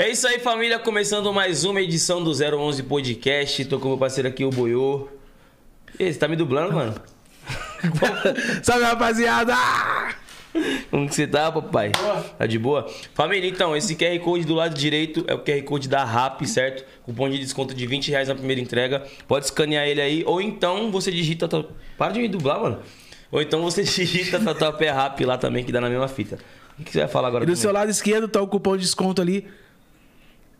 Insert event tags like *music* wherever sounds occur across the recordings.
É isso aí, família. Começando mais uma edição do 011 Podcast. Tô com meu parceiro aqui, o Boiô. E você tá me dublando, mano? *laughs* Salve, rapaziada! Como que você tá, papai? Tá de boa? Família, então, esse QR Code do lado direito é o QR Code da RAP, certo? Cupom de desconto de 20 reais na primeira entrega. Pode escanear ele aí, ou então você digita... Para de me dublar, mano. Ou então você *laughs* digita Tatuapé RAP lá também, que dá na mesma fita. O que você vai falar agora E do seu lado esquerdo tá o cupom de desconto ali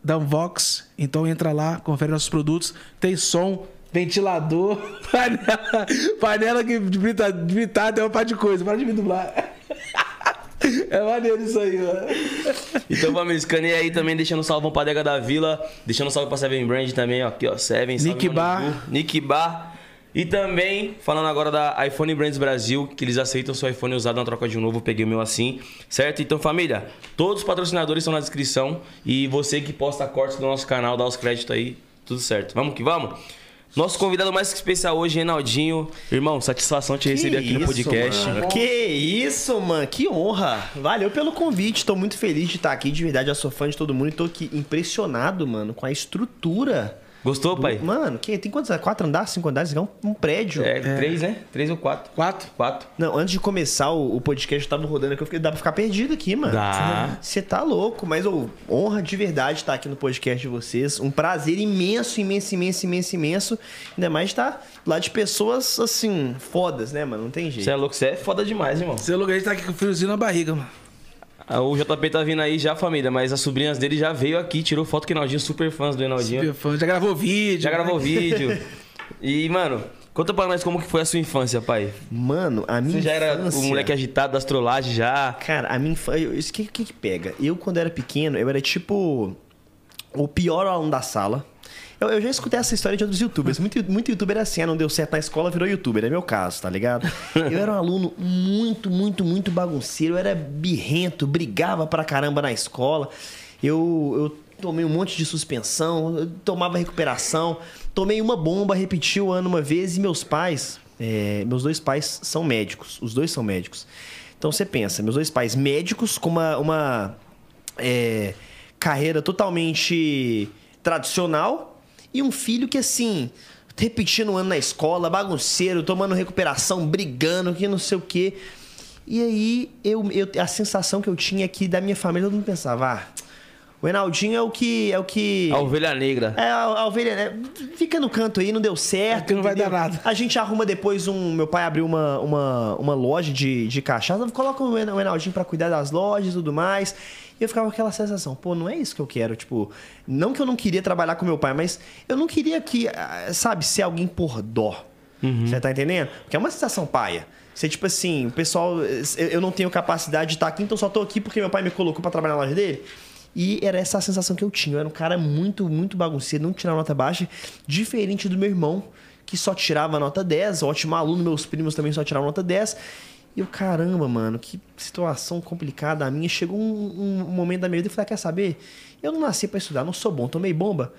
da Unvox. Então entra lá, confere nossos produtos. Tem som, ventilador, *laughs* panela, panela que de fritar tem uma par de coisa. Para de me dublar. *laughs* É maneiro isso aí, mano. Então, família, escaneia aí também, deixando um salve pra Dega da Vila, deixando um salve pra Seven Brand também, ó, aqui, ó, Seven. Nick Bar. Nick Bar. E também, falando agora da iPhone Brands Brasil, que eles aceitam seu iPhone usado na troca de um novo, peguei o meu assim, certo? Então, família, todos os patrocinadores estão na descrição e você que posta cortes do nosso canal, dá os créditos aí, tudo certo. Vamos que vamos? Nosso convidado mais especial hoje, Reinaldinho. Irmão, satisfação te receber aqui no podcast. mano. Que isso, mano. Que honra. Valeu pelo convite. Tô muito feliz de estar aqui. De verdade, eu sou fã de todo mundo e tô aqui impressionado, mano, com a estrutura. Gostou, do- pai? Mano, que, tem quantos? Quatro andares, cinco andares? É um, um prédio. É, três, né? Três ou quatro? Quatro. Quatro. Não, antes de começar o, o podcast, eu tava rodando aqui. Eu fiquei, dá pra ficar perdido aqui, mano. Dá. Você tá louco, mas ô, honra de verdade estar aqui no podcast de vocês. Um prazer imenso, imenso, imenso, imenso, imenso. Ainda mais estar lá de pessoas, assim, fodas, né, mano? Não tem jeito. Você é louco, você é foda demais, irmão. Seu lugar a gente tá aqui com o friozinho na barriga, mano. Ah, O JP tá vindo aí já, família, mas as sobrinhas dele já veio aqui, tirou foto com o Enaldinho, super fãs do Enaldinho. Super fã. Já gravou vídeo. Já né? gravou vídeo. *laughs* E, mano, conta pra nós como que foi a sua infância, pai. Mano, a minha Você já era infância... o moleque agitado das trollagens já. Cara, a minha infância... Isso que, que que pega? Eu, quando era pequeno, eu era tipo... O pior aluno da sala. Eu, eu já escutei essa história de outros youtubers. Muito, muito youtuber é assim, ah, não deu certo na escola, virou youtuber. É meu caso, tá ligado? Eu era um aluno muito, muito, muito bagunceiro. Eu era birrento, brigava pra caramba na escola. Eu, eu tomei um monte de suspensão, tomava recuperação. Tomei uma bomba, repeti o ano uma vez e meus pais... é, meus dois pais são médicos. Os dois são médicos. Então você pensa, meus dois pais médicos com uma... uma é, carreira totalmente tradicional e um filho que assim repetindo um ano na escola, bagunceiro, tomando recuperação, brigando, que não sei o quê. E aí eu, eu a sensação que eu tinha é que da minha família todo mundo pensava, ah, o Enaldinho é o que é o que A ovelha negra. é, a, a ovelha, né? Fica no canto aí, não deu certo. É que não vai entendeu? dar nada. A gente arruma depois um. Meu pai abriu uma, uma, uma loja de, de cachaça, coloca o En- o Enaldinho pra cuidar das lojas e tudo mais. E eu ficava com aquela sensação, pô, não é isso que eu quero. Tipo, não que eu não queria trabalhar com meu pai, mas eu não queria que, ah, sabe, ser alguém por dó. Você tá entendendo? Porque é uma sensação paia. Você, tipo assim, o pessoal, eu eu não tenho capacidade de estar aqui, então só tô aqui porque meu pai me colocou pra trabalhar na loja dele. E era essa a sensação que eu tinha. Eu era um cara muito, muito bagunceiro, não tirava nota baixa, diferente do meu irmão, que só tirava nota 10, ótimo aluno, meus primos também só tiravam nota 10. E eu, caramba, mano, que situação complicada a minha. Chegou um, um momento da minha vida e falei, ah, quer saber? Eu não nasci pra estudar, não sou bom, tomei bomba.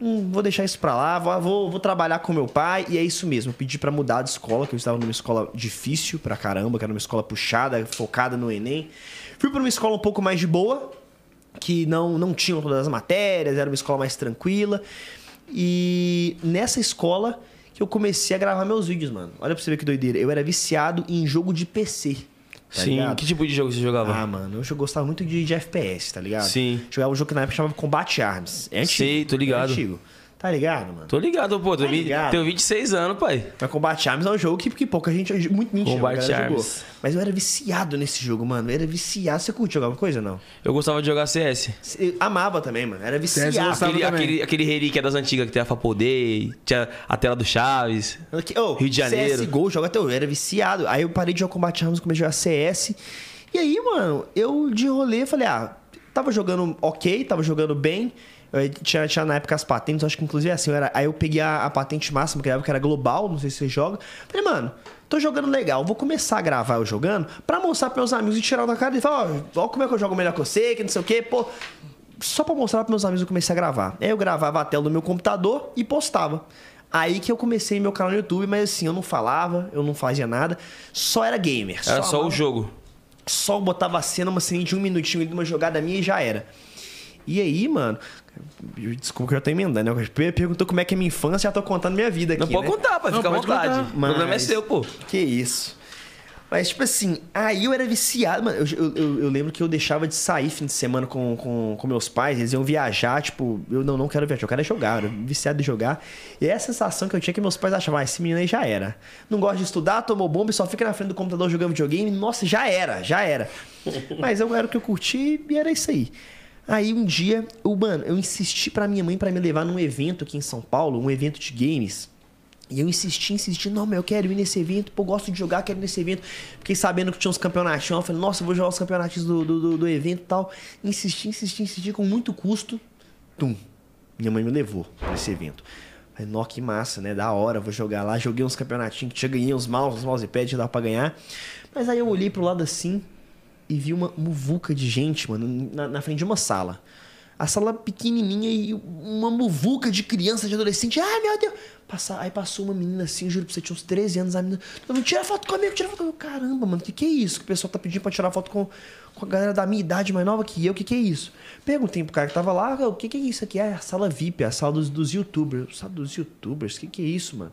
Hum, vou deixar isso pra lá, vou, vou, vou trabalhar com meu pai. E é isso mesmo, pedi pra mudar de escola, que eu estava numa escola difícil pra caramba, que era uma escola puxada, focada no Enem. Fui pra uma escola um pouco mais de boa, que não, não tinham todas as matérias, era uma escola mais tranquila. E nessa escola que eu comecei a gravar meus vídeos, mano. Olha pra você ver que doideira. Eu era viciado em jogo de PC. Tá Sim. ligado? Que tipo de jogo você jogava? Ah, mano, eu gostava muito de, de FPS, tá ligado? Sim. Jogava um jogo que na época chamava Combat Arms. É antigo. Sei, tô ligado. É antigo. Tá ligado, mano? Tô ligado, pô. Tenho, vi- ligado. tenho 26 anos, pai. Mas Combat Arms é um jogo que, que pouca gente. Muito mentira, Combat a galera jogou. Arms. Mas eu era viciado nesse jogo, mano. Eu era viciado. Você curte jogar alguma coisa ou não? Eu gostava de jogar CS. Eu amava também, mano. Era viciado. eu gostava Aquele, também. aquele, aquele relíquia das antigas que tem a Fapoder, tinha a tela do Chaves. Ô, Rio de Janeiro. CSGO, joga até hoje. Eu era viciado. Aí eu parei de jogar Combat Arms, comecei a jogar CS. E aí, mano, eu de rolê falei, ah, tava jogando ok, tava jogando bem. Eu tinha, tinha na época as patentes, acho que inclusive é assim, eu era, aí eu peguei a, a patente máxima, que era global, não sei se você joga. Falei, mano, tô jogando legal, vou começar a gravar eu jogando pra mostrar pros meus amigos e tirar da cara e falar, ó, ó como é que eu jogo melhor que você, que não sei o quê, pô. Só pra mostrar pros meus amigos eu comecei a gravar. Aí eu gravava a tela do meu computador e postava. Aí que eu comecei meu canal no YouTube, mas assim, eu não falava, eu não fazia nada, só era gamer. Era só o amava- jogo. só botava a cena, uma cena de um minutinho de uma jogada minha e já era. E aí, mano. Desculpa que eu tô emendando, né? Perguntou como é que é minha infância, já tô contando minha vida aqui. Não pode né? contar, pai. Não, Fica à pode vontade. contar. O programa é Mas- seu, pô. Que isso. Mas, tipo assim, aí eu era viciado, mano. Eu, eu, eu- lembro que eu deixava de sair fim de semana com, com, com meus pais, eles iam viajar, tipo, eu não, não quero viajar, eu quero é jogar, eu era viciado de jogar. E é a sensação que eu tinha que meus pais achavam, ah, esse menino aí já era. Não gosta de estudar, tomou bomba e só fica na frente do computador jogando videogame. Nossa, já era, já era. Mas eu era o que eu curti e era isso aí. Aí um dia, eu, mano, eu insisti pra minha mãe pra me levar num evento aqui em São Paulo, um evento de games. E eu insisti, insisti, não, mas eu quero ir nesse evento, pô, gosto de jogar, quero ir nesse evento. Fiquei sabendo que tinha uns campeonatinhos, eu falei, nossa, eu vou jogar os campeonatos do, do, do- evento e tal. Insisti, insisti, insisti, com muito custo. Tum, minha mãe me levou pra esse evento. Falei, nó, que massa, né? Da hora, vou jogar lá. Joguei uns campeonatinhos que tinha ganhei uns mouse, uns mousepads, dava pra ganhar. Mas aí eu olhei pro lado assim e vi uma muvuca de gente, mano, na, na frente de uma sala. A sala pequenininha e uma muvuca de criança, de adolescente. Ai, meu Deus! Passa, aí passou uma menina assim, juro pra você, tinha uns 13 anos. A menina, tira foto comigo, tira foto comigo. Caramba, mano, que que é isso? Que o pessoal tá pedindo pra tirar foto com, com a galera da minha idade mais nova que eu. Que que é isso? Perguntei pro cara que tava lá, o que que é isso aqui? É a sala VIP, é a sala dos, dos youtubers. Sala dos youtubers? Que que é isso, mano?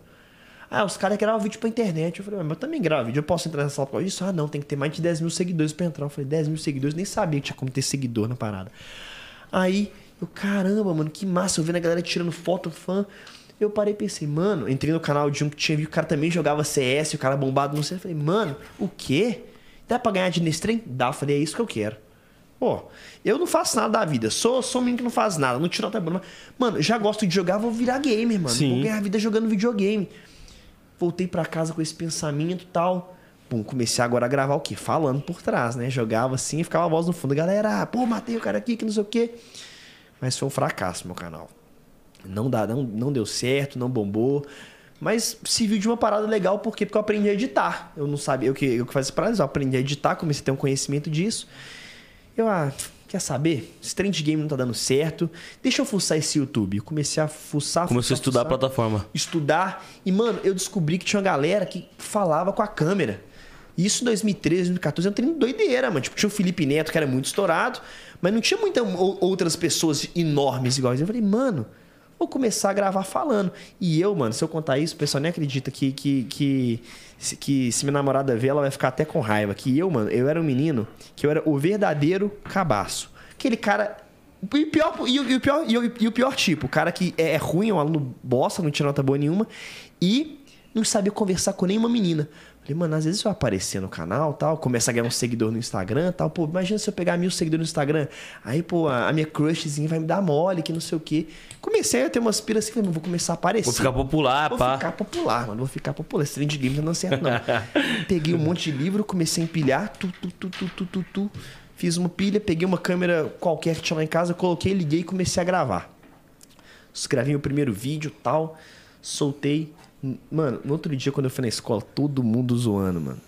Ah, os caras gravam vídeo pra internet. Eu falei, mas eu também gravo vídeo, eu posso entrar nessa sala por causa disso? Ah, não, tem que ter mais de 10 mil seguidores pra entrar. Eu falei, 10 mil seguidores, nem sabia que tinha como ter seguidor na parada. Aí, eu, caramba, mano, que massa, eu vendo a galera tirando foto, fã. Eu parei e pensei, mano, entrei no canal de um que tinha visto que o cara também jogava CS, o cara bombado, não sei. Eu falei, mano, o quê? Dá pra ganhar dinheiro nesse trem? Dá, eu falei, é isso que eu quero. Pô, eu não faço nada da vida. Sou, sou um menino que não faz nada, não tiro boa. Mano, já gosto de jogar, vou virar gamer, mano. Sim. Vou ganhar vida jogando videogame. Voltei pra casa com esse pensamento tal. Pum, comecei agora a gravar o quê? Falando por trás, né? Jogava assim e ficava a voz no fundo. Galera, pô, matei o cara aqui, que não sei o quê. Mas foi um fracasso meu canal. Não, dá, não, não deu certo, não bombou. Mas serviu de uma parada legal, por quê? Porque eu aprendi a editar. Eu não sabia, eu que, eu que fazia paradas, eu aprendi a editar, comecei a ter um conhecimento disso. Eu, ah, quer saber? Esse trem de game não tá dando certo. Deixa eu fuçar esse YouTube. Eu comecei a fuçar, Começou a fuçar, estudar a fuçar plataforma. estudar. E, mano, eu descobri que tinha uma galera que falava com a câmera. Isso em 2013, 2014, era um treino doideira, mano. Tipo, tinha o Felipe Neto, que era muito estourado, mas não tinha muitas outras pessoas enormes iguais. Eu falei, mano, vou começar a gravar falando. E eu, mano, se eu contar isso, o pessoal nem acredita que, que, que, que se minha namorada ver, ela vai ficar até com raiva. Que eu, mano, eu era um menino que eu era o verdadeiro cabaço. Aquele cara e o pior, e e o pior, e o, e o pior tipo, o cara que é, é ruim, é um aluno bosta, não tira nota boa nenhuma, e não sabia conversar com nenhuma menina. Falei, mano, às vezes eu aparecer no canal tal, começa a ganhar um seguidor no Instagram tal, pô, imagina se eu pegar mil seguidores no Instagram, aí, pô, a, minha crushzinha vai me dar mole, que não sei o quê. Comecei a ter umas piras assim, falei, mano, vou começar a aparecer. Vou ficar popular, Vou pá. ficar popular, mano. Vou ficar popular. Esse trem de game não dando certo, não. *laughs* peguei um monte de livro, comecei a empilhar, tu, tu, tu, tu, tu, tu, tu. Fiz uma pilha, peguei uma câmera qualquer que tinha lá em casa, coloquei, liguei e comecei a gravar. Gravei o primeiro vídeo tal, soltei. Mano, no outro dia, quando eu fui na escola, todo mundo zoando, mano.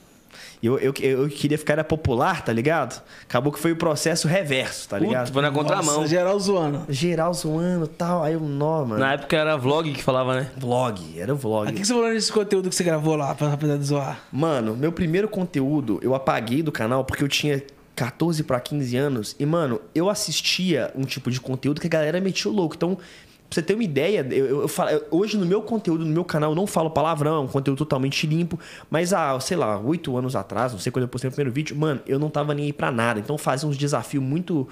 Eu, eu, eu queria ficar era popular, tá ligado? Acabou que foi o processo reverso, tá ligado? Puta, foi na contramão. Nossa, geral zoando. Geral zoando tal. Aí eu, nó, mano. Na época era vlog que falava, né? Vlog, era vlog. O que que você falou nesse conteúdo que você gravou lá pra rapaziada zoar? Mano, meu primeiro conteúdo eu apaguei do canal porque eu tinha 14 pra 15 anos. E, mano, eu assistia um tipo de conteúdo que a galera metia o louco. Então, pra você ter uma ideia, eu, eu, falo- hoje no meu conteúdo, no meu canal, eu não falo palavrão, é um conteúdo totalmente limpo. Mas há, sei lá, 8 anos atrás, não sei quando eu postei o primeiro vídeo, mano, eu não tava nem aí pra nada. Então fazia uns desafios muito.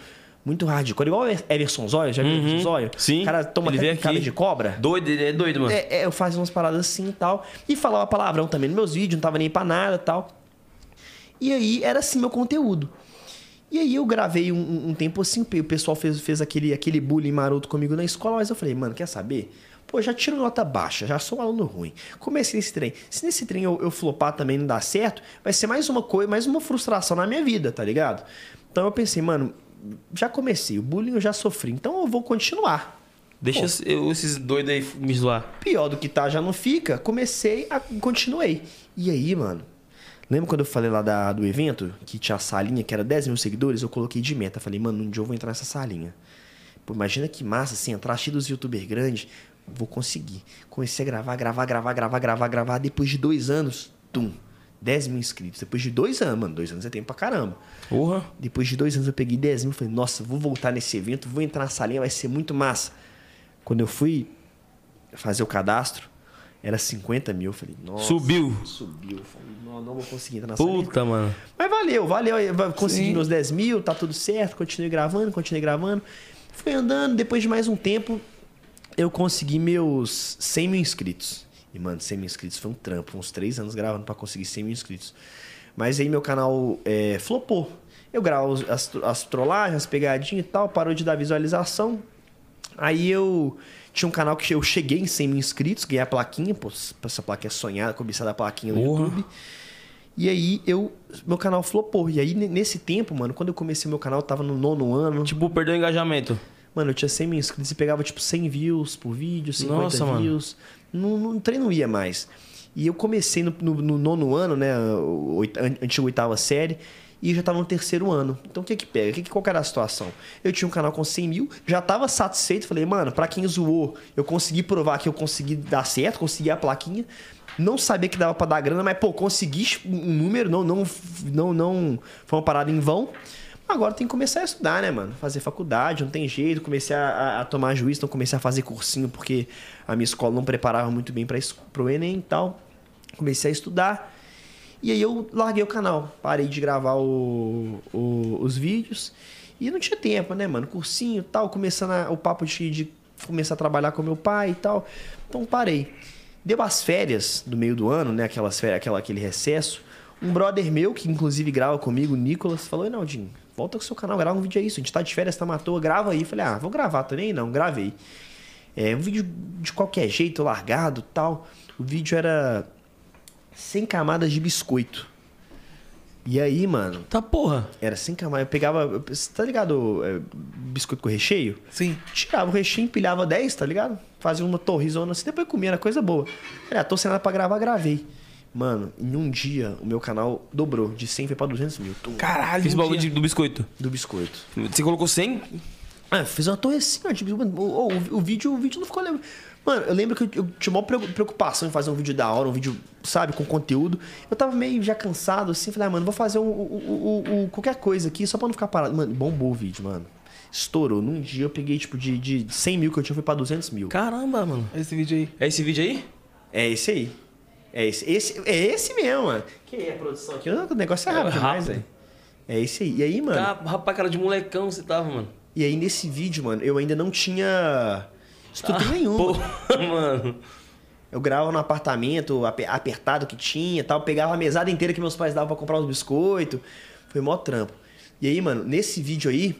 Muito hardcore. Igual o Everson Zóio, já viu o Everson Zóio? Sim. O cara toma aqui. de cobra. Doido, ele é doido, mano. É, é, eu fazia umas paradas assim e tal. E falava palavrão também nos meus vídeos, não tava nem pra nada e tal. E aí era assim meu conteúdo. E aí eu gravei um, um- tempo assim, o pessoal fez, fez aquele, aquele bullying maroto comigo na escola, mas eu falei, mano, quer saber? Pô, já tiro nota baixa, já sou um aluno ruim. Comecei nesse trem. Se nesse trem eu, eu flopar também não dar certo, vai ser mais uma coisa, mais uma frustração na minha vida, tá ligado? Então eu pensei, mano, já comecei, o bullying eu já sofri, então eu vou continuar. Deixa eu- esses doidos aí me zoar. pior do que tá já não fica, comecei a continuei. E aí, mano, lembra quando eu falei lá da, do evento, que tinha a salinha, que era 10 mil seguidores, eu coloquei de meta. Falei, mano, um dia eu vou entrar nessa salinha. Pô, imagina que massa, assim, entrar cheio dos youtubers grandes, vou conseguir. Comecei a gravar, gravar, gravar, gravar, gravar, gravar. Depois de dois anos, tum, 10 mil inscritos. Depois de dois anos, mano. Dois anos é tempo pra caramba. Porra. Depois de dois anos eu peguei 10 mil. Falei, nossa, vou voltar nesse evento, vou entrar na salinha, vai ser muito massa. Quando eu fui fazer o cadastro, era 50 mil. Eu falei, nossa. Subiu. Subiu. Falei, não, não vou conseguir entrar na. Puta, mano. Mas valeu, valeu. Eu Consegui Sim. meus 10 mil, tá tudo certo. Continuei gravando, continuei gravando. Fui andando, depois de mais um tempo, eu consegui meus 100 mil inscritos. E, mano, 100 mil inscritos foi um trampo. Uns 3 anos gravando pra conseguir 100 mil inscritos. Mas aí meu canal é, flopou. Eu gravo as, as trollagens, as pegadinhas e tal, parou de dar visualização. Aí eu tinha um canal que eu cheguei em 100 mil inscritos, ganhei a plaquinha, pô, essa plaquinha sonhada, cobiçada a plaquinha no Porra. YouTube. E aí eu. Meu canal flopou. E aí, ne- nesse tempo, mano, quando eu comecei meu canal, eu tava no nono ano. Tipo, perdeu o engajamento. Mano, eu tinha 100 mil inscritos e pegava, tipo, 100 views por vídeo, 50 Nossa, mano. views. Não, não, o trem não ia mais. E eu comecei no, no- no nono ano, né? oit- an- Antiga oitava série. E já tava no terceiro ano. Então o que que pega? O que que, qual que era a situação? Eu tinha um canal com 100 mil, já tava satisfeito. Falei, mano, pra quem zoou, eu consegui provar que eu consegui dar certo, consegui a plaquinha. Não sabia que dava pra dar grana, mas, pô, consegui um número, não, não, não, não foi uma parada em vão. Agora tem que começar a estudar, né, mano? Fazer faculdade, não tem jeito. Comecei a, a- tomar juízo, então comecei a fazer cursinho porque a minha escola não preparava muito bem para pro Enem e tal. Comecei a estudar. E aí eu larguei o canal. Parei de gravar o- o- os vídeos. E não tinha tempo, né, mano? Cursinho e tal. Começando a- o papo de, de começar a trabalhar com meu pai e tal. Então parei. Deu as férias do meio do ano, né? Aquelas férias, aquela, aquele recesso. Um brother meu, que inclusive grava comigo, o Nicolas, falou: Enaldinho, volta com o seu canal, grava um vídeo aí. isso. A gente tá de férias, tá matou, grava aí. Falei, ah, vou gravar também? Não, gravei. É um vídeo de qualquer jeito, largado tal. O vídeo era 100 camadas de biscoito. E aí, mano, Tá porra. era 100 camadas. Eu pegava. Você tá ligado? é, biscoito com recheio? Sim. Tirava o recheio, empilhava 10, tá ligado? Fazia uma torrizona assim, depois comia, era coisa boa. Falei, ah, tô sem nada pra gravar, gravei. Mano, em um dia o meu canal dobrou. De 100 foi pra 200 mil. Tum, Caralho. Fiz um bagulho dia. do biscoito. Do biscoito. Você colocou 100? Ah, eu fiz uma torre assim, ó, tipo, o, o- o vídeo, o vídeo não ficou legal. Mano, eu lembro que eu, eu tinha uma preocupação em fazer um vídeo da hora, um vídeo, sabe, com conteúdo. Eu tava meio já cansado, assim, falei, ah, mano, vou fazer um, o- o- o- qualquer coisa aqui, só pra não ficar parado. Mano, bombou o vídeo, mano. Estourou. Num dia eu peguei, tipo, de, de 100 mil que eu tinha, foi pra 200 mil. Caramba, mano. Esse vídeo aí. É esse vídeo aí? É esse aí. É esse, esse, é esse mesmo, mano. Quem é a produção aqui? O negócio é É rápido demais, rápido. velho. É esse aí. E aí, mano... Tá, rapaz, cara de molecão você tava, mano. E aí, nesse vídeo, mano, eu ainda não tinha estrutura nenhuma. Porra, *laughs* mano. Eu gravava no apartamento ape- apertado que tinha e tal. Pegava a mesada inteira que meus pais davam pra comprar os biscoitos. Foi mó trampo. E aí, mano, nesse vídeo aí,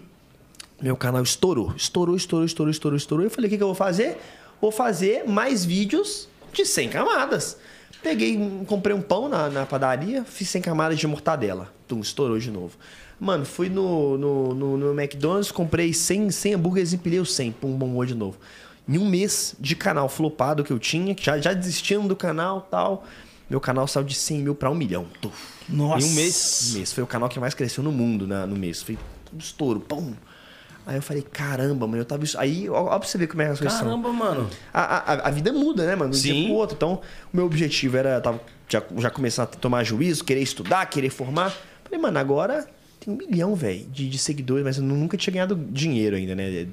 meu canal estourou. Estourou, estourou, estourou, estourou, estourou. Eu falei, o que, que eu vou fazer? Vou fazer mais vídeos de 100 camadas. Peguei, comprei um pão na, na padaria, fiz 100 camadas de mortadela. Tum, estourou de novo. Mano, fui no, no, no, no McDonald's, comprei 100, 100 hambúrgueres e empilhei os 100. Pum, bombou de novo. Em um mês de canal flopado que eu tinha, que já, já desistindo do canal tal, meu canal saiu de 100 mil pra 1 milhão. Nossa. Em um mês? Um mês. Foi o canal que mais cresceu no mundo né, no mês. Foi um estouro. Pum. Aí eu falei, caramba, mano, eu tava. Aí, ó, ó pra você ver como é que as coisas são. Caramba, mano. A, a, a vida muda, né, mano? De um dia Sim. pro outro. Então, o meu objetivo era tava, já, já começar a tomar juízo, querer estudar, querer formar. Falei, mano, agora tem um milhão, velho, de, de seguidores, mas eu nunca tinha ganhado dinheiro ainda, né?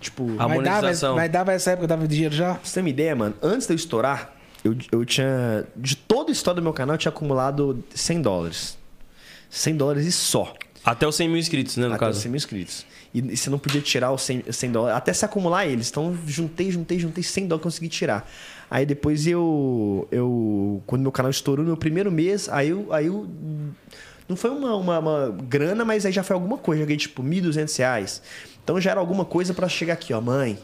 Tipo, A Vai dar, vai, monetização. vai dar, vai essa época, dava dinheiro já? pra você ter uma ideia, mano, antes de eu estourar, eu, eu tinha. De toda a história do meu canal, eu tinha acumulado 100 dólares. 100 dólares e só. Até os 100 mil inscritos, né, no até os caso. 100 mil inscritos. E, e você não podia tirar os 100, 100 dólares, até se acumular eles. Então, juntei, juntei, juntei 100 dólares, consegui tirar. Aí depois eu, eu quando meu canal estourou no meu primeiro mês, aí eu, aí eu não foi uma, uma, uma grana, mas aí já foi alguma coisa. Joguei tipo 1.200 reais. Então já era alguma coisa pra chegar aqui, ó, mãe.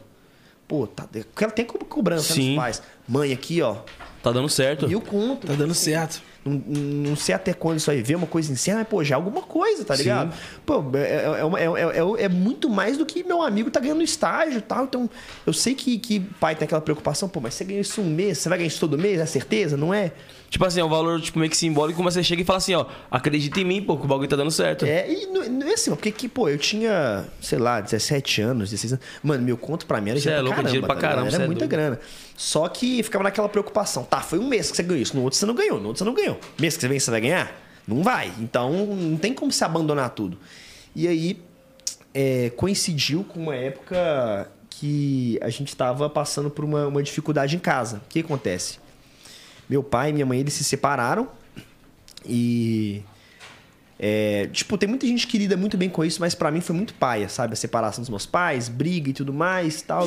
Pô, tá, ela tem co- cobrança Sim. dos pais. Mãe, aqui, ó. Tá dando certo. E eu conto. Tá dando certo. Não, não sei até quando isso aí vê uma coisa em cena, mas, pô, já é alguma coisa, tá Sim. ligado? Pô, é, é, uma- é, é- é muito mais do que meu amigo tá ganhando estágio e tal. Então, eu sei que, que pai tem aquela preocupação, pô, mas você ganha isso um mês, você vai ganhar isso todo mês, é certeza? Não é? Tipo assim, é um valor tipo, meio que simbólico, mas você chega e fala assim, ó, acredita em mim, pô, que o bagulho tá dando certo. É, e não, não é assim, porque, que, pô, eu tinha, sei lá, 17 anos, 16 anos. Mano, meu conto pra mim era Cê é dinheiro louco, pra caramba. dinheiro pra tá ligado? caramba, Era é muita grana. Só que ficava naquela preocupação. Tá, foi um mês que você ganhou isso, no outro você não ganhou, no outro você não ganhou. Mês que você vem, você vai ganhar? Não vai. Então não tem como se abandonar tudo. E aí é, coincidiu com uma época que a gente estava passando por uma, uma dificuldade em casa. O que acontece? Meu pai e minha mãe eles se separaram e é, tipo, tem muita gente que lida muito bem com isso, mas para mim foi muito paia, sabe? A separação dos meus pais, briga e tudo mais tal.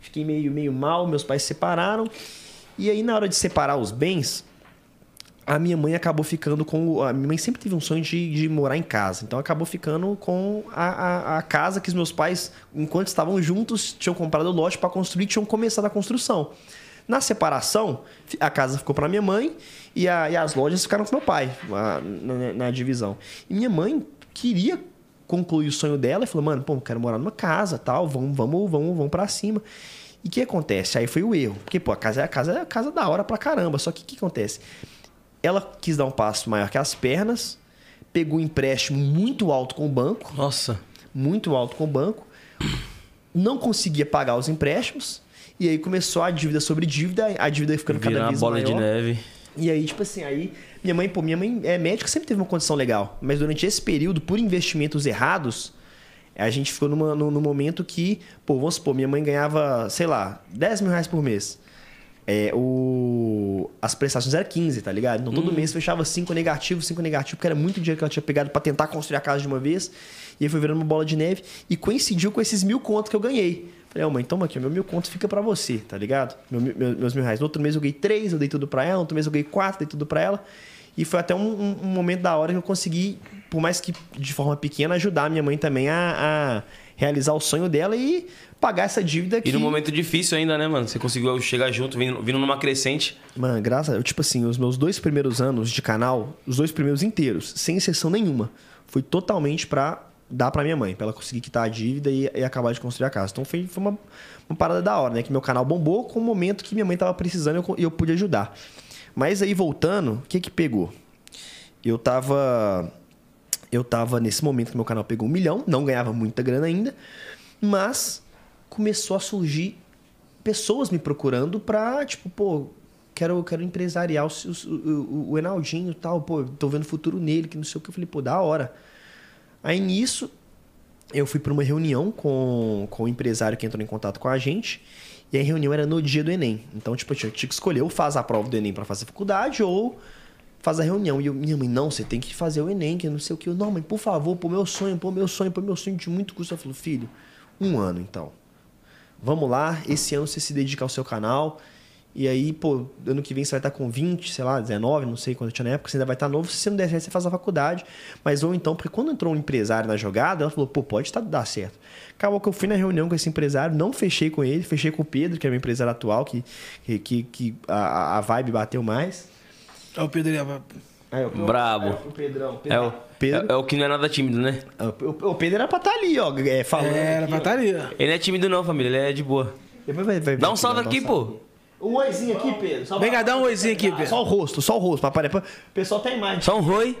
Fiquei meio, meio mal, meus pais se separaram. E aí, na hora de separar os bens, a minha mãe acabou ficando com. A minha mãe sempre teve um sonho de, de morar em casa. Então acabou ficando com a, a, a casa que os meus pais, enquanto estavam juntos, tinham comprado o lote para construir tinham começado a construção. Na separação, a casa ficou para minha mãe e, a, e, as lojas ficaram com meu pai na, na, na, divisão. E minha mãe queria concluir o sonho dela e falou: mano, pô, quero morar numa casa, tal, vamos, vamos, vamos, vamos para cima. E o que acontece? Aí foi o erro. Porque, pô, a casa é a casa, é a casa da hora pra caramba. Só que o que acontece? Ela quis dar um passo maior que as pernas, pegou um empréstimo muito alto com o banco. Nossa. Muito alto com o banco. Não conseguia pagar os empréstimos. E aí começou a dívida sobre dívida, a dívida ficando cada vez bola maior. de neve. E aí, tipo assim, aí minha mãe, pô, minha mãe é médica, sempre teve uma condição legal. Mas durante esse período, por investimentos errados, a gente ficou numa, no, no momento que, pô, vamos supor, minha mãe ganhava, sei lá, 10 mil reais por mês. É, o... As prestações eram 15, tá ligado? Então todo hum. mês fechava 5 negativos, 5 negativos, porque era muito dinheiro que ela tinha pegado para tentar construir a casa de uma vez. E aí foi virando uma bola de neve. E coincidiu com esses mil contos que eu ganhei. Falei, ó, oh, mãe, toma aqui, meu mil conto fica para você, tá ligado? Meu, meu, meus mil reais. No outro mês eu ganhei três, eu dei tudo para ela. No outro mês eu ganhei quatro, dei tudo para ela. E foi até um, um, um, momento da hora que eu consegui, por mais que de forma pequena, ajudar a minha mãe também a, a realizar o sonho dela e pagar essa dívida que... E num momento difícil ainda, né, mano? Você conseguiu chegar junto, vindo, vindo numa crescente. Mano, graças a... Tipo assim, os meus dois primeiros anos de canal, os dois primeiros inteiros, sem exceção nenhuma, foi totalmente pra dar pra minha mãe, pra ela conseguir quitar a dívida e, e acabar de construir a casa. Então foi, foi uma, uma parada da hora, né? Que meu canal bombou com o momento que minha mãe tava precisando e eu, eu pude ajudar. Mas aí voltando, o que que pegou? Eu tava. Eu tava nesse momento que meu canal pegou um milhão, não ganhava muita grana ainda, mas começou a surgir pessoas me procurando pra, tipo, pô, quero, quero empresariar o, o, o Enaldinho e tal, pô, tô vendo futuro nele, que não sei o que. Eu falei, pô, da hora. Aí nisso, eu fui para uma reunião com, com o empresário que entrou em contato com a gente. E a reunião era no dia do Enem. Então, tipo, eu tinha, que escolher ou faz a prova do Enem para fazer faculdade ou faz a reunião. E eu, minha mãe, não, você tem que fazer o Enem, que não sei o que. Eu, não, mãe, por favor, pô, meu sonho, pô, meu sonho, pô, meu sonho de muito custo. Eu falei, filho, um ano então. Vamos lá, esse ano você se dedica ao seu canal. E aí, pô, ano que vem você vai estar com 20, sei lá, 19, não sei quando tinha na época, você ainda vai estar novo. Se você não der certo, você faz a faculdade. Mas ou então, porque quando entrou um empresário na jogada, ela falou, pô, pode tá, dar certo. Acabou que eu fui na reunião com esse empresário, não fechei com ele, fechei com o Pedro, que é meu empresário atual, que, que, que a, a vibe bateu mais. É o Pedro é, o, Brabo. É, o Pedrão. Pedro. É, o, Pedro. É, é, o que não é nada tímido, né? É, o, o Pedro era pra estar tá ali, ó. É, falando. É, era aqui, pra estar tá ali, ó. Ele não é tímido, não, família. Ele é de boa. Vai, vai, Dá um salve aqui, pô. Um oizinho aqui, Pedro. Só Vem cá, dá um oizinho aqui, Pedro. Só o rosto, só o rosto. Papai, o pessoal tem imagem. Só um oi.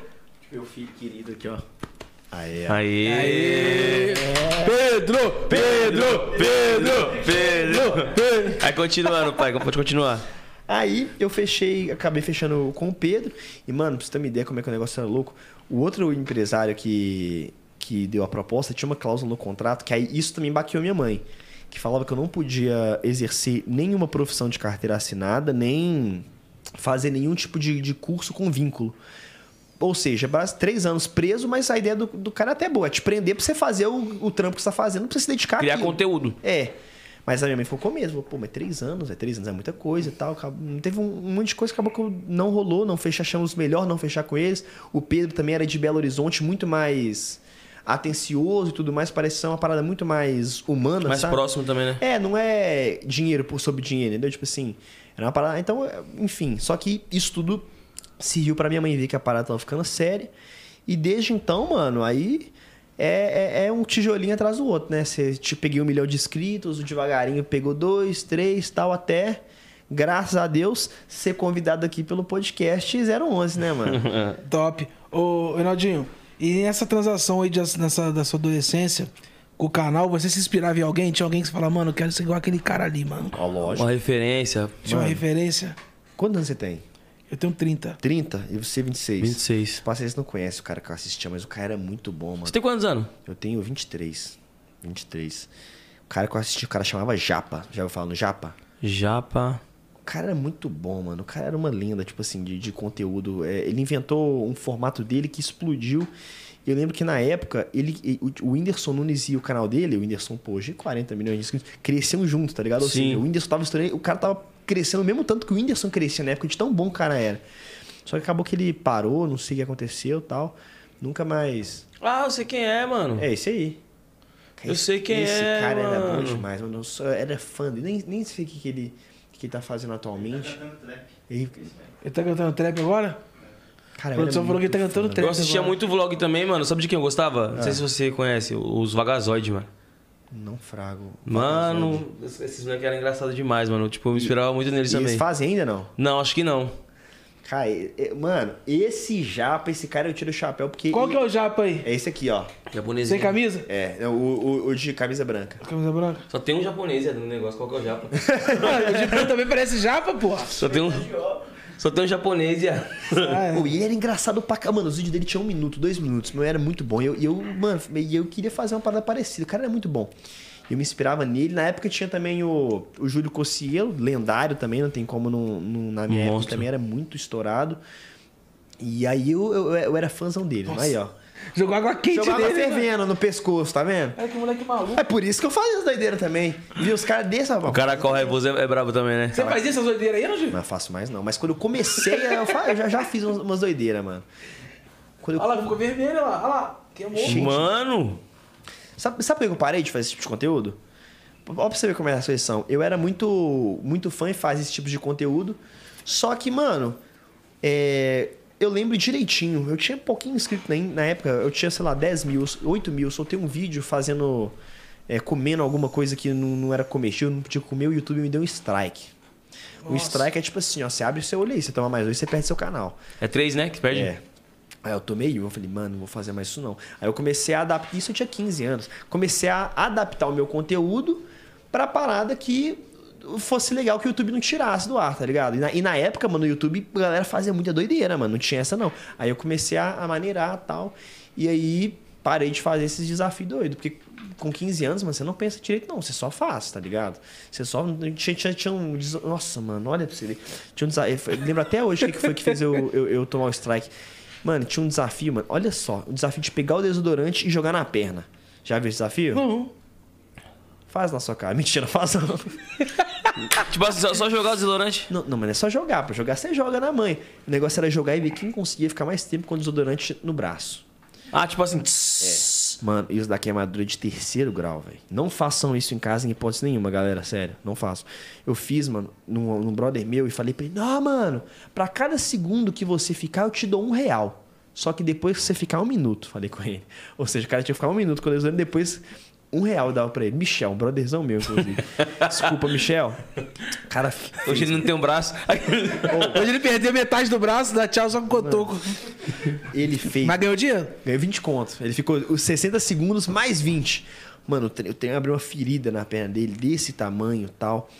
Meu filho querido aqui, ó. Aê. Aê. Aê. Pedro, Pedro, Pedro, Pedro, Pedro. Aí continuando, pai, pode continuar. Aí eu fechei, acabei fechando com o Pedro. E, mano, pra você ter uma ideia como é que o negócio era louco, o outro empresário que, que deu a proposta tinha uma cláusula no contrato que aí isso também baqueou minha mãe que falava que eu não podia exercer nenhuma profissão de carteira assinada, nem fazer nenhum tipo de, de curso com vínculo. Ou seja, três anos preso, mas a ideia do, do cara é até boa. É te prender pra você fazer o, o trampo que você tá fazendo, não precisa se dedicar Criar àquilo. conteúdo. É. Mas a minha mãe focou mesmo. Pô, mas três anos, é três anos é muita coisa e tal. Teve um, um monte de coisa que acabou que não rolou, não fechamos achamos melhor não fechar com eles. O Pedro também era de Belo Horizonte, muito mais atencioso e tudo mais, parece ser uma parada muito mais humana, Mais sabe? próximo também, né? É, não é dinheiro por sobre dinheiro, entendeu? Tipo assim, era uma parada... Então, enfim, só que isso tudo serviu para minha mãe ver que a parada tava ficando séria. E desde então, mano, aí... É, é, é, um tijolinho atrás do outro, né? Você te peguei um milhão de inscritos, devagarinho pegou dois, três, tal, até, graças a Deus, ser convidado aqui pelo podcast 011, né, mano? *laughs* *laughs* Top. Ô, Reinaldinho, e nessa transação aí de, nessa, da sua adolescência, com o canal, você se inspirava em alguém? Tinha alguém que você fala, mano, eu quero ser igual aquele cara ali, mano. Ó, lógico. Uma referência. Tinha uma mano, referência? Quantos anos você tem? Eu tenho 30. 30 e você 26. 26. Vocês não conhecem o cara que eu assistia, mas o cara era muito bom, mano. Você tem quantos anos? Eu tenho 23. 23. O cara que eu assisti, o cara chamava Japa. Já ouviu falar no Japa? Japa. O cara era muito bom, mano. O cara era uma lenda, tipo assim, de, de conteúdo. É, ele inventou um formato dele que explodiu. Eu lembro que na época, ele, o, o Whindersson Nunes e o canal dele, o Whindersson, pô, hoje 40 milhões de inscritos, cresciam juntos, tá ligado? Ou Sim. seja, o Whindersson tava estourando, o cara tava crescendo o mesmo tanto que o Whindersson crescia na época, de tão bom o cara era. Só que acabou que ele parou, não sei o que aconteceu e tal. Nunca mais. Ah, eu sei quem é, mano. É, esse aí. Eu sei quem Esse é, cara era bom mano. demais, mano. Eu era fã dele. Nem, nem sei o que, que, ele, que tá fazendo atualmente. Ele, Ele tá cantando trap agora? cara, A produção era falou que ele tá cantando trap. Eu assistia agora. muito vlog também, mano. Sabe de quem eu gostava? Não sei Ah. se você conhece. Os Vagazoides, mano. Não frago. Mano, esses moleques eram engraçados demais, mano. Tipo, eu me inspirava muito neles E eles também. fazem ainda não? Não, acho que não. Cara, mano, esse japa, esse cara eu tiro o chapéu porque. Qual que é o japa aí? É esse aqui, ó. Japonês. Sem camisa? É, o, o, o de camisa branca. Camisa branca? Só tem um japonês no negócio. Qual que é o japa? *laughs* o de branco também parece japa, porra. Só tem um. Só tem um japonês e. Ah, é. *laughs* E ele era engraçado pra cá. Mano, os vídeos dele tinham um minuto, dois minutos, mas era muito bom. E eu, eu, mano, e eu queria fazer uma parada parecida. O cara era muito bom. Eu me inspirava nele. Na época tinha também o, o Júlio Cossielo, lendário também, não tem como não, não- na minha época Monstro. também era muito estourado. E aí eu, eu, eu era fãzão dele. Aí, ó. Jogou água quente Jogava nele. mano. fervendo no pescoço, tá vendo? Olha que moleque maluco. É por isso que eu fazia as doideiras também. Vi os caras desse, O cara corre é, é brabo também, né? Você fazia essas doideiras aí, não, Gil? Não faço mais não. Mas quando eu comecei, eu, já, já fiz umas, doideiras, mano. Quando eu Olha lá, ficou vermelho, olha lá. Olha lá. Queimou. Mano! Sabe, sabe por que eu parei de fazer esse tipo de conteúdo? Ó, pra você ver como é a seleção. Eu era muito, muito fã e fazia esse tipo de conteúdo. Só que, mano, é, eu lembro direitinho. Eu tinha pouquinho inscrito na, na época. Eu tinha, sei lá, 10 mil, 8 mil. Soltei um vídeo fazendo. é, comendo alguma coisa que não, não era comestível, não podia comer. O YouTube me deu um strike. O Nossa. strike é tipo assim, ó. Você abre o seu olho aí, você toma mais dois, você perde seu canal. É três, né? Que perde? É. Aí eu tomei um, eu falei, mano, não vou fazer mais isso não. Aí eu comecei a adaptar, isso eu tinha 15 anos. Comecei a adaptar o meu conteúdo pra parada que fosse legal que o YouTube não tirasse do ar, tá ligado? E na, e na época, mano, no YouTube a galera fazia muita doideira, mano, não tinha essa não. Aí eu comecei a, a maneirar tal, e aí parei de fazer esses desafios doidos, porque com 15 anos, mano, você não pensa direito não, você só faz, tá ligado? Você só... Tinha, tinha, tinha um... Nossa, mano, olha pra você ver. Tinha um desafio, lembro até hoje o que foi que fez eu, eu, eu tomar o strike. Mano, tinha um desafio, mano. Olha só, o desafio de pegar o desodorante e jogar na perna. Já viu esse desafio? Não. Faz na sua cara. Mentira, faz não. *laughs* Tipo assim, só, só jogar o desodorante. não. Não, mas não é só jogar. Pra jogar, você joga na mãe. O negócio era jogar e ver quem conseguia ficar mais tempo com o desodorante no braço. Ah, tipo assim. É. Mano, isso da queimadura de terceiro grau, velho. Não façam isso em casa em hipótese nenhuma, galera. Sério, não façam. Eu fiz, mano, num, num brother meu e falei pra ele: Não, mano, pra cada segundo que você ficar, eu te dou um real. Só que depois que você ficar um minuto, falei com ele. Ou seja, o cara tinha que ficar um minuto quando eu usando, depois um real eu dava pra ele. Michel, um brotherzão meu, inclusive. *laughs* Desculpa, Michel. Cara fez, Hoje ele não tem um braço. *laughs* Hoje ele perdeu metade do braço, dá tchau só com cotoco. ele fez. Mas ganhou dinheiro? Ganhou 20 contos. Ele ficou os 60 segundos mais 20. Mano, o tre- o trem abriu uma ferida na perna dele, desse tamanho e tal.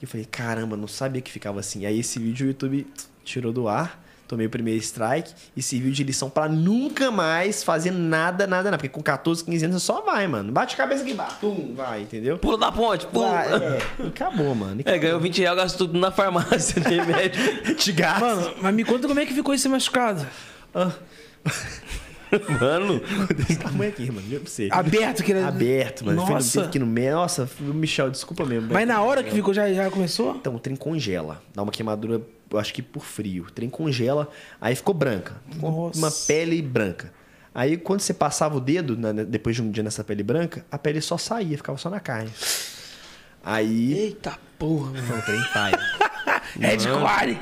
E eu falei, caramba, não sabia que ficava assim. Aí esse vídeo o YouTube tirou do ar. Tomei o primeiro strike e serviu de lição pra nunca mais fazer nada, nada, nada. Porque com 14, 15 anos você só vai, mano. Bate a cabeça aqui, bate, pum, vai, entendeu? Pula da ponte, pula. Vai, é, e acabou, mano. E É, ganhou 20 reais, gastou tudo na farmácia de remédio. Te gasta. Mano, mas me conta como é que ficou esse machucado. Ah, *laughs* Mano, desse tamanho aqui, mano. Pra você. Aberto, que ele... Aberto, mano. Nossa. aqui no meio. Nossa, Michel, desculpa mesmo. Mas na hora que ficou, já, já começou? Então, o trem congela. Dá uma queimadura, acho que por frio. O trem congela, aí ficou branca. Ficou Nossa. uma pele branca. Aí, quando você passava o dedo, na- na- depois de um dia nessa pele branca, a pele só saía, ficava só na carne. Aí, Eita porra, mano. não, o trem pai. Red Core.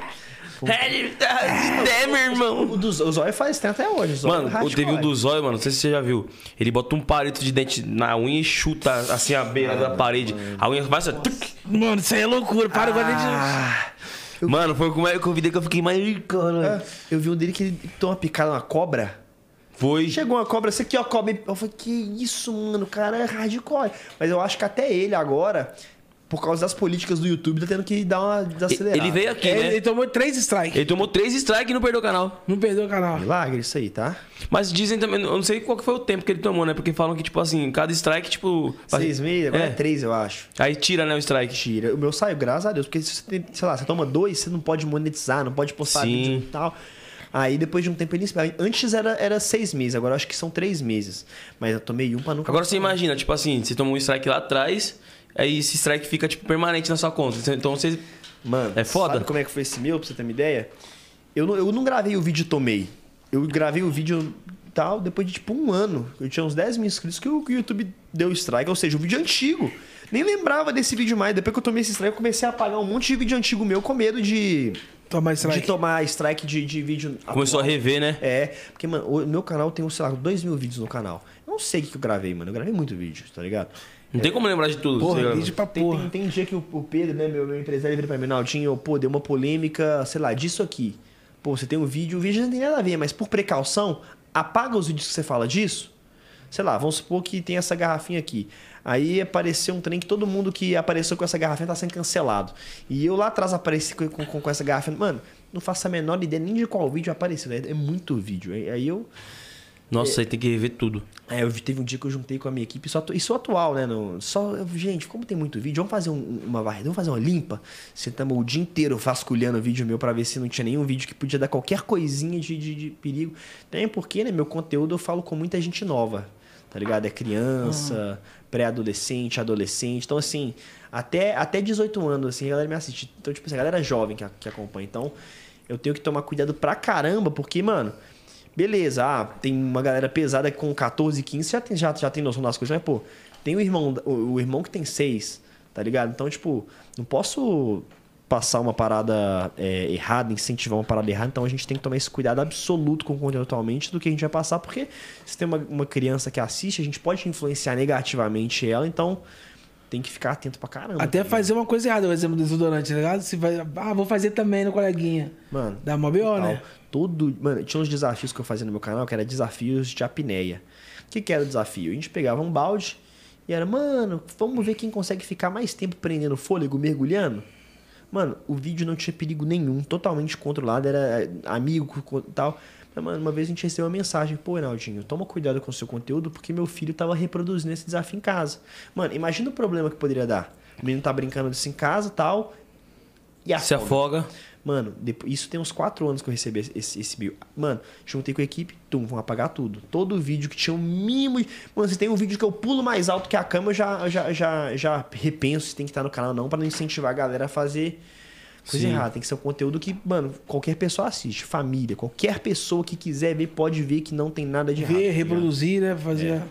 Red é, meu irmão. o dos o zóio faz tem até hoje. o zóio Mano, é hardcore. teve um do zóio, mano, não sei se você já viu. Ele bota um palito de dente na unha e chuta assim a beira da parede. A unha vai assim. Mano, isso aí é loucura. Para agora de... Ah, Mano, foi como é que eu vi que eu fiquei mais. Caralho. eu vi um dele que ele toma uma picada, uma cobra. Foi. Chegou uma cobra, essa aqui, ó, cobra. Eu falei, que isso, mano, o cara é hardcore. Mas eu acho que até ele agora, por causa das políticas do YouTube, tá tendo que dar uma desacelerada. Ele veio aqui, É, né? ele tomou três strikes. Ele tomou três strikes e não perdeu o canal. Não perdeu o canal. Milagre isso aí, tá? Mas dizem também, eu não sei qual que foi o tempo que ele tomou, né? Porque falam que, tipo assim, cada strike, tipo. Seis meses, agora é. É. três, eu acho. Aí tira, né, o strike. Tira. O meu saiu, graças a Deus. Porque se você tem, sei lá, você toma dois, você não pode monetizar, não pode postar Sim. vídeo e tal. Aí depois de um tempo ele espera. Antes era, era seis meses, agora eu acho que são três meses. Mas eu tomei um pra nunca. Agora você imagina, tipo assim, você tomou um strike lá atrás, aí esse strike fica, tipo, permanente na sua conta. Então você. Mano, É foda? Sabe como é que foi esse meu, pra você ter uma ideia? Eu não, eu não gravei o vídeo e tomei. Eu gravei o vídeo tal, depois de tipo um ano. Eu tinha uns 10 mil inscritos que o YouTube deu strike. Ou seja, o vídeo é antigo. Nem lembrava desse vídeo mais. Depois que eu tomei esse strike, eu comecei a apagar um monte de vídeo antigo meu com medo de, Toma strike. de tomar strike de, de vídeo. Começou a atual. rever, né? É, porque, mano, o meu canal tem, sei lá, 2 mil vídeos no canal. Eu não sei o que que eu gravei, mano. Eu gravei muito vídeo, tá ligado? Não tem como lembrar de tudo. Porra, vídeo pra Tem, porra. tem, tem dia que o, o Pedro, né, meu, meu empresário, vira pra mim, Naldinho, pô, deu uma polêmica, sei lá, disso aqui. Pô, você tem um vídeo, o vídeo não tem nada a ver, mas por precaução, apaga os vídeos que você fala disso. Sei lá, vamos supor que tem essa garrafinha aqui. Aí apareceu um trem que todo mundo que apareceu com essa garrafinha tá sendo cancelado. E eu lá atrás apareci com, com, com essa garrafinha. Mano, não faço a menor ideia nem de qual vídeo apareceu. né? É muito vídeo. Aí aí eu. Nossa, aí tem que rever tudo. É, eu teve um dia que eu juntei com a minha equipe, só, isso atual, né? No, só, eu- gente, como tem muito vídeo, vamos fazer um- uma varrida, vamos fazer uma limpa. Sentamos o dia inteiro vasculhando o vídeo meu pra ver se não tinha nenhum vídeo que podia dar qualquer coisinha de, de, de perigo. Também porque, né, meu conteúdo eu falo com muita gente nova, tá ligado? É criança, pré-adolescente, adolescente. Então, assim, até, até 18 anos, assim, a galera me assiste. Então, tipo assim, a galera jovem que, que acompanha. Então, eu tenho que tomar cuidado pra caramba, porque, mano, Beleza, ah, tem uma galera pesada com 14, 15, já tem, já, já tem noção das coisas, mas, pô, tem o irmão, o, o irmão que tem 6, tá ligado? Então, tipo, não posso passar uma parada é, errada, incentivar uma parada errada, então a gente tem que tomar esse cuidado absoluto com o conteúdo atualmente do que a gente vai passar, porque se tem uma, uma criança que assiste, a gente pode influenciar negativamente ela, então tem que ficar atento pra caramba. Até tá fazer uma coisa errada, o exemplo do desodorante, tá ligado? Se vai, ah, vou fazer também no coleguinha. Mano, Dá mó BO, né? Todo, mano, tinha uns desafios que eu fazia no meu canal que era desafios de apneia. O que, que era o desafio? A gente pegava um balde e era, mano, vamos ver quem consegue ficar mais tempo prendendo fôlego, mergulhando. Mano, o vídeo não tinha perigo nenhum, totalmente controlado, era é, amigo e tal. Mano, uma vez a gente recebeu uma mensagem, pô, Reinaldinho, toma cuidado com o seu conteúdo porque meu filho tava reproduzindo esse desafio em casa. Mano, imagina o problema que poderia dar. O menino tá brincando disso em casa tal. E Se afoga. Mano, depois, isso tem uns 4 anos que eu recebi esse, esse, esse bill. Mano, juntei com a equipe, tum, vão apagar tudo. Todo vídeo que tinha um mínimo. de- Mano, se tem um vídeo que eu pulo mais alto que a cama, eu já, já, já, já repenso se tem que estar no canal ou não, pra não incentivar a galera a fazer coisa Sim. errada. Tem que ser um conteúdo que, mano, qualquer pessoa assiste. Família, qualquer pessoa que quiser ver, pode ver que não tem nada de errado. Ver, tá reproduzir, né? Fazer. É.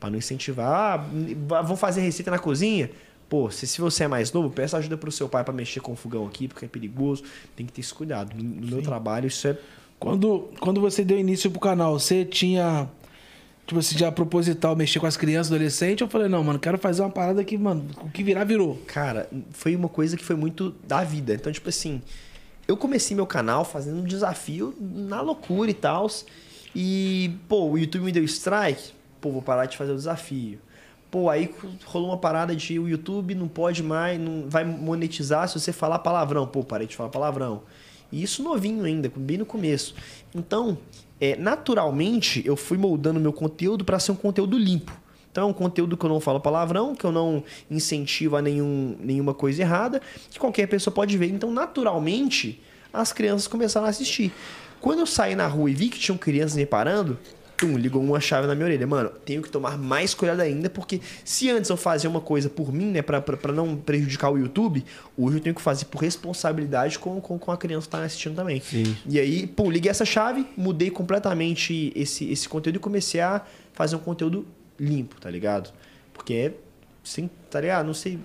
Pra não incentivar. Ah, vão fazer receita na cozinha? Pô, se, se você é mais novo, peça ajuda pro seu pai pra mexer com o fogão aqui, porque é perigoso. Tem que ter esse cuidado. No, no meu trabalho, isso é. Quando, quando você deu início pro canal, você tinha. Tipo assim, já proposital mexer com as crianças, adolescentes? Eu falei, não, mano, quero fazer uma parada que, mano, o que virar, virou. Cara, foi uma coisa que foi muito da vida. Então, tipo assim, eu comecei meu canal fazendo um desafio na loucura e tal. E, pô, o YouTube me deu strike. Pô, vou parar de fazer o desafio. Pô, aí rolou uma parada de o YouTube não pode mais, não vai monetizar se você falar palavrão. Pô, parei de falar palavrão. E isso novinho ainda, bem no começo. Então, é, naturalmente, eu fui moldando meu conteúdo para ser um conteúdo limpo. Então é um conteúdo que eu não falo palavrão, que eu não incentivo a nenhum, nenhuma coisa errada, que qualquer pessoa pode ver. Então, naturalmente, as crianças começaram a assistir. Quando eu saí na rua e vi que tinham crianças me parando, tum, ligou uma chave na minha orelha. Mano, tenho que tomar mais cuidado ainda, porque se antes eu fazia uma coisa por mim, né, pra, pra, pra não prejudicar o YouTube, hoje eu tenho que fazer por responsabilidade com, com, com a criança que tá assistindo também. Sim. E aí, pô, liguei essa chave, mudei completamente esse, esse conteúdo e comecei a fazer um conteúdo limpo, tá ligado? Porque é. Sem, tá ligado? Não sei.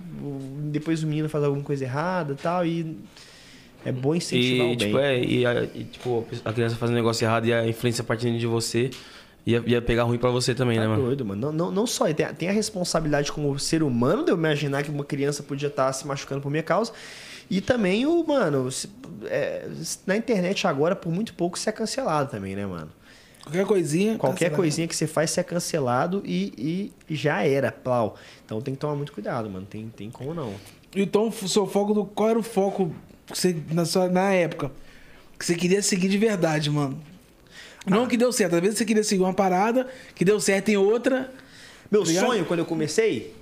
Depois o menino faz alguma coisa errada e tal, e. É bom incentivar E, o bem. tipo, é, e, a, e, tipo, a criança fazendo um negócio errado e a influência partindo de você ia, ia pegar ruim pra você também, né, Tá mano? doido, mano. Não, não, não só. Tem, a- tem a responsabilidade como ser humano de eu imaginar que uma criança podia estar se machucando por minha causa. E também o, mano, se- é, na internet agora, por muito pouco, você é cancelado também, né, mano? Qualquer coisinha. Qualquer cancelado. coisinha que você faz, você é cancelado e, e já era, plau. Então tem que tomar muito cuidado, mano. Tem, tem como não. Então, o seu foco do. Qual era o foco que você, na, sua, na época? Que você queria seguir de verdade, mano? Não que deu certo. Às vezes você queria seguir uma parada, que deu certo em outra. Meu Tá sonho, quando eu comecei,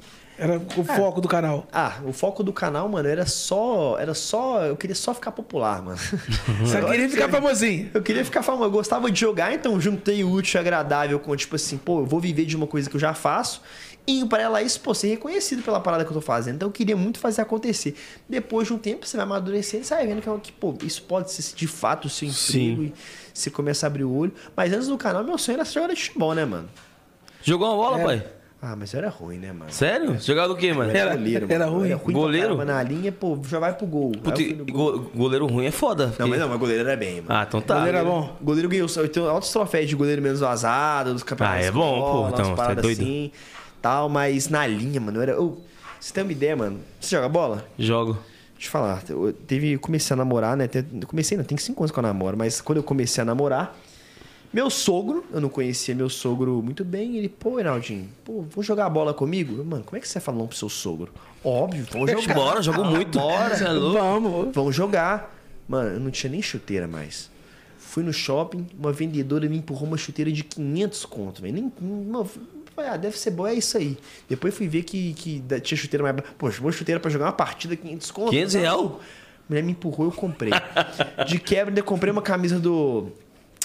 Era o foco do canal. Ah, o foco do canal, mano, era só. Era só. Eu queria só ficar popular, mano. *laughs* Só queria ficar famosinho. Eu queria ficar famoso. Eu gostava de jogar, então juntei o útil e agradável com, tipo assim, pô, eu vou viver de uma coisa que eu já faço. E para ela isso, pô, ser reconhecido pela parada que eu tô fazendo. Então eu queria muito fazer acontecer. Depois de um tempo, você vai amadurecendo e sai vendo que, é que, pô, isso pode ser de fato o seu emprego. E você começa a abrir o olho. Mas antes do canal, meu sonho era ser jogador de futebol, né, mano? Jogou uma bola, É. pai? Ah, mas eu era ruim, né, mano? Sério? Jogava do quê, mano? Era- goleiro, era mano. Eu ruim? Era ruim Goleiro? Pra na linha, pô, já vai pro gol. Puta, go- goleiro ruim é foda. Não, porque- mas não, mas goleiro era bem, mano. Ah, então tá. Goleiro era bom. O goleiro ganhou. Eu tenho altos troféus de goleiro menos vazado, dos campeonatos. Ah, é bom, pô, então, você é doido. Assim, tal, mas na linha, mano, eu era. eu- você tem uma ideia, mano? Você joga bola? Jogo. Deixa eu falar. Eu teve, comecei a namorar, né? Comecei, não, tem cinco anos que eu namoro, mas quando eu comecei a namorar, meu sogro, eu não conhecia meu sogro muito bem, ele, pô, Reinaldinho, pô, vou jogar bola comigo? Eu, Mano, como é que você fala não pro seu sogro? Óbvio, vamos jogar. Bora, jogo Ah, muito. Bora. É? Vamos. Vamos jogar. Mano, eu não tinha nem chuteira mais. Fui no shopping, uma vendedora me empurrou uma chuteira de 500 conto, velho. Nem, falei, ah, deve ser boa, é isso aí. Depois fui ver que, que tinha chuteira mais. Poxa, uma chuteira pra jogar uma partida, 500 conto. 500 Tá real? A mulher me empurrou, eu comprei. De quebra, ainda comprei uma camisa do.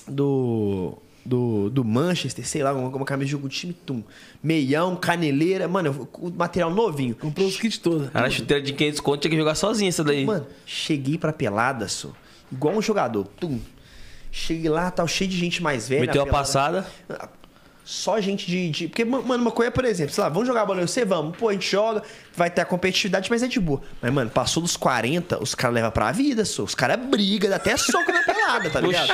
Do. Do, do Manchester, sei lá, uma, uma camisa de jogo do time Tum. Meião, caneleira, mano, o material novinho. Comprou os kits todos. Cara, a chuteira de 500 conto tinha que jogar sozinho essa daí. Mano, cheguei pra pelada, só. Igual um jogador. Tum. Cheguei lá, tal, cheio de gente mais velha. Meteu a pelada. passada. Só gente de, de- Porque, mano, uma coisa, por exemplo, sei lá, vamos jogar bola, você vamos. Pô, a gente joga, vai ter a competitividade, mas é de boa. Mas, mano, passou dos 40, os caras levam pra vida, só. Os caras brigam, dá até soco na pelada, tá ligado?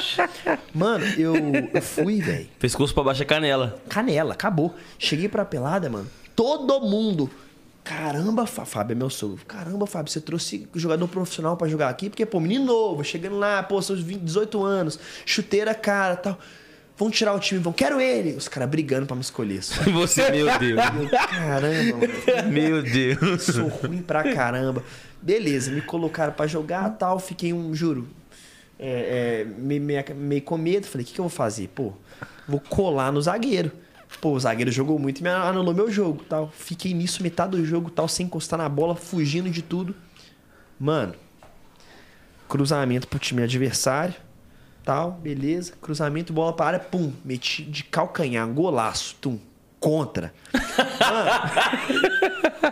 Mano, eu, eu fui, velho. Pescoço pra baixo é canela. Canela, acabou. Cheguei pra pelada, mano. Todo mundo. Caramba, Fá- Fábio é meu sogro. Caramba, Fábio, você trouxe jogador profissional pra jogar aqui? Porque, pô, menino novo, chegando lá, pô, seus 20, 18 anos, chuteira cara tal. Vão tirar o time, vão, quero ele. Os caras brigando pra me escolher. Só. E *laughs* você, meu Deus. Eu, Caramba, mano. Meu Deus. Sou ruim pra caramba. Beleza, me colocaram pra jogar tal. Fiquei um, juro, é, é, meio, meio, meio com medo. Falei, o que, que eu vou fazer? Pô, vou colar no zagueiro. Pô, o zagueiro jogou muito e me anulou meu jogo tal. Fiquei nisso metade do jogo tal, sem encostar na bola, fugindo de tudo. Mano, cruzamento pro time adversário. Tal, beleza. Cruzamento, bola pra área, pum. Meti de calcanhar, golaço, tum. Contra.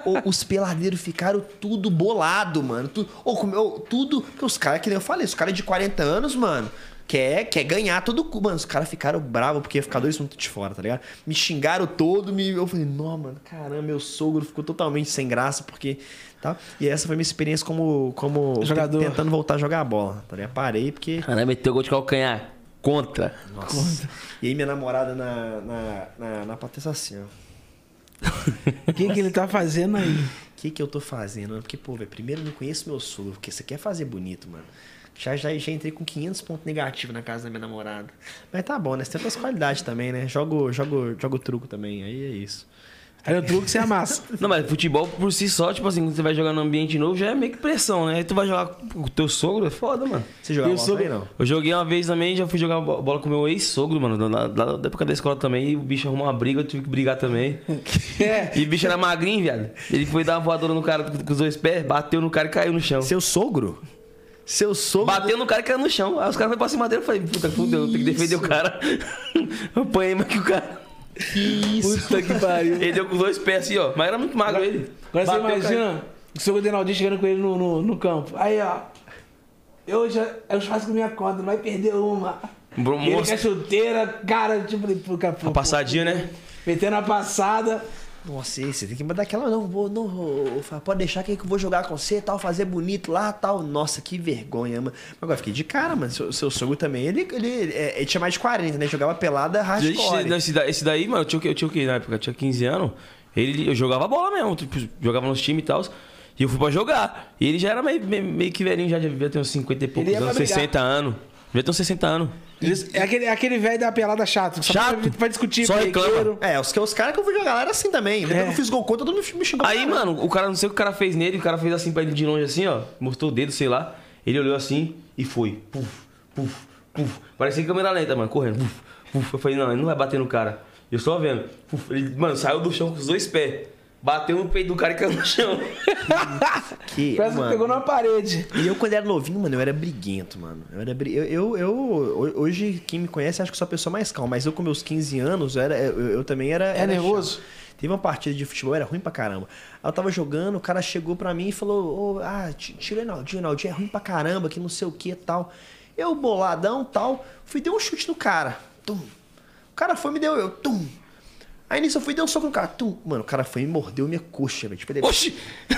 O- os peladeiros ficaram tudo bolado, mano. Tu, ou comeu tudo. Porque os caras, que nem eu falei, os caras de 40 anos, mano, quer, quer ganhar todo cu. Mano, os caras ficaram bravos porque ia ficar dois minutos de fora, tá ligado? Me xingaram todo, me, eu falei, não, mano, caramba, meu sogro ficou totalmente sem graça, porque. Tá? E essa foi minha experiência como, como Jogador. tentando voltar a jogar bola. Tá ligado? Parei porque. Caramba, meteu gol de calcanhar. Contra. Nossa. E aí minha namorada na, na, na, na plateia assim, ó. O *laughs* que, que ele tá fazendo aí? O que que eu tô fazendo? Porque, pô, velho, primeiro eu não conheço meu sogro, porque você quer fazer bonito, mano. Já, já, já entrei com 500 pontos negativos na casa da minha namorada. Mas tá bom, né? Você tem outras qualidades também, né? Jogo, jogo, jogo truco também, aí é isso. Aí o truque você amassa. *laughs* Não, mas futebol por si só, tipo assim, quando você vai jogar num ambiente novo, já é meio que pressão, né? Aí tu vai jogar com o teu sogro, é foda, mano. Você jogava Eu bola sou- também, não? Eu joguei uma vez também, já fui jogar bo- bola com meu ex-sogro, mano, da, da- da época da escola também, e o bicho arrumou uma briga, eu tive que brigar também. *laughs* É. E o bicho era magrinho, viado. Ele foi dar uma voadora no cara com os dois pés, bateu no cara e caiu no chão. Seu sogro? Seu sogro... Bateu no cara e caiu no chão. Aí os caras foram pra cima dele, eu falei, puta, fudeu, tem que defender o cara. *laughs* Eu apanhei mais que o cara. Puta que pariu. Ele deu com os dois pés assim, ó, mas era muito magro ele. Agora você Bateu, imagina o seu Denaldinho chegando com ele no, no, no campo. Aí, ó. Eu já. Eu faço com minha conta, não vai perder uma. Bro, E ele com a chuteira, cara, tipo, pô, pô, A passadinha, né? Metendo a passada. Nossa, esse, tem que mandar aquela, não, vou, não, pode deixar que eu vou jogar com você, tal, fazer bonito lá, tal. Nossa, que vergonha, mano. Mas agora fiquei de cara, mano. Seu, seu sogro também, ele, ele, é, ele tinha mais de 40, né? Jogava pelada hardcore. esse daí, esse daí, mano, eu tinha, eu tinha o que na época? Eu tinha 15 anos. Ele, eu jogava bola mesmo, tipo, jogava nos times e tal. E eu fui pra jogar. E ele já era meio, meio, meio que velhinho, já devia ter uns 50 e poucos anos, brigar. 60 anos. Devia ter uns 60 anos. Eles- é aquele, é aquele velho da pelada chato. que Só Chato. Vai, vai discutir. Só reclama. É, os, os caras que eu vi a galera assim também. Depois É. que eu fiz gol contra, todo mundo me xingou. Aí, mano, o cara, não sei o que o cara fez nele, o cara fez assim pra ele de longe, assim, ó. Mostrou o dedo, sei lá. Ele olhou assim e foi. Puf, puf, puf. Parecia câmera lenta, mano, correndo. Puf, puf. Eu falei, não, ele não vai bater no cara. Eu só vendo. Puf. Ele, mano, saiu do chão com os dois pés. Bateu no peito do cara e caiu no chão. *laughs* Que, Parece que mano. pegou numa parede. E eu, quando era novinho, mano, eu era briguento, mano. Eu, era bri... eu, eu, eu- hoje, quem me conhece, acha que sou a pessoa mais calma. Mas eu, com meus 15 anos, eu, era, eu, eu também era. É era nervoso? chato. Teve uma partida de futebol, era ruim pra caramba. Aí eu tava jogando, o cara chegou pra mim e falou: Ô, ah, ti- tira o Reinaldinho, Reinaldinho é ruim pra caramba, que não sei o que e tal. Eu, boladão tal, fui dar um chute no cara. Tum. O cara foi e me deu eu, tum. Aí nisso eu fui e dei um soco no cara, tum. Mano, o cara foi e mordeu minha coxa, velho. Tipo, ele- Oxi! *laughs*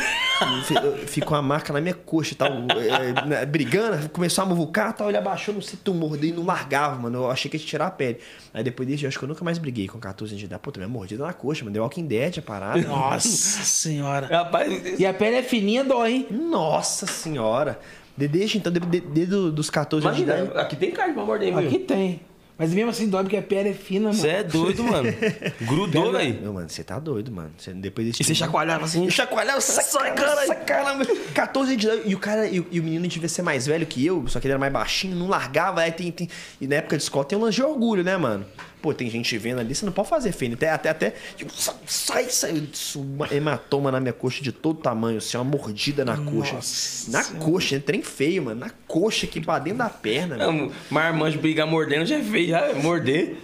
Fi- Ficou uma marca na minha coxa e tal. é, né, brigando, começou a muvucar e tal. Ele abaixou, não sei, tu mordeu e não largava, mano. Eu achei que ia tirar a pele. Aí depois disso, eu acho que eu nunca mais briguei com 14 anos de idade. Pô, tu minha mordida na coxa, mano. Deu Walking Dead a parada. *laughs* Nossa senhora. Rapaz, E a pele é fininha, dói, hein? Nossa senhora. De- Desde então, de- de- desde os 14 anos de idade. aqui tem carne pra morder, viu? Aqui tem. Mas mesmo assim dói porque a pele é fina, mano. Você é doido, mano. *laughs* Grudou, velho. Meu, mano, você tá doido, mano. Você- depois desse E você chacoalhava assim. Chacoalhava, sai, cara, sai, caramba. 14 anos de. E o cara, e, o- e o menino devia ser mais velho que eu, só que ele era mais baixinho, não largava. Aí tem, tem- e na época de escola tem um lance de orgulho, né, mano? Pô, tem gente vendo ali, você não pode fazer feio. Até, até, até. Tipo, sai, sai, Uma hematoma na minha coxa de todo tamanho, assim, uma mordida na coxa. Nossa Na coxa, é trem feio, mano. Na coxa aqui pra dentro da perna. Não, Marmanjo brigar mordendo já é feio, já é morder.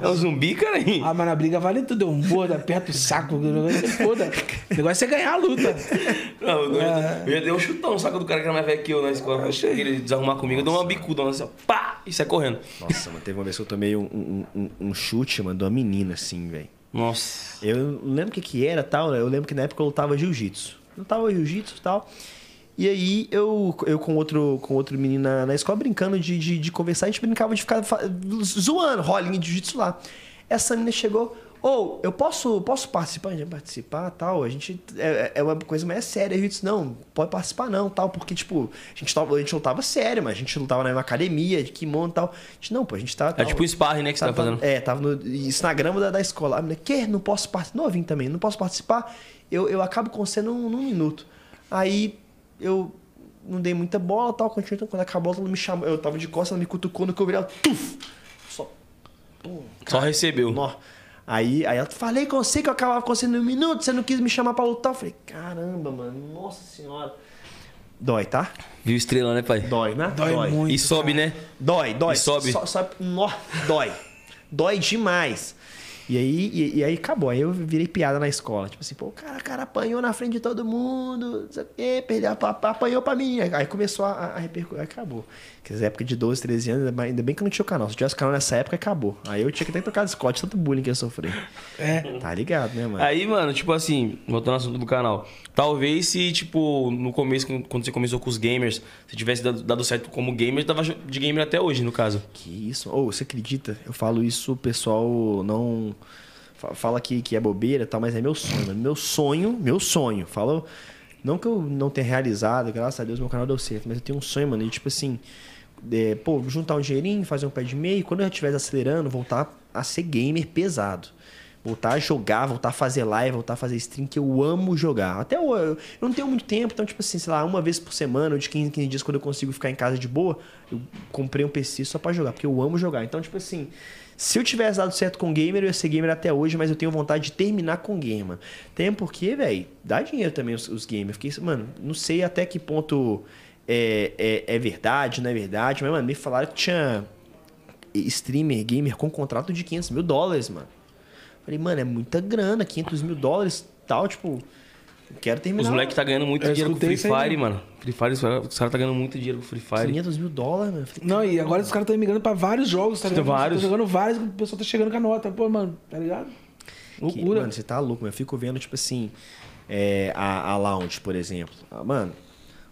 É um zumbi, cara aí. Ah, mas na briga vale tudo. Eu mordo, aperto o saco. O negócio é foda. O negócio é ganhar a luta. Não, eu, já, eu já dei um chutão no saco do cara que era mais velho que eu na escola. Ele desarrumar comigo, eu dou uma bicuda, assim, ó, pá, e sai correndo. Nossa, mano, teve uma vez que eu tomei um, um, um- um chute, mano, de uma menina, assim, velho. Nossa. Eu não lembro o que que era tal, né? Eu lembro que na época eu lutava jiu-jitsu. Eu lutava jiu-jitsu e tal. E aí eu, eu com outro, com outro menino na, na escola brincando de, de, de conversar, a gente brincava de ficar zoando, rolinho de jiu-jitsu lá. Essa menina chegou, ou eu posso, posso participar? A gente vai participar tal. A gente. É, é uma coisa mais séria. Eu disse, não, pode participar não, tal, porque, tipo, a gente, tava, a gente lutava sério, mas a gente lutava na academia, de kimono e tal. A gente, não, pô, a gente tá. É tipo o sparring, né, que você tá fazendo. É, tava no, grama da, da escola. A menina, que? Não posso participar. Novinho também, não posso participar. Eu, eu acabo com você num, num minuto. Aí eu não dei muita bola tal. Continuei, quando acabou, ela me chamou. Eu tava de costas, ela me cutucou no que eu virei. ela, Tuf! Só. Pum, Só recebeu. Nó. Aí, aí ela falei com você que eu acabava com você num minuto, você não quis me chamar pra lutar. Eu falei, caramba, mano, nossa senhora. Dói, tá? Viu estrela, né, pai? Dói, né? Dói muito. E sobe, né? Dói, dói. E sobe. Só, só, nó, dói. Dói demais. E aí, e, e aí acabou. Aí eu virei piada na escola. Tipo assim, pô, o cara, cara apanhou na frente de todo mundo, não sei o quê, perdeu, apa- apa- apanhou pra mim. Aí começou a, a repercutir. Acabou. Quer dizer, época de 12, 13 anos, ainda bem que eu não tinha o canal. Se tivesse canal nessa época, acabou. Aí eu tinha que ter tocado Scott, tanto bullying que eu sofri. É. Tá ligado, né, mano? Aí, mano, tipo assim, voltando ao assunto do canal. Talvez se, tipo, no começo, quando você começou com os gamers, se tivesse dado, certo como gamer, tava de gamer até hoje, no caso. Que isso? Ou você acredita? Eu falo isso, o pessoal não fa- fala que, que é bobeira e tal, mas é meu sonho, mano. Meu sonho, meu sonho. Falo, não que eu não tenha realizado, graças a Deus meu canal deu certo, mas eu tenho um sonho, mano, de tipo assim, é, pô, juntar um dinheirinho, fazer um pé de meio, quando eu estiver acelerando, voltar a ser gamer pesado. Voltar a jogar, voltar a fazer live, voltar a fazer stream, que eu amo jogar. Até eu, eu não tenho muito tempo, então, tipo assim, sei lá, uma vez por semana, ou de 15 em 15 dias, quando eu consigo ficar em casa de boa, eu comprei um PC só pra jogar, porque eu amo jogar. Então, tipo assim, se eu tivesse dado certo com gamer, eu ia ser gamer até hoje, mas eu tenho vontade de terminar com game, mano. Tem porque, velho, dá dinheiro também os, os gamers. Fiquei, mano, não sei até que ponto é, é, é verdade, não é verdade, mas, mano, me falaram que tinha streamer, gamer com contrato de 500 mil dólares, mano. Falei, mano, é muita grana, 500 mil dólares tal, tipo, quero terminar. Os moleques tá ganhando muito Eu dinheiro com Free aí, Fire, né? mano. Free Fire, os caras tá ganhando muito dinheiro com Free Fire. 500 mil dólares, mano. Falei, Não, e agora os caras estão migrando pra vários jogos, tá Tem ligado? vários. Tá jogando vários, o pessoal tá chegando com a nota. Pô, mano, tá ligado? Que, Loucura. mano, você tá louco, mano. Eu fico vendo, tipo assim, é, a, a Lounge, por exemplo. Ah, Mano,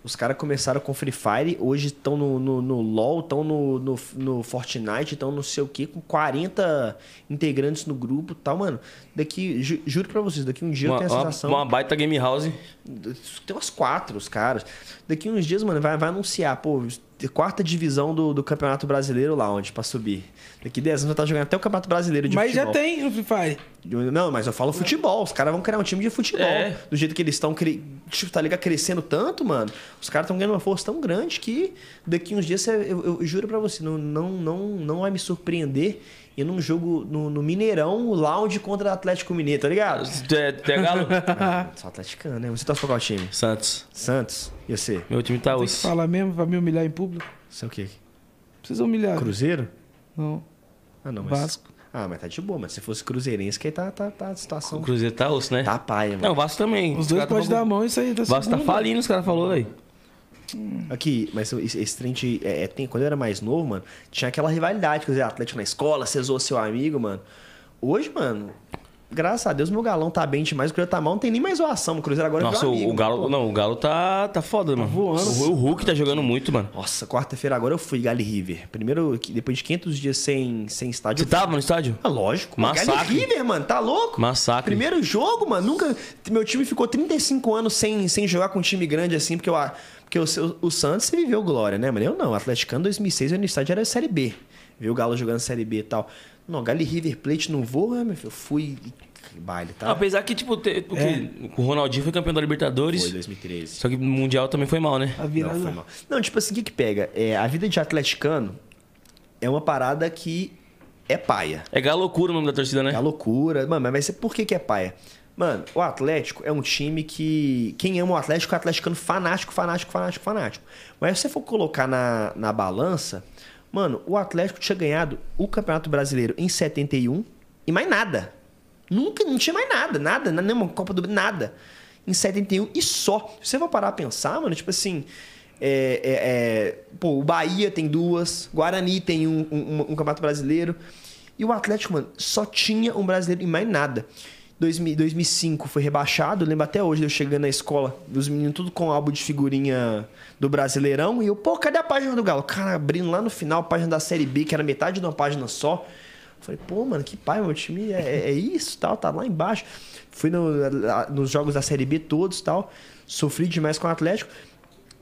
os caras começaram com Free Fire, hoje estão no, no, no LoL, estão no, no, no Fortnite, estão não sei o que, com 40 integrantes no grupo tal, mano. Daqui, ju- juro pra vocês, daqui um dia Uma, eu tenho a uma, sensação. uma baita game house. Tem umas quatro, os caras. Daqui uns dias, mano, vai, vai anunciar, pô, quarta divisão do, do Campeonato Brasileiro lá, onde pra subir. Daqui 10 anos eu tá jogando até o Campeonato Brasileiro de Mas futebol. já tem no Free Fire. Eu- Não, mas eu falo futebol. Os caras vão criar um time de futebol. É. Do jeito que eles estão, tipo, tá ligado? Crescendo tanto, mano. Os caras estão ganhando uma força tão grande que daqui uns dias, você- eu, eu juro pra você, não, não, não, não vai me surpreender ir num jogo no, no Mineirão, o lounge contra o Atlético Mineiro, tá ligado? Tu é, é galo? Ah, Sou atleticano, né? Você torce pra qual time? Santos. Santos? E você? Meu time tá osso. falar mesmo pra me humilhar em público. Você é o quê? Precisa humilhar. Cruzeiro? Não. Ah, não, mas... Vasco. Ah, mas tá de boa, mas se fosse cruzeirense, que aí tá, tá, tá a O situação... Cruzeiro tá osso, né? Tá paia, mano. Não, o Vasco também. Os dois caras tá podem dar a mão, isso aí. Tá O Vasco tá falindo, os caras falaram, velho. Aqui, mas esse, trem de. é, é, tem, quando eu era mais novo, mano, tinha aquela rivalidade, quer dizer, Atlético na escola, você zoou seu amigo, mano. Hoje, mano, graças a Deus, meu galão tá bem demais, o Cruzeiro tá mal, não tem nem mais zoação. O Cruzeiro agora Nossa, virou o, amigo, o Galo. pô. Não, o Galo tá, tá foda, mano. voando. O, Hulk tá jogando muito, mano. Nossa, quarta-feira agora eu fui Galo River. Primeiro, depois de 500 dias sem, sem estádio. Você tava no estádio? Ah, lógico. Massacre. Galo River, mano, tá louco? Massacre. Primeiro jogo, mano, nunca. Meu time ficou 35 anos sem, sem jogar com um time grande assim, porque, eu, porque o, o Santos viveu glória, né, mano? Eu não. O Atleticano 2006 eu no estádio era Série B. Viu o Galo jogando Série B e tal. Não, Galo e River Plate não vou, né, meu filho? Eu fui. que Baile, tá? Apesar que, tipo, te- porque o Ronaldinho foi campeão da Libertadores. Foi 2013. Só que no Mundial também foi mal, né? A Não, virada. foi mal. Não, tipo assim, o que que pega? É, a vida de atleticano é uma parada que é paia. É galocura o nome da torcida, né? É a loucura. Mano, mas vai ser por que, que é paia? Mano, o Atlético é um time que. Quem ama o Atlético é atleticano fanático, fanático, fanático, fanático. Mas se você for colocar na, na balança, mano, o Atlético tinha ganhado o Campeonato Brasileiro em 71 e mais nada. Nunca, não tinha mais nada, nada, na nenhuma Copa do nada. Em 71 e só. Se você for parar a pensar, mano, tipo assim. É, é, é, pô, o Bahia tem duas, Guarani tem um, um, um campeonato brasileiro. E o Atlético, mano, só tinha um brasileiro e mais nada. 2000 2005 foi rebaixado, eu lembro até hoje eu chegando na escola, os meninos tudo com álbum de figurinha do Brasileirão, e eu, pô, cadê a página do Galo? Cara abrindo lá no final a página da Série B, que era metade de uma página só. Falei, pô, mano, que pai, meu time é, é- é isso, tal, tá lá embaixo. Fui no- nos jogos da Série B todos tal, sofri demais com o Atlético.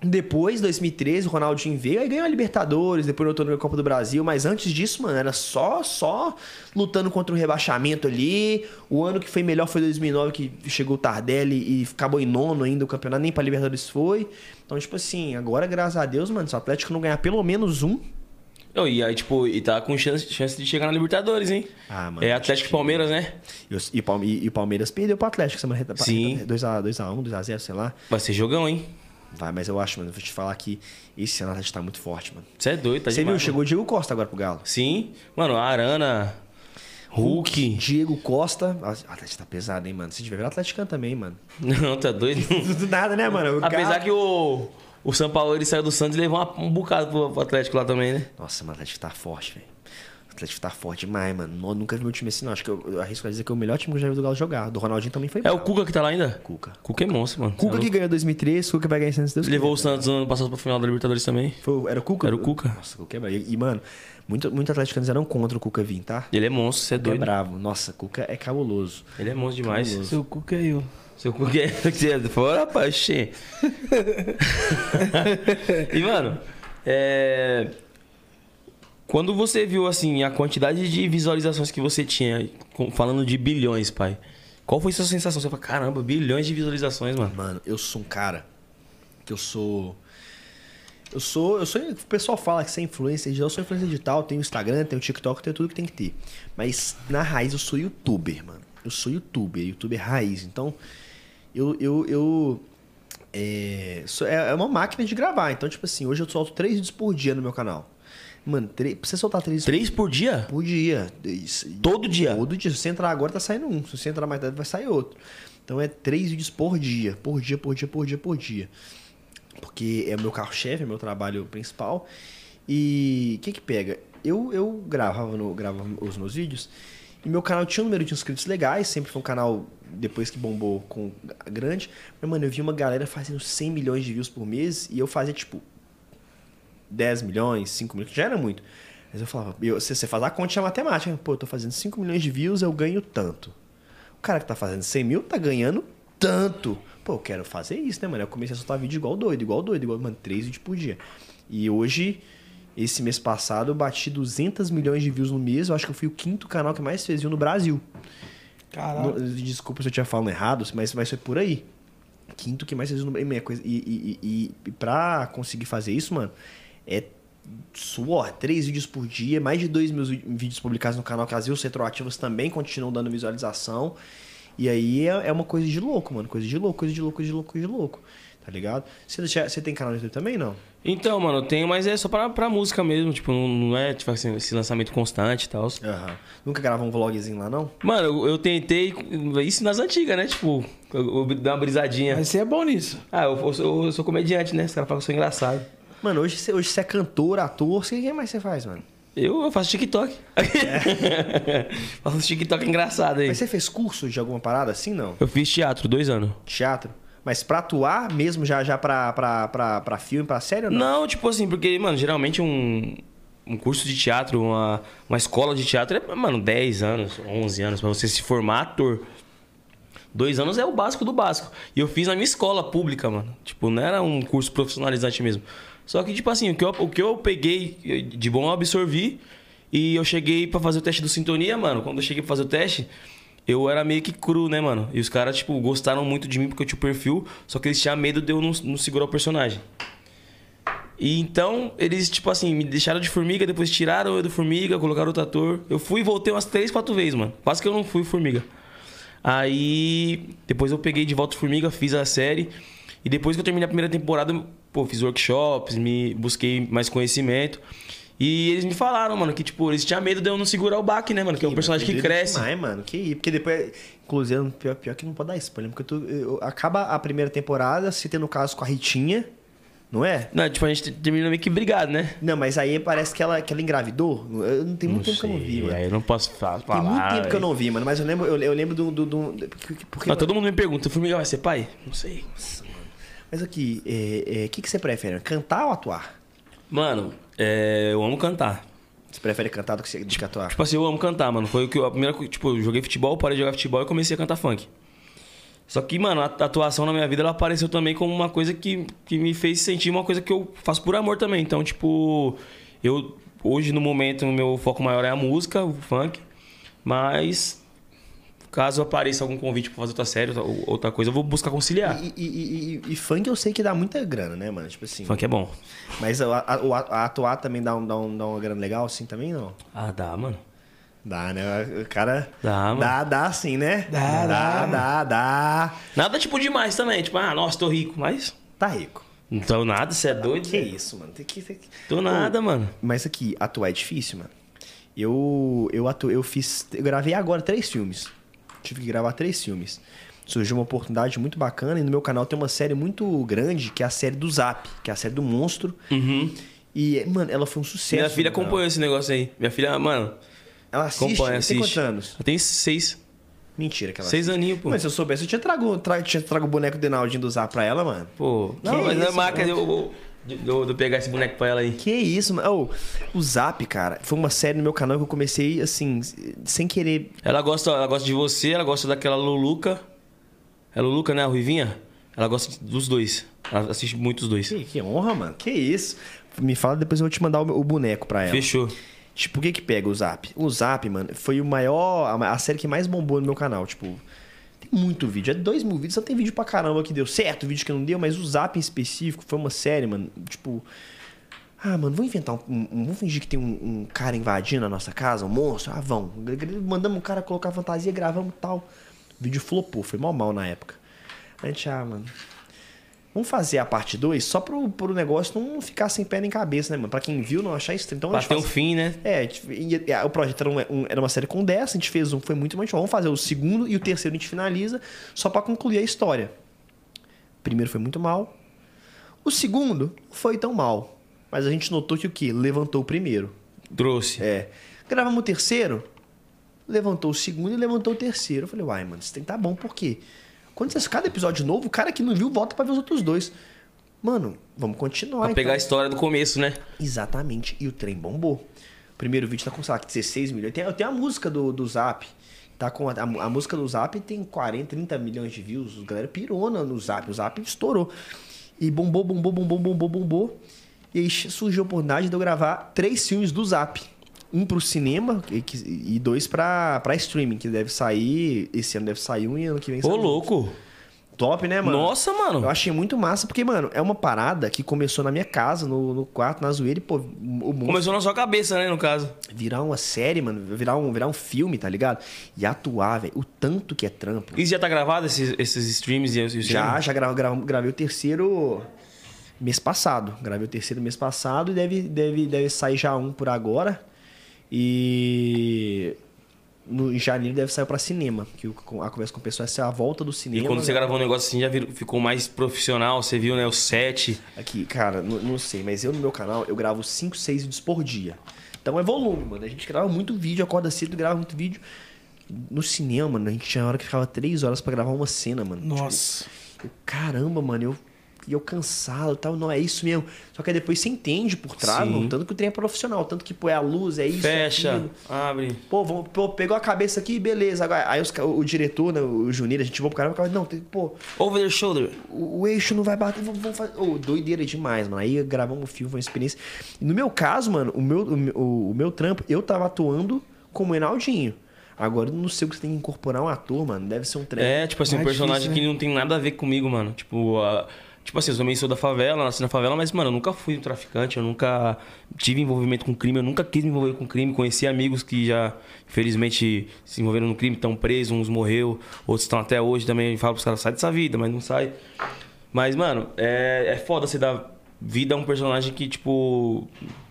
Depois, 2013, o Ronaldinho veio aí ganhou a Libertadores, depois eu tô na Copa do Brasil, mas antes disso, mano, era só só lutando contra o rebaixamento ali. O ano que foi melhor foi 2009, que chegou o Tardelli e acabou em nono ainda o campeonato, nem pra Libertadores foi. Então, tipo assim, agora, graças a Deus, mano, se o Atlético não ganhar pelo menos um, Não, e aí, tipo, e tá com chance, chance de chegar na Libertadores, hein? Ah, mano, É Atlético e Palmeiras, né? o e o Palmeiras perdeu pro Atlético semana retrasada. Sim. 2x1, 2x0, sei lá. Vai ser jogão, hein? Vai, mas eu acho, mano, vou te falar que esse Atlético tá muito forte, mano. Você é doido, tá Você viu, chegou o Diego Costa agora pro Galo. Sim. Mano, Arana, Hulk. Diego Costa. O Atlético tá pesado, hein, mano? Se tiver ver o Atlético também, mano. *laughs* Não, tá doido? *laughs* Do nada, né, mano? O Apesar Galo- que o, o São Paulo ele saiu do Santos e levou um bocado pro Atlético lá também, né? Nossa, mano, o Atlético tá forte, velho. O Atlético tá forte demais, mano. Eu nunca vi meu time assim, não. Acho que eu, eu arrisco a dizer que é o melhor time que eu já vi do Galo jogar. Do Ronaldinho também foi É o. Cuca que tá lá ainda? Cuca. Cuca é monstro, mano. Cuca É que ganhou 2003, Cuca vai ganhar se Deus Levou o. Santos no ano passado pra final da Libertadores também. Foi- era o Cuca? Era o Cuca. Nossa, o Cuca é bravo. E, e, mano, muito, muito atleticanos eram contra o Cuca vir, tá? Ele é monstro, você é Cuca é doido. bravo. Nossa, Cuca é cabuloso. Ele é monstro demais. Cabuloso. Seu cu que é eu. Seu Cuca é. *laughs* Você é fora, rapaz, xê. *laughs* E, mano, é. Quando você viu, assim, a quantidade de visualizações que você tinha, falando de bilhões, pai, qual foi a sua sensação? Você falou, caramba, bilhões de visualizações, mano. Mano, eu sou um cara que eu sou. Eu sou. Eu sou. O pessoal fala que você é influencer digital, eu sou influencer digital, tenho Instagram, tenho TikTok, tenho tudo que tem que ter. Mas na raiz eu sou youtuber, mano. Eu sou youtuber, youtuber raiz. Então, eu. eu, eu é, sou- é é uma máquina de gravar. Então, tipo assim, hoje eu solto três vídeos por dia no meu canal. Mano, três, você soltar três Três por dia? por dia. Isso- Todo dia? Todo dia. Se você entrar agora, tá saindo um. Se você entrar mais tarde, vai sair outro. Então é três vídeos por dia. Por dia, por dia, por dia, por dia. Porque é o meu carro-chefe, é meu trabalho principal. E o que que pega? Eu, eu gravava, no, gravava os meus vídeos e meu canal tinha um número de inscritos legais. Sempre foi um canal, depois que bombou, com grande. Mas, mano, eu vi uma galera fazendo 100 milhões de views por mês e eu fazia, tipo, 10 milhões, 5 milhões, que já era muito. Mas eu falava, eu, você, você faz a conta de matemática. Pô, eu tô fazendo 5 milhões de views, eu ganho tanto. O cara que tá fazendo 100 mil tá ganhando tanto. Pô, eu quero fazer isso, né, mano? Eu comecei a soltar vídeo igual doido, igual doido, igual, mano, três vídeos por dia. E hoje, esse mês passado, eu bati 200 milhões de views no mês. Eu acho que eu fui o quinto canal que mais fez view no Brasil. Caralho. Desculpa se eu estiver falando errado, mas, mas foi por aí. Quinto que mais fez views no Brasil. E, e, e, e pra conseguir fazer isso, mano, é suor. Três vídeos por dia, mais de dois mil vídeos publicados no canal, que as views retroativas também continuam dando visualização. E aí é, é uma coisa de louco, mano. Coisa de louco, coisa de louco, coisa de louco, coisa de louco. Tá ligado? Você, você tem canal no YouTube também, não? Então, mano, eu tenho, mas é só pra, pra música mesmo. Tipo, não, não é tipo assim, esse lançamento constante e tal. Aham. Nunca gravou um vlogzinho lá, não? Mano, eu, eu tentei. Isso nas antigas, né? Tipo, eu, eu dar uma brisadinha. Mas você é bom nisso. Ah, eu, eu sou, eu sou comediante, né? Os caras falam que eu sou engraçado. Mano, hoje você, hoje você é cantor, ator, o que mais você faz, mano? Eu, eu faço TikTok. *laughs* faço um TikTok engraçado aí. Mas você fez curso de alguma parada assim, não? Eu fiz teatro, dois anos. Teatro? Mas pra atuar mesmo, já, já pra, pra, pra, pra filme, pra série ou não? Não, tipo assim, porque, mano, geralmente um, um curso de teatro, uma, uma escola de teatro é, mano, 10 anos, 11 anos, pra você se formar ator. Dois anos é o básico do básico. E eu fiz na minha escola pública, mano. Tipo, não era um curso profissionalizante mesmo. Só que, tipo assim, o que eu, o que eu peguei de bom eu absorvi. E eu cheguei pra fazer o teste do Sintonia, mano. Quando eu cheguei pra fazer o teste, eu era meio que cru, né, mano? E os caras, tipo, gostaram muito de mim porque eu tinha o perfil. Só que eles tinham medo de eu não, não segurar o personagem. E então, eles, tipo assim, me deixaram de formiga, depois tiraram eu do formiga, colocaram outro ator. Eu fui e voltei umas três, quatro vezes, mano. Quase que eu não fui formiga. Aí, depois eu peguei de volta o formiga, fiz a série. E depois que eu terminei a primeira temporada, pô, fiz workshops, me busquei mais conhecimento. E eles me falaram, mano, que, tipo, eles tinham medo de eu não segurar o baque, né, mano? Que é um personagem que cresce. Demais, mano. Que. Porque depois. Inclusive, pior, pior que não pode dar spoiler. Porque tu, eu- acaba a primeira temporada, se tem no caso com a Ritinha, não é? Não, tipo, a gente termina meio que brigado, né? Não, mas aí parece que ela, que ela engravidou. Eu, não tem muito tempo que eu não vi, mano. Aí eu não posso fa- falar. Tem muito tempo que eu não vi, mano. Mas eu lembro, eu, eu lembro do. do, do- porque, porque, todo mundo me pergunta, Formiga vai ser pai? Não sei. Mas aqui, o é, é, que, que você prefere? Cantar ou atuar? Mano, é, eu amo cantar. Você prefere cantar do que, do que atuar? Tipo assim, eu amo cantar, mano. Foi o que eu, a primeira coisa, tipo, eu joguei futebol, parei de jogar futebol e comecei a cantar funk. Só que, mano, a atuação na minha vida ela apareceu também como uma coisa que, que me fez sentir uma coisa que eu faço por amor também. Então, tipo, eu hoje no momento o meu foco maior é a música, o funk, mas caso apareça algum convite pra fazer outra série, outra, outra coisa, eu vou buscar conciliar. E, e- e- e- funk eu sei que dá muita grana, né, mano? Tipo assim. Funk é bom. Mas a, a- a- atuar também dá, um, dá, um, dá uma grana legal, assim, também não? Ah, dá, mano. Dá, né? O cara. Dá, mano. Dá, dá sim, né? Dá, dá, dá. dá, dá. Nada tipo demais também, tipo, ah, nossa, tô rico, mas Tá rico. então nada, você é doido? Que isso, mano? Tem que. Tem que... Tô nada, mano. Mas aqui, atuar é difícil, mano. Eu, eu, atu, eu fiz. Eu gravei agora três filmes. Tive que gravar três filmes. Surgiu uma oportunidade muito bacana e no meu canal tem uma série muito grande, que é a série do Zap, que é a série do monstro. E, mano, ela foi um sucesso. Minha filha canal. acompanhou esse negócio aí. Minha filha, mano, Ela assiste? acompanha, Tem assiste. quantos anos? Ela tem seis. Mentira que ela Seis aninhos, pô. Mas se eu soubesse, eu tinha trago, tra, tinha trago o boneco do Enaldinho do Zap pra ela, mano. Pô, Que não, mas é isso, marca mano. eu, eu, eu pegar esse boneco pra ela aí. Que isso, mano. Oh, o Zap, cara, foi uma série no meu canal que eu comecei, assim, sem querer. Ela gosta, ela gosta de você, ela gosta daquela Luluca. É Luluca, né? A Ruivinha? Ela gosta dos dois. Ela assiste muito os dois. Que, que honra, mano. Que isso. Me fala, depois eu vou te mandar o, o boneco pra ela. Fechou. Tipo, o que que pega o Zap? O Zap, mano, foi o maior. A, a série que mais bombou no meu canal. Tipo, tem muito vídeo. É dois mil vídeos. Só tem vídeo pra caramba que deu certo, vídeo que não deu, mas o Zap em específico foi uma série, mano. Tipo. Ah, mano, vamos inventar um. um- vamos fingir que tem um, um cara invadindo a nossa casa, um monstro. Ah, vamos. Mandamos um cara colocar fantasia, gravamos tal. O vídeo flopou, foi mal mal na época. A gente, ah, mano. Vamos fazer a parte 2 só pro, pro negócio não ficar sem pé nem cabeça, né, mano? Pra quem viu, não achar estranho. Então, Pra ter um fim, né? é, o projeto era, um- um- era uma série com 10, a gente fez um, foi muito mais. Vamos fazer o segundo e o terceiro a gente finaliza, só pra concluir a história. O primeiro foi muito mal. O segundo não foi tão mal. Mas a gente notou que o quê? Levantou o primeiro. Trouxe. É. Gravamos o terceiro, levantou o segundo e levantou o terceiro. Eu falei, uai, mano, isso tem que tá bom, por quê? Quando você cada episódio novo, o cara que não viu volta pra ver os outros dois. Mano, vamos continuar. Pra pegar a então. história do começo, né? Exatamente. E o trem bombou. O primeiro vídeo tá com, sei lá, 16 milhões. Tem, tem a música do, do Zap, Tá com a, a música do Zap tem 40, 30 milhões de views. A galera pirou no, no Zap. O Zap estourou. E bombou, bombou, bombou, bombou, bombou. E aí surgiu a oportunidade de eu gravar três filmes do Zap. Um pro cinema e, que- e dois pra, pra streaming, que deve sair. Esse ano deve sair um e ano que vem Ô, sai outro. louco. Top, né, mano? Nossa, mano. Eu achei muito massa, porque, mano, é uma parada que começou na minha casa, no, no quarto, na zoeira, e, pô, o mundo Começou na sua cabeça, né, no caso. virar uma série, mano, virar um, virar um filme, tá ligado? E atuar, velho, o tanto que é trampo. E já tá gravado esses, esses streams e e o Já, já gra, gra- gravei o terceiro mês passado. Gravei o terceiro mês passado e deve, deve, deve sair já um por agora. E no, em janeiro deve sair pra cinema. Que o- a conversa com o pessoal é ser a volta do E cinema. quando você né? gravou um negócio assim, já virou- ficou mais profissional, você viu, né, o set. Aqui, cara, não, não sei, mas eu no meu canal eu gravo 5, 6 vídeos por dia. Então é volume, mano. A gente grava muito vídeo, acorda cedo, grava muito vídeo. No cinema, mano, a gente tinha hora que ficava 3 horas pra gravar uma cena, mano. Nossa. Tipo, eu, caramba, mano, eu. E eu cansado e tal, não é isso mesmo. Só que aí depois você entende por trás, mano, tanto que o trem é profissional, tanto que, pô, é a luz, é isso. é Fecha, aquilo. abre. Pô, vamos, pô, pegou a cabeça aqui, beleza. Agora, aí os o, diretor, né, o Junir, a gente voa pro caramba, não, tem, pô, Over the shoulder. o, o eixo não vai bater, vamos, vamos fazer. Ô, doideira demais, mano. Aí gravamos um filme, foi uma experiência. E no meu caso, mano, o meu, o, o meu trampo, eu tava atuando como Enaldinho. Agora, eu não sei o que você tem que incorporar um ator, mano. Deve ser um trampo. É, tipo assim, um personagem difícil, que não tem nada a ver comigo, mano. Tipo, a- tipo assim, eu também sou da favela, nasci na favela, mas, mano, eu nunca fui um traficante, eu nunca tive envolvimento com crime, eu nunca quis me envolver com crime. Conheci amigos que já, infelizmente, se envolveram no crime, estão presos, uns morreu, outros estão até hoje também. Falo pros caras, sai dessa vida, mas não sai. Mas, mano, é, é foda você dar vida a um personagem que, tipo,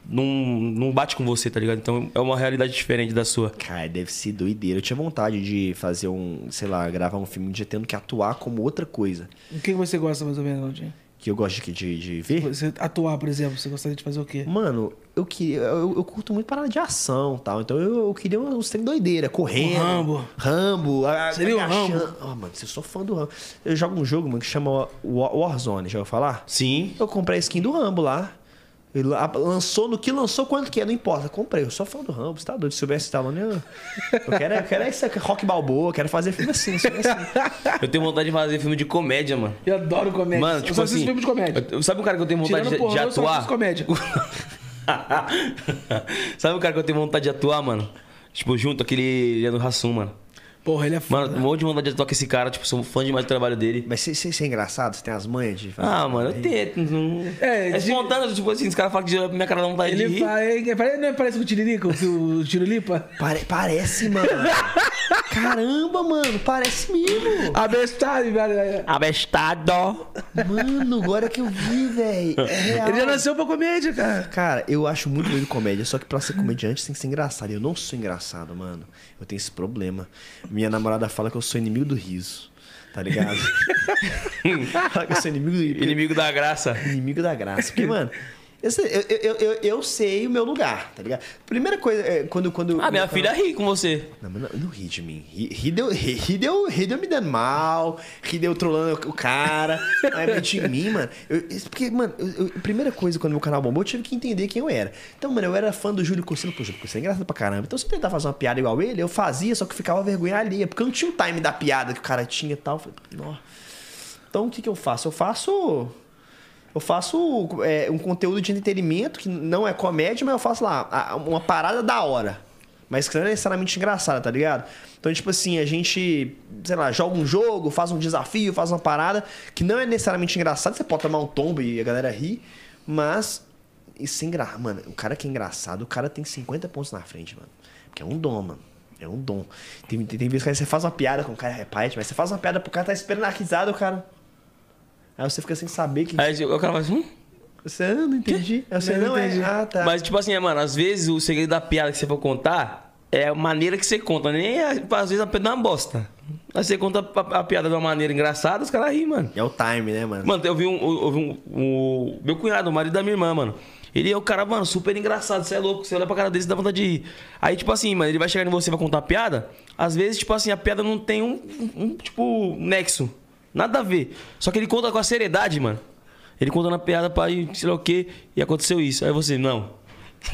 não, não bate com você, tá ligado? Então é uma realidade diferente da sua. Cara, deve ser doideira. Eu tinha vontade de fazer um, sei lá, gravar um filme um dia tendo que atuar como outra coisa. O que você gosta mais ou menos, Naldinho? Que eu gosto de, de, de ver. Você atuar, por exemplo, você gostaria de fazer o quê? Mano, eu queria. Eu, eu curto muito parada de ação e tal. Então eu, eu queria uns trem doideira, correndo. O Rambo. Rambo. a- Seria o agachando. Rambo. Oh, mano, eu sou fã do Rambo. Eu jogo um jogo, mano, que chama War- Warzone, já ouviu falar? Sim. Eu comprei a skin do Rambo lá. Ele la- lançou no que lançou, quanto que é, não importa. Comprei, eu sou fã do Rambo, você tá doido? Silvestre Stallone, eu, eu quero, eu quero esse rock balboa, eu quero fazer filme assim, filme assim. Eu tenho vontade de fazer filme de comédia, mano. Eu adoro comédia. Mano, eu tipo só assisto assim. filme de comédia. eu- sabe um cara que eu tenho vontade Tirando de, pornô, de eu só atuar? comédia. *laughs* *laughs* sabe um cara que eu tenho vontade de atuar, mano? Tipo, junto aquele Leandro Hassum, mano. Porra, ele é foda. Mano, um monte de vontade de com esse cara, tipo, sou fã demais do trabalho dele. Mas você, é engraçado? Você tem as manhas de fazer? Ah, mano, eu tento. Não... É, É, de- espontâneo, tipo assim, os caras falam que minha cara vontade de Ele rir. fala, ele pare- não é parece com o Tiririca, o, o Tirulipa? Pare- parece, mano. *laughs* Caramba, mano, parece mesmo. Abestado, velho. Abestado. Mano, agora que eu vi, velho. É. Ele já nasceu pra comédia, cara. Cara, eu acho muito doido comédia, só que pra ser comediante tem que ser engraçado. Eu não sou engraçado, mano. Eu tenho esse problema. Minha namorada fala que eu sou inimigo do riso. Tá ligado? *laughs* fala que eu sou inimigo do Inimigo da graça. Inimigo da graça. Porque, mano, eu sei, eu, eu, eu, sei o meu lugar, tá ligado? Primeira coisa, é, quando. quando Ah, minha filha ri com você. Não, não, não ri de mim. Ri, ri, deu, ri, ri, deu, ri deu me dando mal, ri deu trolando o cara. *laughs* Mas de mim, mano. Eu, porque, mano, eu, primeira coisa quando meu canal bombou, eu tive que entender quem eu era. Então, mano, eu era fã do Júlio Corsino. Pô, Júlio Corsino é engraçado pra caramba. Então, se eu tentar fazer uma piada igual ele, eu fazia, só que ficava vergonha alheia. Porque eu não tinha o time da piada que o cara tinha e tal. Falei. Então, o que, que eu faço? Eu faço. Eu faço é, um conteúdo de entretenimento que não é comédia, mas eu faço lá uma parada da hora. Mas que não é necessariamente engraçada, tá ligado? Então, tipo assim, a gente, sei lá, joga um jogo, faz um desafio, faz uma parada que não é necessariamente engraçada. Você pode tomar um tombo e a galera ri, mas isso é. Mano, o cara que é engraçado, o cara tem 50 pontos na frente, mano. Porque é um dom, mano. É um dom. Tem, tem, tem vezes que você faz uma piada com o cara, repete, mas você faz uma piada pro cara, tá esperando a risada, o cara. Aí você fica sem saber que. Aí o cara fala assim, hum? Você ah, não entendi. Você Não não, entendi. é. Ah, tá. Mas, tipo assim, é, mano, às vezes o segredo da piada que você for contar é a maneira que você conta. Nem é, tipo, às vezes a piada é uma bosta. Aí você conta a, a piada de uma maneira engraçada, os caras riem, mano. É o time, né, mano? Mano, eu vi um. Eu vi um, o meu cunhado, o marido da minha irmã, mano. Ele é o cara, mano, super engraçado. Você é louco. Você olha pra cara dele e dá vontade de rir. Aí, tipo assim, mano, ele vai chegar em você e vai contar a piada. Às vezes, tipo assim, a piada não tem um, um, um, tipo, nexo. Nada a ver. Só que ele conta com a seriedade, mano. Ele conta na piada pra ir, sei lá o quê, e aconteceu isso. Aí você, não.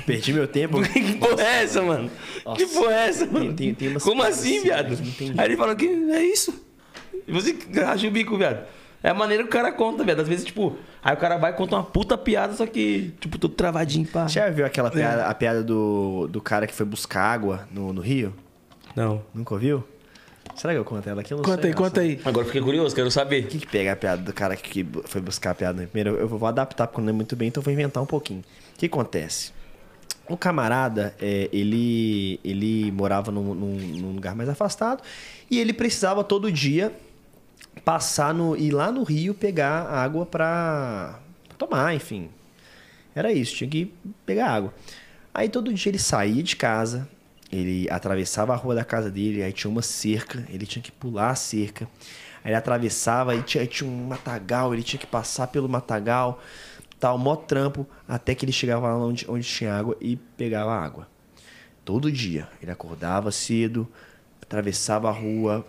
Perdi meu tempo. *laughs* Que porra é essa, mano? Que porra é essa, mano? tem- tem umas Como assim, assim, viado? Aí ele falou que é isso. E você racha o bico, viado. É a maneira que o cara conta, viado. Às vezes, tipo, aí o cara vai e conta uma puta piada, só que, tipo, tudo travadinho, pá. Já viu aquela piada, É. a piada do, do cara que foi buscar água no, no rio? Não. Nunca ouviu? Será que eu conto ela aqui? Eu não Conta sei, aí, conta aí. Agora eu fiquei curioso, quero saber. O que, que pega a piada do cara que foi buscar a piada? Primeiro, eu vou adaptar porque não lembro muito bem, então eu vou inventar um pouquinho. O que acontece? O camarada, é, ele, ele morava num, num- num lugar mais afastado e ele precisava todo dia passar no ir lá no rio pegar água pra, pra tomar, enfim. Era isso, tinha que pegar água. Aí todo dia ele saía de casa, ele atravessava a rua da casa dele, aí tinha uma cerca, ele tinha que pular a cerca. Aí ele atravessava, aí tinha, aí tinha um matagal, ele tinha que passar pelo matagal, tal, mó trampo, até que ele chegava lá onde, onde tinha água e pegava água. Todo dia. Ele acordava cedo, atravessava a rua,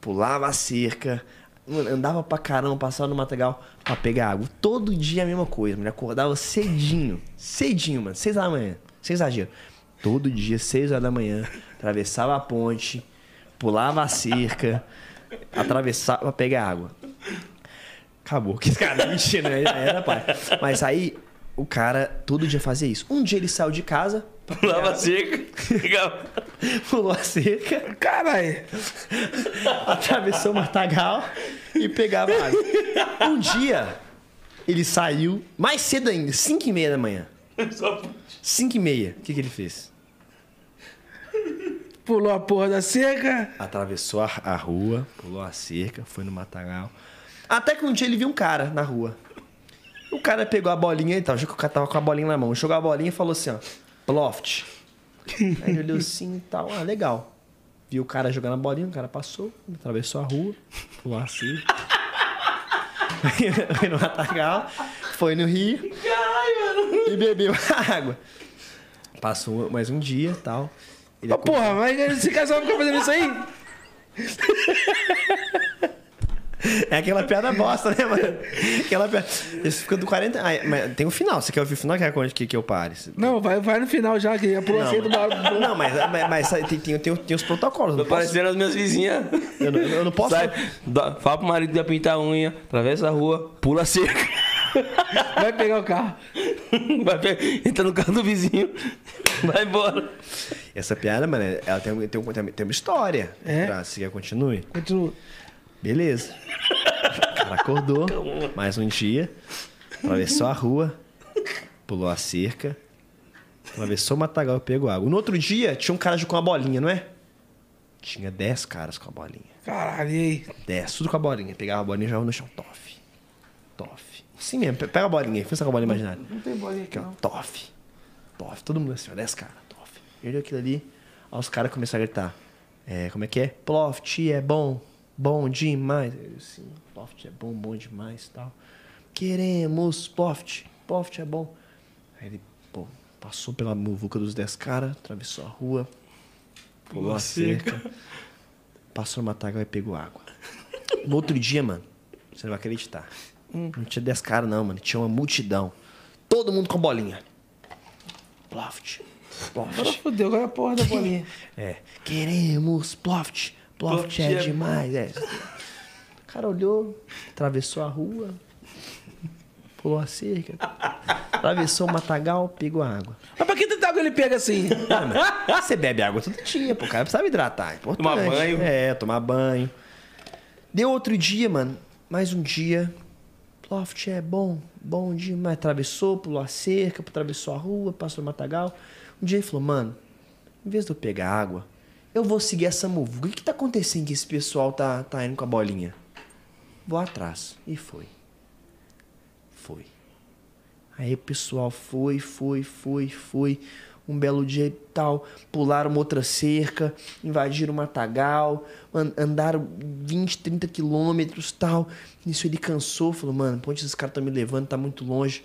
pulava a cerca, andava pra caramba, passava no matagal pra pegar água. Todo dia a mesma coisa. Ele acordava cedinho, cedinho, mano, seis da manhã, sem exagero. Todo dia, seis horas da manhã, atravessava a ponte, pulava a cerca, atravessava pra pegar água. Acabou. Que cara mentira, né? Já era, pai. Mas aí, o cara todo dia fazia isso. Um dia ele saiu de casa, Lava seca. Legal. pulou a cerca, Caralho. atravessou o matagal e pegava água. Um dia, ele saiu mais cedo ainda, 5 e meia da manhã. Só- 5 e meia. O que, que ele fez? Pulou a porra da cerca. Atravessou a, a rua, pulou a cerca, foi no matagal. Até que um dia ele viu um cara na rua. O cara pegou a bolinha e tal, já que o cara tava com a bolinha na mão. Jogou a bolinha e falou assim, ó, Ploft. Aí ele olhou assim e tal, ah, legal. Viu o cara jogando a bolinha, o cara passou, atravessou a rua, pulou a cerca. *laughs* foi no matagal, foi no rio e bebeu a *laughs* água. Passou mais um dia e tal. Ele Ô, porra, mas esse casal fica fazendo isso aí? É aquela piada bosta, né, mano? Aquela piada. Esse fica do 40. Ah, mas tem o final. Você quer ouvir o final? Quer que, que eu pare? Não, vai, vai no final já, que a cerca do Não, não mas, mas, mas tem, tem, tem, tem os protocolos. Tô parecendo as minhas vizinhas. eu, não, eu não posso. Sai, dá- fala pro marido que ia pintar a unha, atravessa a rua, pula a cerca. Vai pegar o carro. Vai pe- entra no carro do vizinho, vai embora. Essa piada, mano, ela tem, tem, tem, tem uma história. É? Pra, se quer continue? Continua. Beleza. O cara acordou, *laughs* mais um dia, atravessou a rua, pulou a cerca, atravessou o matagal e pegou água. No outro dia, tinha um cara com uma bolinha, não é? Tinha 10 caras com a bolinha. Caralho, e aí? 10, tudo com a bolinha. Pegava a bolinha e jogava no chão. Toff. Toff. Sim mesmo, pe- pega a bolinha aí. Pensa com a bolinha imaginária. Não tem bolinha aqui, não. Toff. Toff. Todo mundo assim, ó. 10 caras. Olhou aquilo ali. Aí os caras começaram a gritar. É, como é que é? Ploft é bom. Bom demais. Eu assim, Ploft é bom, bom demais e tal. Queremos Ploft. Ploft é bom. Aí ele, pô, passou pela muvuca dos 10 caras, atravessou a rua, pulou a cerca, passou no matagal e pegou água. No outro dia, mano, você não vai acreditar. Não tinha 10 caras, não, mano. Tinha uma multidão. Todo mundo com bolinha. Ploft. Agora Ploft. fodeu, agora é a porra da bolinha. *laughs* É. Queremos Ploft. Ploft Ploft é é- demais. É. O cara olhou, atravessou a rua, pulou a cerca, atravessou o matagal, pegou a água. Mas pra que tanta água ele pega assim? Ah, mas Você bebe água todo dia, pô. O cara precisava hidratar. É importante. Tomar banho. É, tomar banho. Deu outro dia, mano. Mais um dia. Ploft é bom, bom demais. Atravessou, pulou a cerca, atravessou a rua, passou no matagal. Um dia ele falou, mano, em vez de eu pegar água, eu vou seguir essa muvuca. O que, que tá acontecendo que esse pessoal tá, tá indo com a bolinha? Vou atrás. E foi. Foi. Aí o pessoal foi, foi, foi, foi. Um belo dia e tal, pularam uma outra cerca, invadiram o matagal, an- andaram 20, 30 quilômetros tal. Nisso ele cansou, falou, mano, pra onde esses caras estão me levando? Tá muito longe.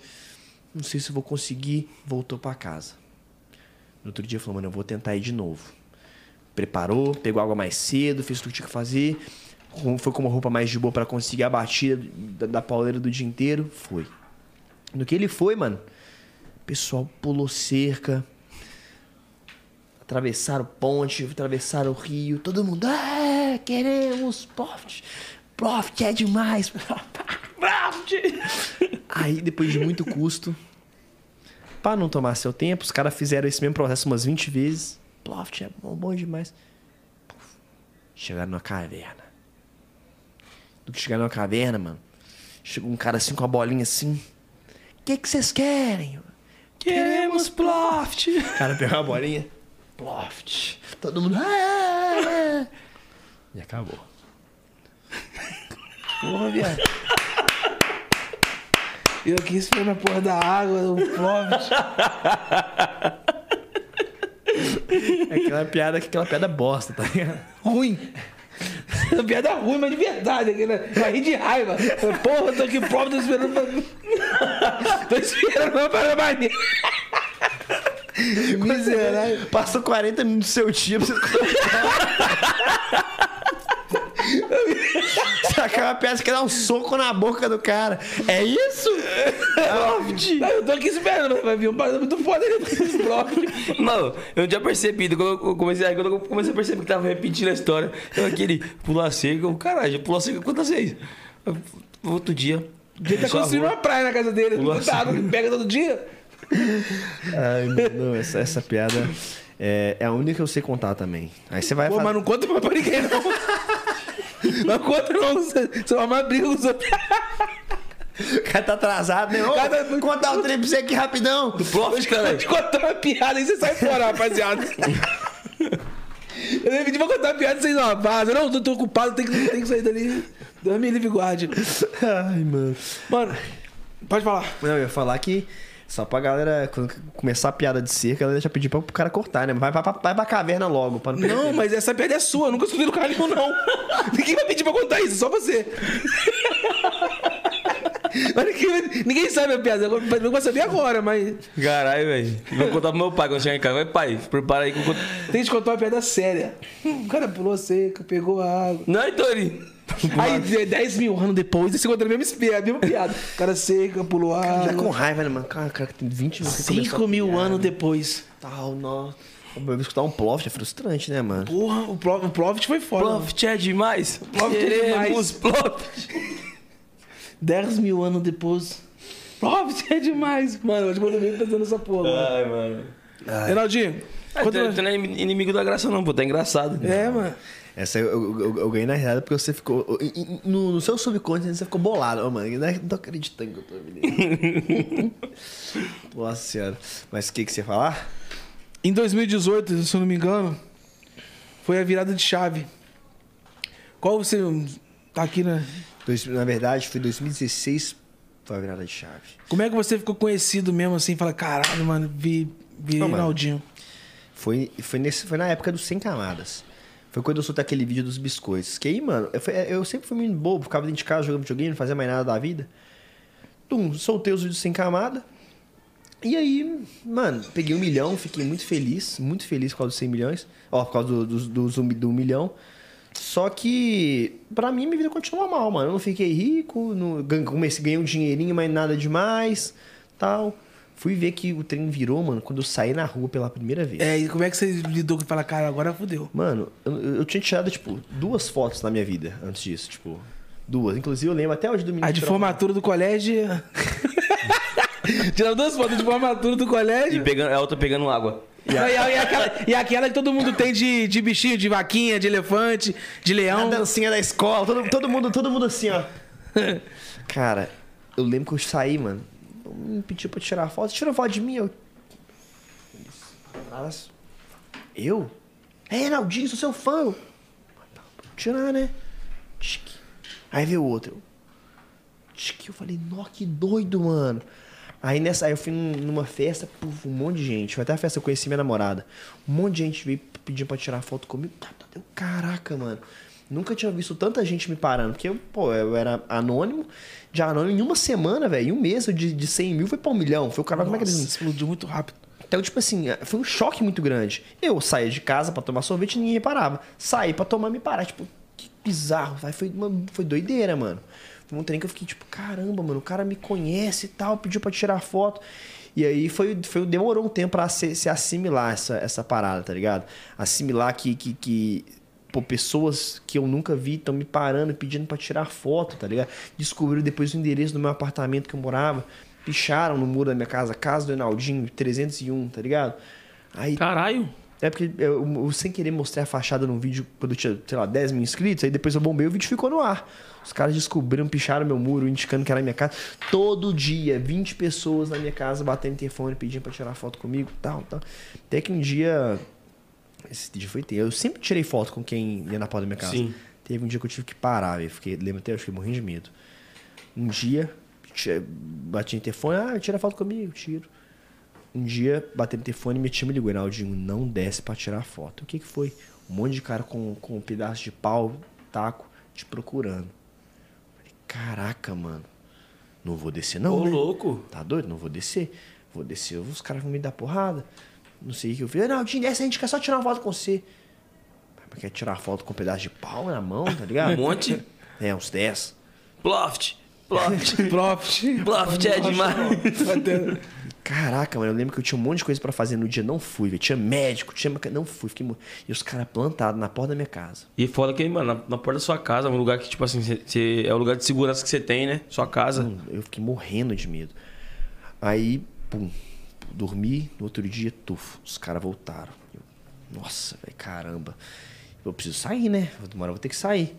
Não sei se vou conseguir. Voltou pra casa. No outro dia falou, mano, eu vou tentar ir de novo. Preparou, pegou água mais cedo, fez tudo que tinha que fazer. Foi com uma roupa mais de boa pra conseguir a batida da, da pauleira do dia inteiro. Foi. No que ele foi, mano, pessoal pulou cerca. Atravessaram ponte, atravessaram o rio. Todo mundo, é, queremos Profit. Profit é demais. *laughs* Profit. Aí, depois de muito custo, para não tomar seu tempo, os caras fizeram esse mesmo processo umas 20 vezes. Profit é bom, bom demais. Chegaram numa caverna. Do que chegaram numa caverna, mano, chegou um cara assim com a bolinha assim. O que que vocês querem? Queremos Ploft. O cara pegou a bolinha. Ploft. Todo mundo. "Ah!" E acabou. Porra, viado. Eu aqui esperando a porra da água, o Ploft. *laughs* É aquela piada que aquela piada bosta, tá ligado? Ruim. É piada ruim, mas de verdade. Aquela... Vai rir de raiva. Porra, tô aqui pobre, tô esperando pra... *laughs* Tô esperando uma parada maneira. Miserável. Passou 40 minutos do seu dia pra você *laughs* Sacar uma peça que dá um soco na boca do cara. É isso? *laughs* Não, eu tô aqui esperando, mas vai vir um parada muito foda ali. *laughs* Mano, eu não tinha percebido. Quando eu comecei, quando eu comecei a perceber que tava repetindo a história, eu aquele pular eu, caralho, já pulou seca quantas vezes? Outro dia. Ele tá construindo rua. uma praia na casa dele. Que pega todo dia. *laughs* Ai, mano, essa, essa piada é, é a única que eu sei contar também. Aí você vai Pô, fazer. mas não conta pra pra ninguém, não. Não conta, não. Você vai arrumar briga com os outros. O cara tá atrasado, né? Ô, Cara, contar o trem pra você aqui rapidão. Ploft, Vou caralho. te contar uma piada aí você sai fora, rapaziada. Eu pedi pra contar uma piada sem uma vaza. Não, tô, tô ocupado, tem que, tem que sair dali. Deus me livre guarde. Ai, mano. Mano, pode falar. Não, eu ia falar que só pra galera, quando começar a piada de cerca, ela deixa pedir pra, pro cara cortar, né? Vai, vai, vai pra caverna logo. Pra não, Não, mas essa piada é sua. Eu nunca escutei no canal nenhum, não. Ninguém vai pedir pra contar isso, só você. Mas ninguém, ninguém sabe a piada. Eu não vou saber agora, mas. Caralho, velho. Vou contar pro meu pai quando chegar em casa. Vai, pai, prepara aí que eu conto. Tem que contar uma piada séria. O cara pulou seca, pegou a água. Não, Tori. Aí, de- 10 mil anos depois, você conta a mesma piada, a mesma piada. O cara seca, pulou a Já água. com raiva, né, mano? Cara, cara que tem 20 anos. que começou 5 a mil piada. anos depois. Tal, nossa. Eu escutar um ploft é frustrante, né, mano? Porra, o, Pro, o Profit foi foda. Ploft é demais. Ploft é demais. Ploft. 10 mil anos depois. Profit é demais. Mano, eu te mando bem pensando nessa porra. mano. Ai, mano. Reinaldinho, Ah, conta- tu não é inimigo da graça, não, pô. Tá engraçado. É, mano. Essa eu, eu, eu- eu ganhei na risada porque você ficou. No, no seu subconsciente você ficou bolado, Ô, mano. Eu não tô acreditando que eu tô vendo. *laughs* Nossa senhora. Mas o que, que você ia falar? Em 2018, se eu não me engano, foi a virada de chave. Qual você tá aqui, né? Dois- na verdade, foi 2016 foi a virada de chave. Como é que você ficou conhecido mesmo assim? Fala, caralho, mano, vi, vi Ô, mano. Reinaldinho. Foi, foi, nesse, foi na época dos 100 camadas. Foi quando eu soltei aquele vídeo dos biscoitos. Que aí, mano, eu, eu sempre fui muito bobo, ficava dentro de casa jogando videogame, não fazia mais nada da vida. Tum, soltei os vídeos sem camada. E aí, mano, peguei um milhão, fiquei muito feliz, muito feliz por causa dos 100 milhões. Ó, por causa do, do, do, do, do milhão. Só que, pra mim, minha vida continua mal, mano. Eu não fiquei rico, não, comecei, ganhei um dinheirinho, mas nada demais, tal. Fui ver que o trem virou, mano, quando eu saí na rua pela primeira vez. É, e como é que você lidou com fala, cara, agora fudeu. Mano, eu, eu tinha tirado, tipo, duas fotos na minha vida antes disso, tipo, duas. Inclusive, eu lembro até hoje do menino. A de tirar uma- formatura do colégio. *laughs* Tirando duas fotos de formatura do colégio. E pegando, a outra pegando água. E, a- e aquela, e aquela que todo mundo tem de, de bichinho, de vaquinha, de elefante, de A leão. dancinha da escola, todo, todo mundo, todo mundo assim, ó. *laughs* Cara, eu lembro que eu saí, mano. Me pediu pra tirar foto. Tira foto de mim, eu. Eu? É, Reinaldinho, sou seu fã. Tirar, né? Aí veio o outro. Eu falei, nó, que doido, mano. Aí nessa, aí eu fui num- numa festa, puf, um monte de gente. Foi até a festa eu conheci minha namorada. Um monte de gente veio pedindo pra tirar foto comigo. Tá, tá, caraca, mano. Nunca tinha visto tanta gente me parando. Porque, eu, pô, eu era anônimo. De anônimo, em uma semana, velho, em um mês, de, de 100 mil foi pra um milhão. Foi o cara, como é que eles... explodiu muito rápido. Então, tipo assim, foi um choque muito grande. Eu saía de casa pra tomar sorvete e ninguém reparava. Saí pra tomar me parar. Tipo, que bizarro. Foi, uma, foi doideira, mano. Um trem que eu fiquei tipo, caramba, mano, o cara me conhece e tal, pediu pra tirar foto. E aí foi, foi demorou um tempo pra se, se assimilar essa, essa parada, tá ligado? Assimilar que, que, que pô, pessoas que eu nunca vi estão me parando, pedindo pra tirar foto, tá ligado? Descobriram depois o endereço do meu apartamento que eu morava, picharam no muro da minha casa, casa do Enaldinho, 301, tá ligado? Aí Caralho. É porque eu, eu sem querer mostrei a fachada num vídeo quando eu tinha, sei lá, 10 mil inscritos, aí depois eu bombei o vídeo ficou no ar. Os caras descobriram, picharam meu muro, indicando que era a minha casa. Todo dia, 20 pessoas na minha casa batendo telefone, pedindo pra tirar foto comigo, tal, tal. Até que um dia. Esse dia foi ter. Eu sempre tirei foto com quem ia na porta da minha casa. Sim. Teve um dia que eu tive que parar, velho. Fiquei, lembro até, eu fiquei morrendo de medo. Um dia, ti- bati no telefone, ah, tira foto comigo, tiro. Um dia, bateu no telefone e minha tia me ligou, Naldinho, não desce pra tirar foto. O que que foi? Um monte de cara com, com um pedaço de pau, taco, te procurando. Falei, caraca, mano. Não vou descer não, Ô, né? louco. Tá doido? Não vou descer. Vou descer, os caras vão me dar porrada. Não sei o que eu fiz. Naldinho, desce, a gente quer só tirar uma foto com você. Mas quer tirar foto com um pedaço de pau na mão, tá ligado? *laughs* Um monte. É, uns 10. Ploft. Ploft. *laughs* Profit. Ploft é demais. Caraca, mano, eu lembro que eu tinha um monte de coisa pra fazer no dia, não fui, velho. Tinha médico, tinha. Não fui, fiquei. E os caras plantados na porta da minha casa. E foda que, mano, na, na porta da sua casa, um lugar que, tipo assim, cê- cê- é o lugar de segurança que você tem, né? Sua casa. Mano, Eu fiquei morrendo de medo. Aí, pum, dormi, no outro dia, tufo. Os caras voltaram. Eu, nossa, velho, caramba. Eu preciso sair, né? Uma hora eu vou ter que sair.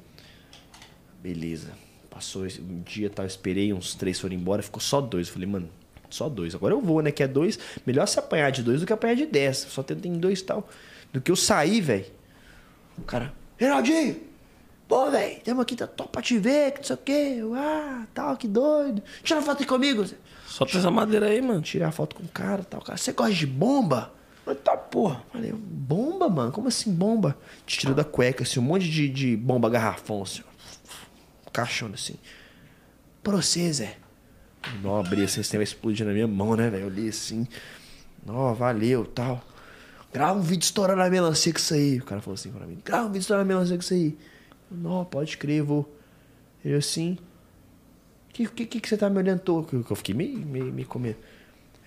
Beleza. Passou um dia, tal, esperei, uns três foram embora, ficou só dois. Eu falei, mano, só dois. Agora eu vou, né? Que é dois. Melhor se apanhar de dois do que apanhar de dez. Só tem, tem dois e tal. Do que eu sair, velho. O cara, Reinaldinho, pô, velho, temos aqui, tá top pra te ver, que não sei o quê. Ah, tal, que doido. Tira foto aí comigo. Solta essa madeira aí, mano. Tirei a foto com o cara tal. Cara, você gosta de bomba? Eita porra. Falei, bomba, mano? Como assim bomba? Te tirou da cueca, assim, um monte de, de bomba garrafão, assim. Ó. Caixão, assim. Pra você, Zé. Não, esse explodir na minha mão, né, velho? Eu li assim. Não, valeu, tal. Grava um vídeo estourando a melancia com isso aí. O cara falou assim pra mim. Grava um vídeo estourando a melancia com isso aí. Não, pode crer, vou. Ele assim. O que, que, que, você tá me olhando? Que eu fiquei meio, meio, meio comendo.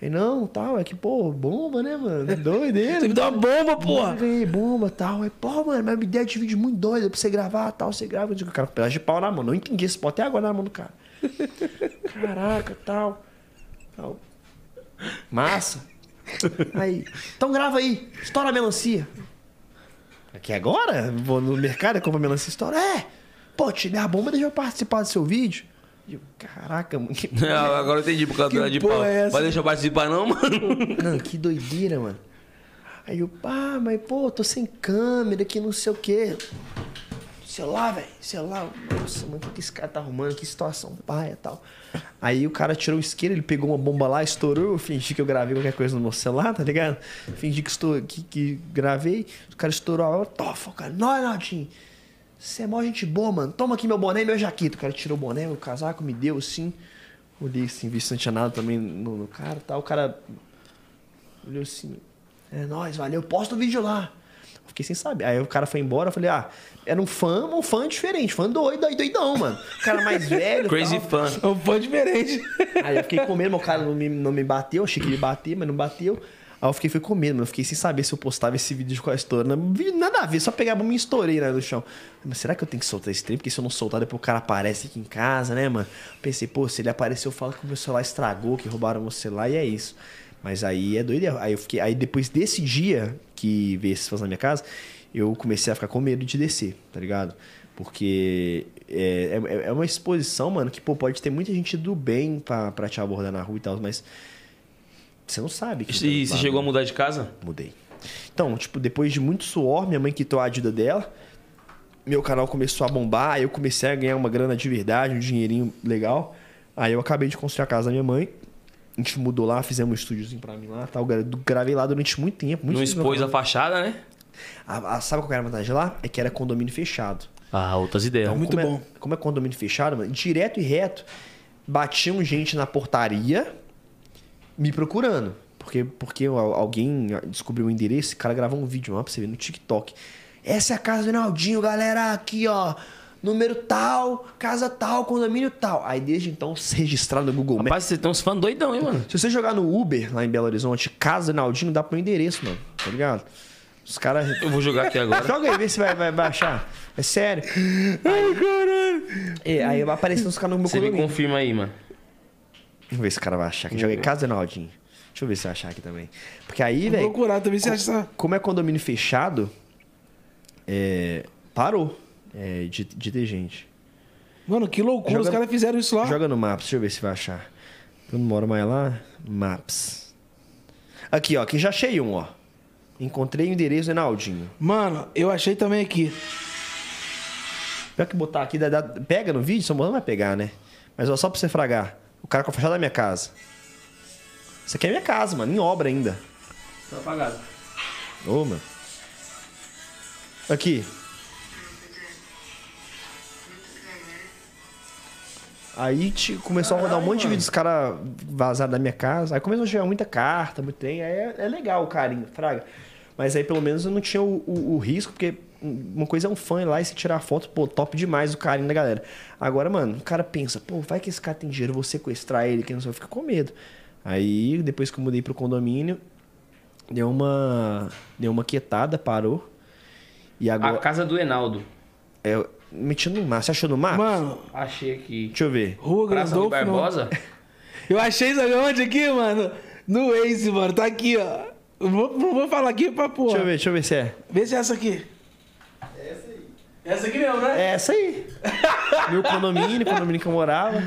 Aí, não, tal, é que, pô, bomba, né, mano? Doideira. Você me deu uma bomba, porra. Ganhei bomba e tal. Aí, pô, mano, mas uma ideia de vídeo muito doida pra você gravar tal. Você grava. Eu digo, cara, com um pedaço de pau na mão. Não entendi esse pau até agora na mão do cara. *laughs* Caraca, tal. tal. Massa. Aí, então grava aí. Estoura a melancia. Aqui agora? Vou no mercado e compro a melancia estoura. É. Pô, te dei a bomba, deixa eu participar do seu vídeo. E eu, caraca, mano. que- *laughs* Agora eu entendi por causa Que do de pau. é essa? Vai deixar eu participar, não, mano? *laughs* Não, que doideira, mano. Aí eu, pá, mas pô, tô sem câmera aqui, não sei o quê. Celular, velho, celular. Nossa, mano, o que esse cara tá arrumando? Que situação paia e tal. Aí o cara tirou o isqueiro, ele pegou uma bomba lá, estourou. Eu fingi que eu gravei qualquer coisa no meu celular, tá ligado? Fingi que, estou, que, que gravei. O cara estourou a hora, tofa, o cara. Não, Naldinho. Você é mó gente boa, mano. Toma aqui meu boné e meu jaqueta. O cara tirou o boné, o casaco, me deu assim. Olhei assim, vi se não tinha nada também no, no cara e tal. O cara olhou assim. É nóis, valeu, posta o vídeo lá. Eu Fiquei sem saber. Aí o cara foi embora, eu falei, ah, era um fã, um fã diferente, fã doido, doido, doidão, mano. O cara mais velho. *laughs* Crazy tal. fan. É um fã diferente. Aí eu fiquei com medo, meu cara não me, não me bateu, achei que ele bater, mas não bateu. Aí eu fiquei fui com medo, mano. Eu fiquei sem saber se eu postava esse vídeo de qual. Não vi nada a ver, só pegava uma e estourei né, no chão. Mas será que eu tenho que soltar esse trem? Porque se eu não soltar, depois o cara aparece aqui em casa, né, mano? Pensei, pô, se ele apareceu, eu falo que o meu celular estragou, que roubaram meu celular e é isso. Mas aí é doido. Aí eu fiquei. Aí depois desse dia que veio esses fãs na minha casa, eu comecei a ficar com medo de descer, tá ligado? Porque é, é, é uma exposição, mano, que pô, pode ter muita gente do bem pra, pra te abordar na rua e tal, mas você não sabe. Que E você chegou a mudar de casa? Mudei. Então, tipo, depois de muito suor, minha mãe quitou a ajuda dela. Meu canal começou a bombar, aí eu comecei a ganhar uma grana de verdade, um dinheirinho legal. Aí eu acabei de construir a casa da minha mãe. A gente mudou lá, fizemos um estúdiozinho pra mim lá, tal. Gra- Gravei lá durante muito tempo. Muito Não tempo. expôs a fachada, né? A- a- sabe qual era a vantagem lá? É que era condomínio fechado. Ah, outras ideias. Então, muito como bom. É, como é condomínio fechado, mano, direto e reto, batiam gente na portaria me procurando. Porque, porque al- alguém descobriu o endereço, o cara gravou um vídeo lá pra você ver no TikTok. Essa é a casa do Naldinho, galera, aqui, ó. número tal, casa tal, condomínio tal. Aí desde então, *laughs* se registrar no Google Maps. Rapaz, você tem uns fãs doidão, hein, mano? Se você jogar no Uber, lá em Belo Horizonte, casa Naldinho, dá pro meu endereço, mano. Tá ligado? Os caras. Eu vou jogar aqui agora. *laughs* Joga aí, vê se vai, vai baixar. É sério. Ai, caralho. É, aí vai aparecer os caras no meu Você me confirma aí, mano. Vamos ver se o cara vai achar. aqui. Joguei Casa Naldinho. Deixa eu ver se vai achar aqui também. Porque aí, Vou velho, procurar também se acha. como é condomínio fechado, é, parou é, de, de ter gente. Mano, que loucura. Joga- Os caras fizeram isso lá. Joga no Maps, deixa eu ver se vai achar. Eu não moro mais lá. Maps. Aqui, ó. Aqui já achei um, ó. Encontrei o endereço do Enaldinho. Mano, eu achei também aqui. Pior que botar aqui, dá- dá- pega no vídeo, só não vai pegar, né? Mas ó, só pra você fragar. O cara com a fachada da minha casa. Isso aqui é minha casa, mano. Em obra ainda. Tá apagado. Ô, mano. Aqui. Aí te- começou a rodar um monte de vídeo dos caras vazaram da minha casa. Aí começou a chegar muita carta, muito trem. Aí é, é legal o carinho, fraga. Mas aí pelo menos eu não tinha o, o- o risco, porque uma coisa é um fã ir lá e se tirar foto, pô, top demais o carinho da galera. Agora, mano, o cara pensa, pô, vai que esse cara tem dinheiro, eu vou sequestrar ele, que não sei, eu fico com medo. Aí, depois que eu mudei pro condomínio, deu uma. Deu uma quietada, parou. E A agora. casa do Enaldo. É, meti no mapa. Você achou no mapa? Mano, Achei aqui. Deixa eu ver. Rua Praça Grandolfo. não. Barbosa? Eu achei sabe onde aqui, mano? No Waze, mano. Tá aqui, ó. Eu vou, não vou falar aqui pra porra. Deixa eu ver, deixa eu ver se é. Vê se é essa aqui. Essa aqui mesmo, né? É essa aí. Meu condomínio, condomínio que eu morava.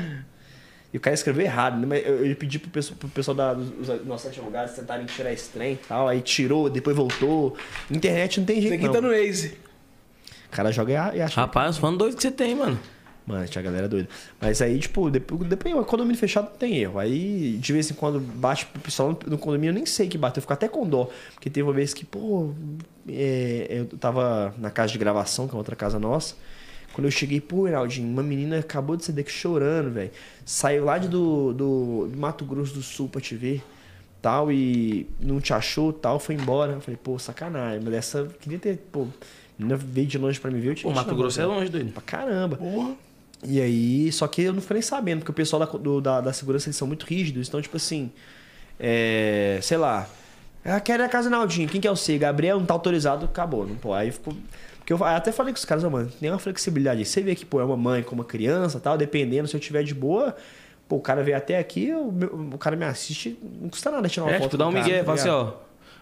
E o cara escreveu errado, né? Mas eu, eu pedi pro pessoal, pro pessoal da, dos dos nossos advogados tentarem tirar esse trem e tal. Aí tirou, depois voltou. Internet não tem jeito, Esse aqui não. tá no Waze. O cara joga e a- e acha. Rapaz, os fãs doidos que você tem, mano. Mano, tinha galera doida. Mas aí, tipo, depois, depois o condomínio fechado não tem erro. Aí, de vez em quando, bate pro pessoal no- condomínio, eu nem sei que bateu. Eu fico até com dó. Porque teve uma vez que, pô, é, eu tava na casa de gravação, que é outra casa nossa. Quando eu cheguei, pô, Reinaldinho, uma menina acabou de sair daqui chorando, velho. Saiu lá de do, do, do Mato Grosso do Sul pra te ver. Tal, e não te achou, tal, foi embora. Eu falei, pô, sacanagem. Mas essa, queria ter, pô, a menina veio de longe pra me ver. Eu tinha Pô, Mato Grosso é longe, doido. Pra caramba. Porra. E aí, só que eu não fiquei nem sabendo, porque o pessoal da, do- da, da segurança eles são muito rígidos. Então, tipo assim, é, sei lá, ah, quero ir a casa Naldinho, quem que é o C? Gabriel não tá autorizado, acabou. Não, pô, aí ficou. Porque eu até falei com os caras, ó, mano, tem uma flexibilidade. aí. Você vê que, pô, é uma mãe com uma criança tal, dependendo, se eu tiver de boa, pô, o cara veio até aqui, o, meu- o cara me assiste, não custa nada tirar uma É, foto. tipo, dá um do migué, tá fala assim, ó.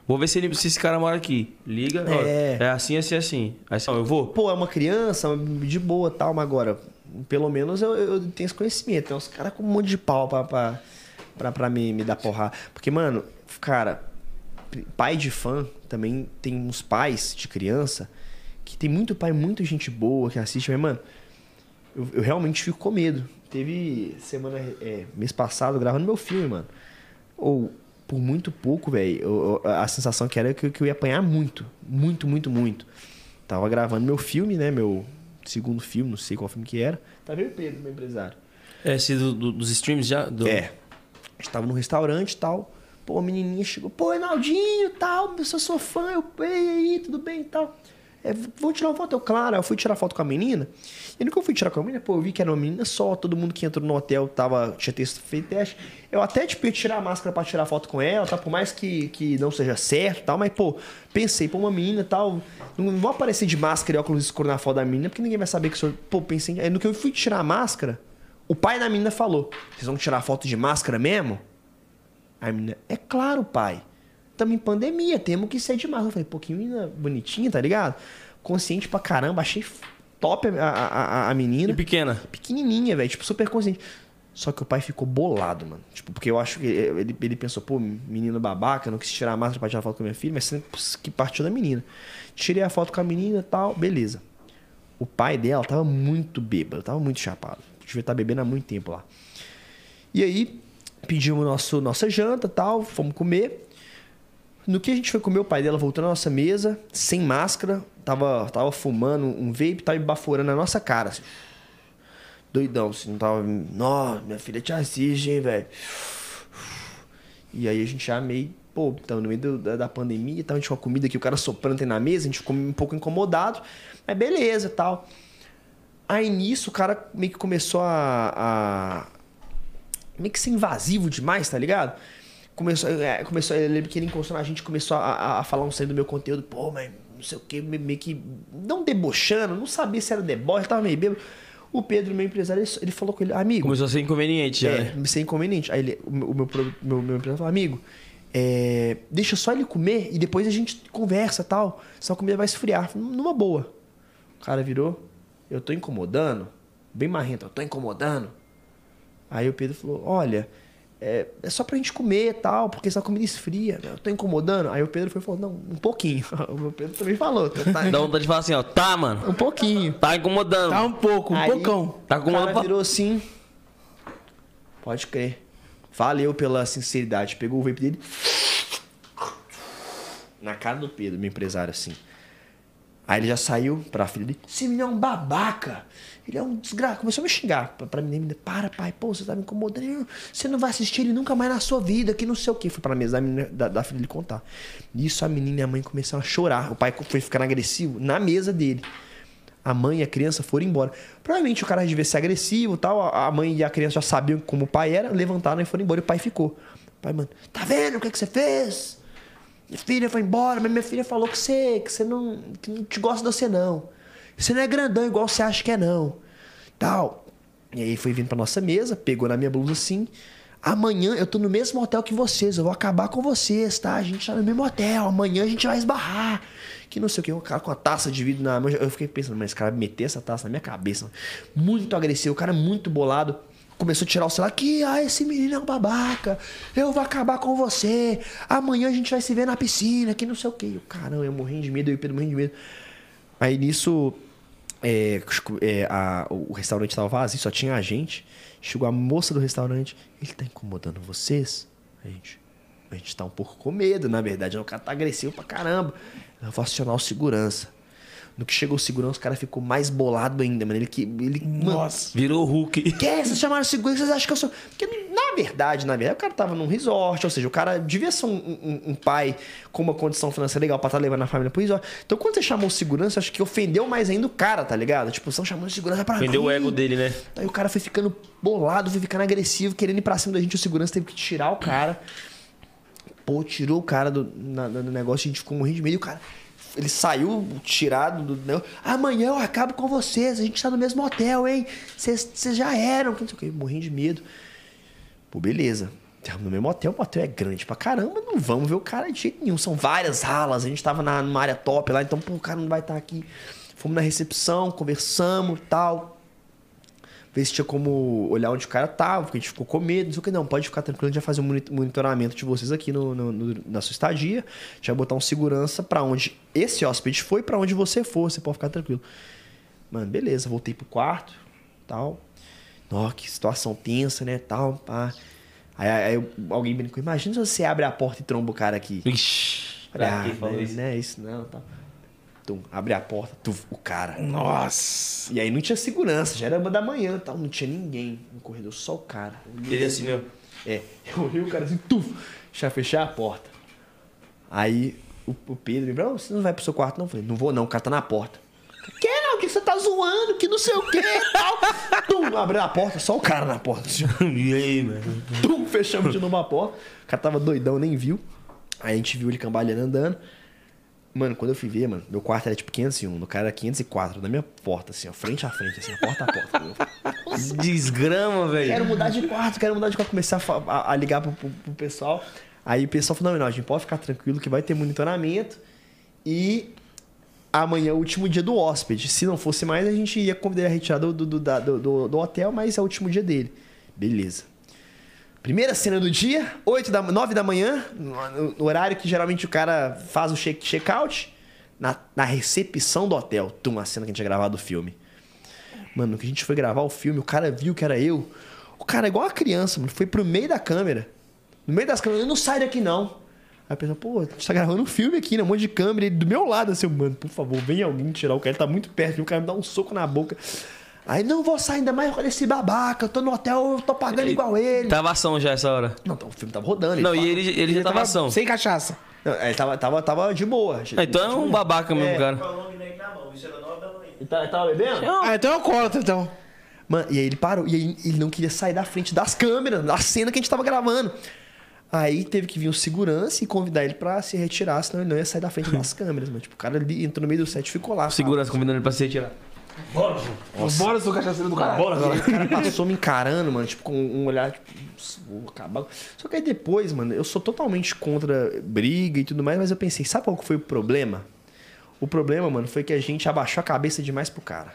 Vou ver se, ele, se esse cara mora aqui. Liga, ó, É. é assim, assim, assim. Aí assim, ó, eu vou. Pô, é uma criança, de boa tal, mas agora, pelo menos eu, eu tenho esse conhecimento. Tem uns caras com um monte de pau pra, pra, pra, pra me, me dar porrada. Porque, mano, cara, pai de fã também tem uns pais de criança que tem muito pai, muita gente boa que assiste, mas, mano, eu, eu realmente fico com medo. Teve semana, é, mês passado, gravando meu filme, mano. Ou, por muito pouco, velho, a sensação que era que, que eu ia apanhar muito. Muito, muito, muito. Tava gravando meu filme, né? Meu segundo filme, não sei qual filme que era. Tá vendo o Pedro, meu empresário? É, esse do- do- dos streams já? Do... É. A gente tava num restaurante e tal. Pô, a menininha chegou. Pô, Reinaldinho e tal. Eu sou sua fã. Eu, ei, aí, tudo bem e tal. É, vou tirar uma foto. Eu, claro. Eu fui tirar foto com a menina. E no que eu fui tirar com a menina, pô, eu vi que era uma menina só. Todo mundo que entrou no hotel tava, tinha ter feito teste. Eu até, tipo, ia tirar a máscara pra tirar foto com ela, tá? Por mais que, que não seja certo tal. Mas, pô, pensei, pô, uma menina tal. Não vou aparecer de máscara e óculos escuros na foto da menina, porque ninguém vai saber que sou. Pô, pensei. Aí no que eu fui tirar a máscara, o pai da menina falou: Vocês vão tirar foto de máscara mesmo? Aí a menina, é claro, pai. Estamos em pandemia, temos que ser de máscara. Eu falei, pô, que menina bonitinha, tá ligado? Consciente pra caramba, achei top a, a, a, a E menina. pequena. Pequenininha, velho, tipo, super consciente. Só que o pai ficou bolado, mano. Tipo, porque eu acho que ele, ele pensou, pô, menino babaca, não quis tirar a máscara pra tirar foto com a minha filha, mas sempre que partiu da menina. Tirei a foto com a menina e tal, beleza. O pai dela tava muito bêbado, tava muito chapado. Devia estar bebendo há muito tempo lá. E aí, pedimos nosso, nossa janta tal, fomos comer. No que a gente foi comer, o pai dela voltou na nossa mesa, sem máscara, tava, tava fumando um vape, tava baforando na nossa cara. Assim. Doidão, assim, não tava. Nossa, minha filha te assiste, hein, velho. E aí a gente já meio. Pô, tava no meio do- da, da pandemia, tava, a gente com a comida que o cara soprando tem na mesa, a gente ficou um pouco incomodado. Mas beleza tal. Aí nisso o cara meio que começou a, a- meio que ser invasivo demais, tá ligado? Começou, é, começou eu lembro que ele encostou na gente começou a, a- falar um sendo do meu conteúdo, pô, mas não sei o que, meio que não debochando, não sabia se era deboche, tava meio bêbado. O Pedro, meu empresário, ele, ele falou com ele, amigo, Começou a ser inconveniente já, é, né? sem inconveniente. Aí ele, o meu, o meu, meu, meu empresário falou, amigo, é, deixa só ele comer e depois a gente conversa e tal. Senão a comida vai esfriar. Numa boa. O cara virou, eu tô incomodando. Bem marrento, eu tô incomodando. Aí o Pedro falou, olha, é, é só pra gente comer e tal, porque senão a comida esfria. Eu tô incomodando. Aí o Pedro foi e falou, não, um pouquinho. *laughs* O meu Pedro também falou, tá, Dá vontade de falar assim, ó, tá, mano, um pouquinho. tá incomodando. Tá um pouco, um Aí, pocão. Tá o incomodando cara pra- virou assim. Pode crer. Valeu pela sinceridade. Pegou o vape dele. Na cara do Pedro, meu empresário, assim. Aí ele já saiu pra filha dele. Esse menino é um babaca. Ele é um desgraça. Começou a me xingar pra, pra menina. Para, pai. Pô, você tá me incomodando. Você não vai assistir ele nunca mais na sua vida. Que não sei o quê. Foi pra mesa da, menina, da, da filha dele contar. Nisso a menina e a mãe começaram a chorar. O pai foi ficando agressivo na mesa dele a mãe e a criança foram embora. Provavelmente o cara devia ser agressivo tal. A mãe e a criança já sabiam como o pai era, levantaram e foram embora. E o pai ficou. O pai, mano, tá vendo o que, que você fez? Minha filha foi embora, mas minha filha falou que você, que você não, que não te gosta de você, não. Você não é grandão igual você acha que é, não. Tal. E aí foi vindo pra nossa mesa, pegou na minha blusa assim. Amanhã eu tô no mesmo hotel que vocês, eu vou acabar com vocês, tá? A gente tá no mesmo hotel, amanhã a gente vai esbarrar. Que não sei o que, o cara com a taça de vidro na mão. Eu fiquei pensando, mas esse cara meter essa taça na minha cabeça. Muito agressivo, o cara muito bolado. Começou a tirar o celular aqui, ah, esse menino é um babaca. Eu vou acabar com você. Amanhã a gente vai se ver na piscina, que não sei o que. Caramba, eu morrendo de medo, eu e Pedro morrendo de medo. Aí nisso, é, é, a- o restaurante tava vazio, só tinha a gente. Chegou a moça do restaurante. Ele tá incomodando vocês? A gente, a gente tá um pouco com medo, na verdade. O cara tá agressivo pra caramba. Eu vou acionar o segurança. No que chegou o segurança, o cara ficou mais bolado ainda, mano. Ele que. Ele, mano, Nossa. Virou Hulk. *laughs* que é? Vocês chamaram segurança, vocês acham que eu sou. Porque, na verdade, na verdade, o cara tava num resort, ou seja, o cara devia ser um, um- um pai com uma condição financeira legal pra estar levando a família pro resort. Então, quando você chamou segurança, acho que ofendeu mais ainda o cara, tá ligado? Tipo, estão chamando segurança pra Vendeu mim. o ego dele, né? Aí o cara foi ficando bolado, foi ficando agressivo, querendo ir pra cima da gente. O segurança teve que tirar o cara. Pô, tirou o cara do, na- do negócio, a gente ficou morrendo de medo. E o cara, ele saiu tirado do. negócio. Amanhã eu acabo com vocês, a gente tá no mesmo hotel, hein? Vocês já eram. que Não sei o que, morrendo de medo. Pô, beleza. No mesmo hotel, o hotel é grande pra caramba, não vamos ver o cara de jeito nenhum. São várias alas, a gente tava na, numa área top lá, então, pô, o cara não vai estar aqui. Fomos na recepção, conversamos tal ver se tinha como olhar onde o cara tava, porque a gente ficou com medo, não sei o que. Não, pode ficar tranquilo, a gente vai fazer um moni- monitoramento de vocês aqui no, no- no- na sua estadia. A gente vai botar um segurança pra onde esse hóspede foi, pra onde você for, você pode ficar tranquilo. Mano, beleza, voltei pro quarto, tal. Ó, que situação tensa, né, tal, pá. Aí, aí alguém brincou, imagina se você abre a porta e tromba o cara aqui. Ixi. Pra ah, quem falou não, isso? não é isso não, tal. Tum, abre a porta, tu, o cara. Nossa. E aí não tinha segurança, já era uma da manhã tal, não tinha ninguém no corredor, só o cara. Ele assim, meu. É, eu olhei o cara assim, tuf, já fechei a porta. Aí o, o Pedro me falou, você não vai pro seu quarto não? Eu falei, não vou não, o cara tá na porta. Que não, que você tá zoando, que não sei o que tal. *laughs* Tum, abriu a porta, só o cara na porta. assim. *laughs* E aí, mano? Tum, fechamos de novo a porta. O cara tava doidão, nem viu. Aí a gente viu ele cambaleando andando. Mano, quando eu fui ver, mano, meu quarto era tipo 501, no cara era 504, na minha porta, assim, ó, frente a frente, assim, porta a porta. Desgrama, velho. quero mudar de quarto, quero mudar de quarto. Comecei a, a- a ligar pro, pro- pro pessoal. Aí o pessoal falou, não, não, a gente pode ficar tranquilo que vai ter monitoramento. E amanhã é o último dia do hóspede. Se não fosse mais, a gente ia convidar a retirada do, do, do, do- do hotel, mas é o último dia dele. Beleza. Primeira cena do dia, 8 da, 9 da manhã, no, horário que geralmente o cara faz o check- check-out, na, na recepção do hotel. Tum, a cena que a gente tinha gravado do filme. Mano, que a gente foi gravar o filme, o cara viu que era eu. O cara, igual a criança, mano, foi pro meio da câmera. No meio das câmeras, eu não saio daqui não. Aí a pessoa, pô, a gente tá gravando um filme aqui, né? Um monte de câmera. Ele do meu lado, assim, mano, por favor, vem alguém tirar o cara, ele tá muito perto, o cara me dá um soco na boca. Aí, não vou sair ainda mais com esse babaca, eu tô no hotel, eu tô pagando igual ele. Tava ação já essa hora. Não, o filme tava rodando. Não, fala- e ele, ele já tava ação. Sem cachaça. Não, ele tava, tava, tava de boa. Ah, Então é um babaca mesmo, cara. Com a long neck na mão, isso era 9 da manhã. Ele tá- ele tava bebendo? Ah, então é alcoólatra, então. Mano, e aí ele parou. E aí ele não queria sair da frente das câmeras, da cena que a gente tava gravando. Aí teve que vir o segurança e convidar ele pra se retirar, senão ele não ia sair da frente das câmeras, mano. Tipo, o cara ali entrou no meio do set e ficou lá. Segurança convidando ele pra se retirar. Bora, seu cachaceiro do caralho. Bora, agora. O cara passou me encarando, mano, tipo, com um olhar, tipo, "Nossa, vou acabar. Só que aí depois, mano, eu sou totalmente contra briga e tudo mais, mas eu pensei, sabe qual foi o problema? O problema, mano, foi que a gente abaixou a cabeça demais pro cara.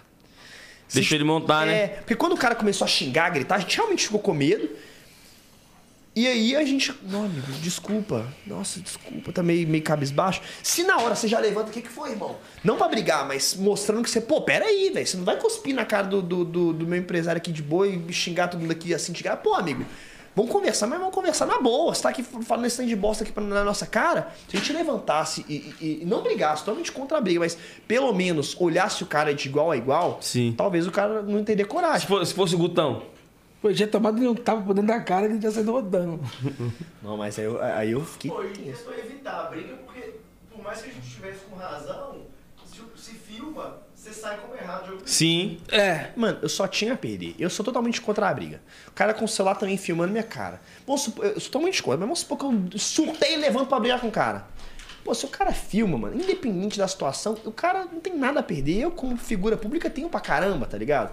Deixou ele montar, né? É, porque quando o cara começou a xingar, a gritar, a gente realmente ficou com medo. E aí a gente. Não, amigo, desculpa. Nossa, desculpa, tá meio, meio cabisbaixo. Se na hora você já levanta, o que, que foi, irmão? Não pra brigar, mas mostrando que você, pô, pera aí, velho. Você não vai cuspir na cara do, do, do, do meu empresário aqui de boa e xingar todo mundo aqui assim de cara. Pô, amigo, vamos conversar, mas vamos conversar na boa. Você tá aqui falando esse tanto de bosta aqui pra- na nossa cara. Se a gente levantasse e, e- e não brigasse, totalmente contra a briga, mas pelo menos olhasse o cara de igual a igual, Sim. talvez o cara não teria Se coragem. fosse, se fosse o Gutão. Pô, ele tinha tomado um tapa por dentro da cara que ele já saiu rodando. *laughs* Não, mas aí eu, aí eu fiquei. Pô, e tentou evitar a briga porque, por mais que a gente estivesse com razão, se, se filma, você sai como errado. Sim. É. Mano, eu só tinha a perder. Eu sou totalmente contra a briga. O cara com o celular também filmando minha cara. Vamos supor, eu sou totalmente contra, mas vamos supor que eu surtei e levanto pra brigar com o cara. Pô, se o cara filma, mano, independente da situação, o cara não tem nada a perder. Eu, como figura pública, tenho pra caramba, tá ligado?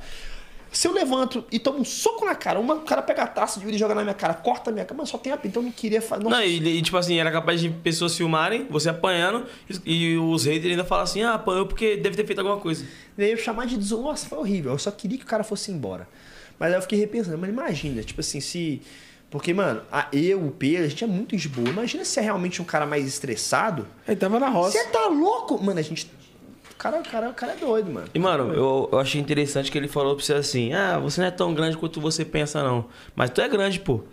Se eu levanto e tomo um soco na cara, uma, o cara pega a taça de vidro e joga na minha cara, corta a minha cara, mas só tem a então eu não queria fazer. Não, e, e, tipo assim, era capaz de pessoas filmarem, você apanhando, e, e os haters ainda falam assim, ah, apanhou porque deve ter feito alguma coisa. Daí eu chamar de desonra, nossa, foi horrível. Eu só queria que o cara fosse embora. Mas aí eu fiquei repensando, mas imagina, tipo assim, se. Porque, mano, a, eu, o P, a gente é muito de boa. Imagina se é realmente um cara mais estressado. Ele tava na roça. Você tá louco? Mano, a gente. O cara, o cara, o cara é doido, mano. E, mano, eu, eu achei interessante que ele falou pra você assim, ah, você não é tão grande quanto você pensa, não. Mas tu é grande, pô.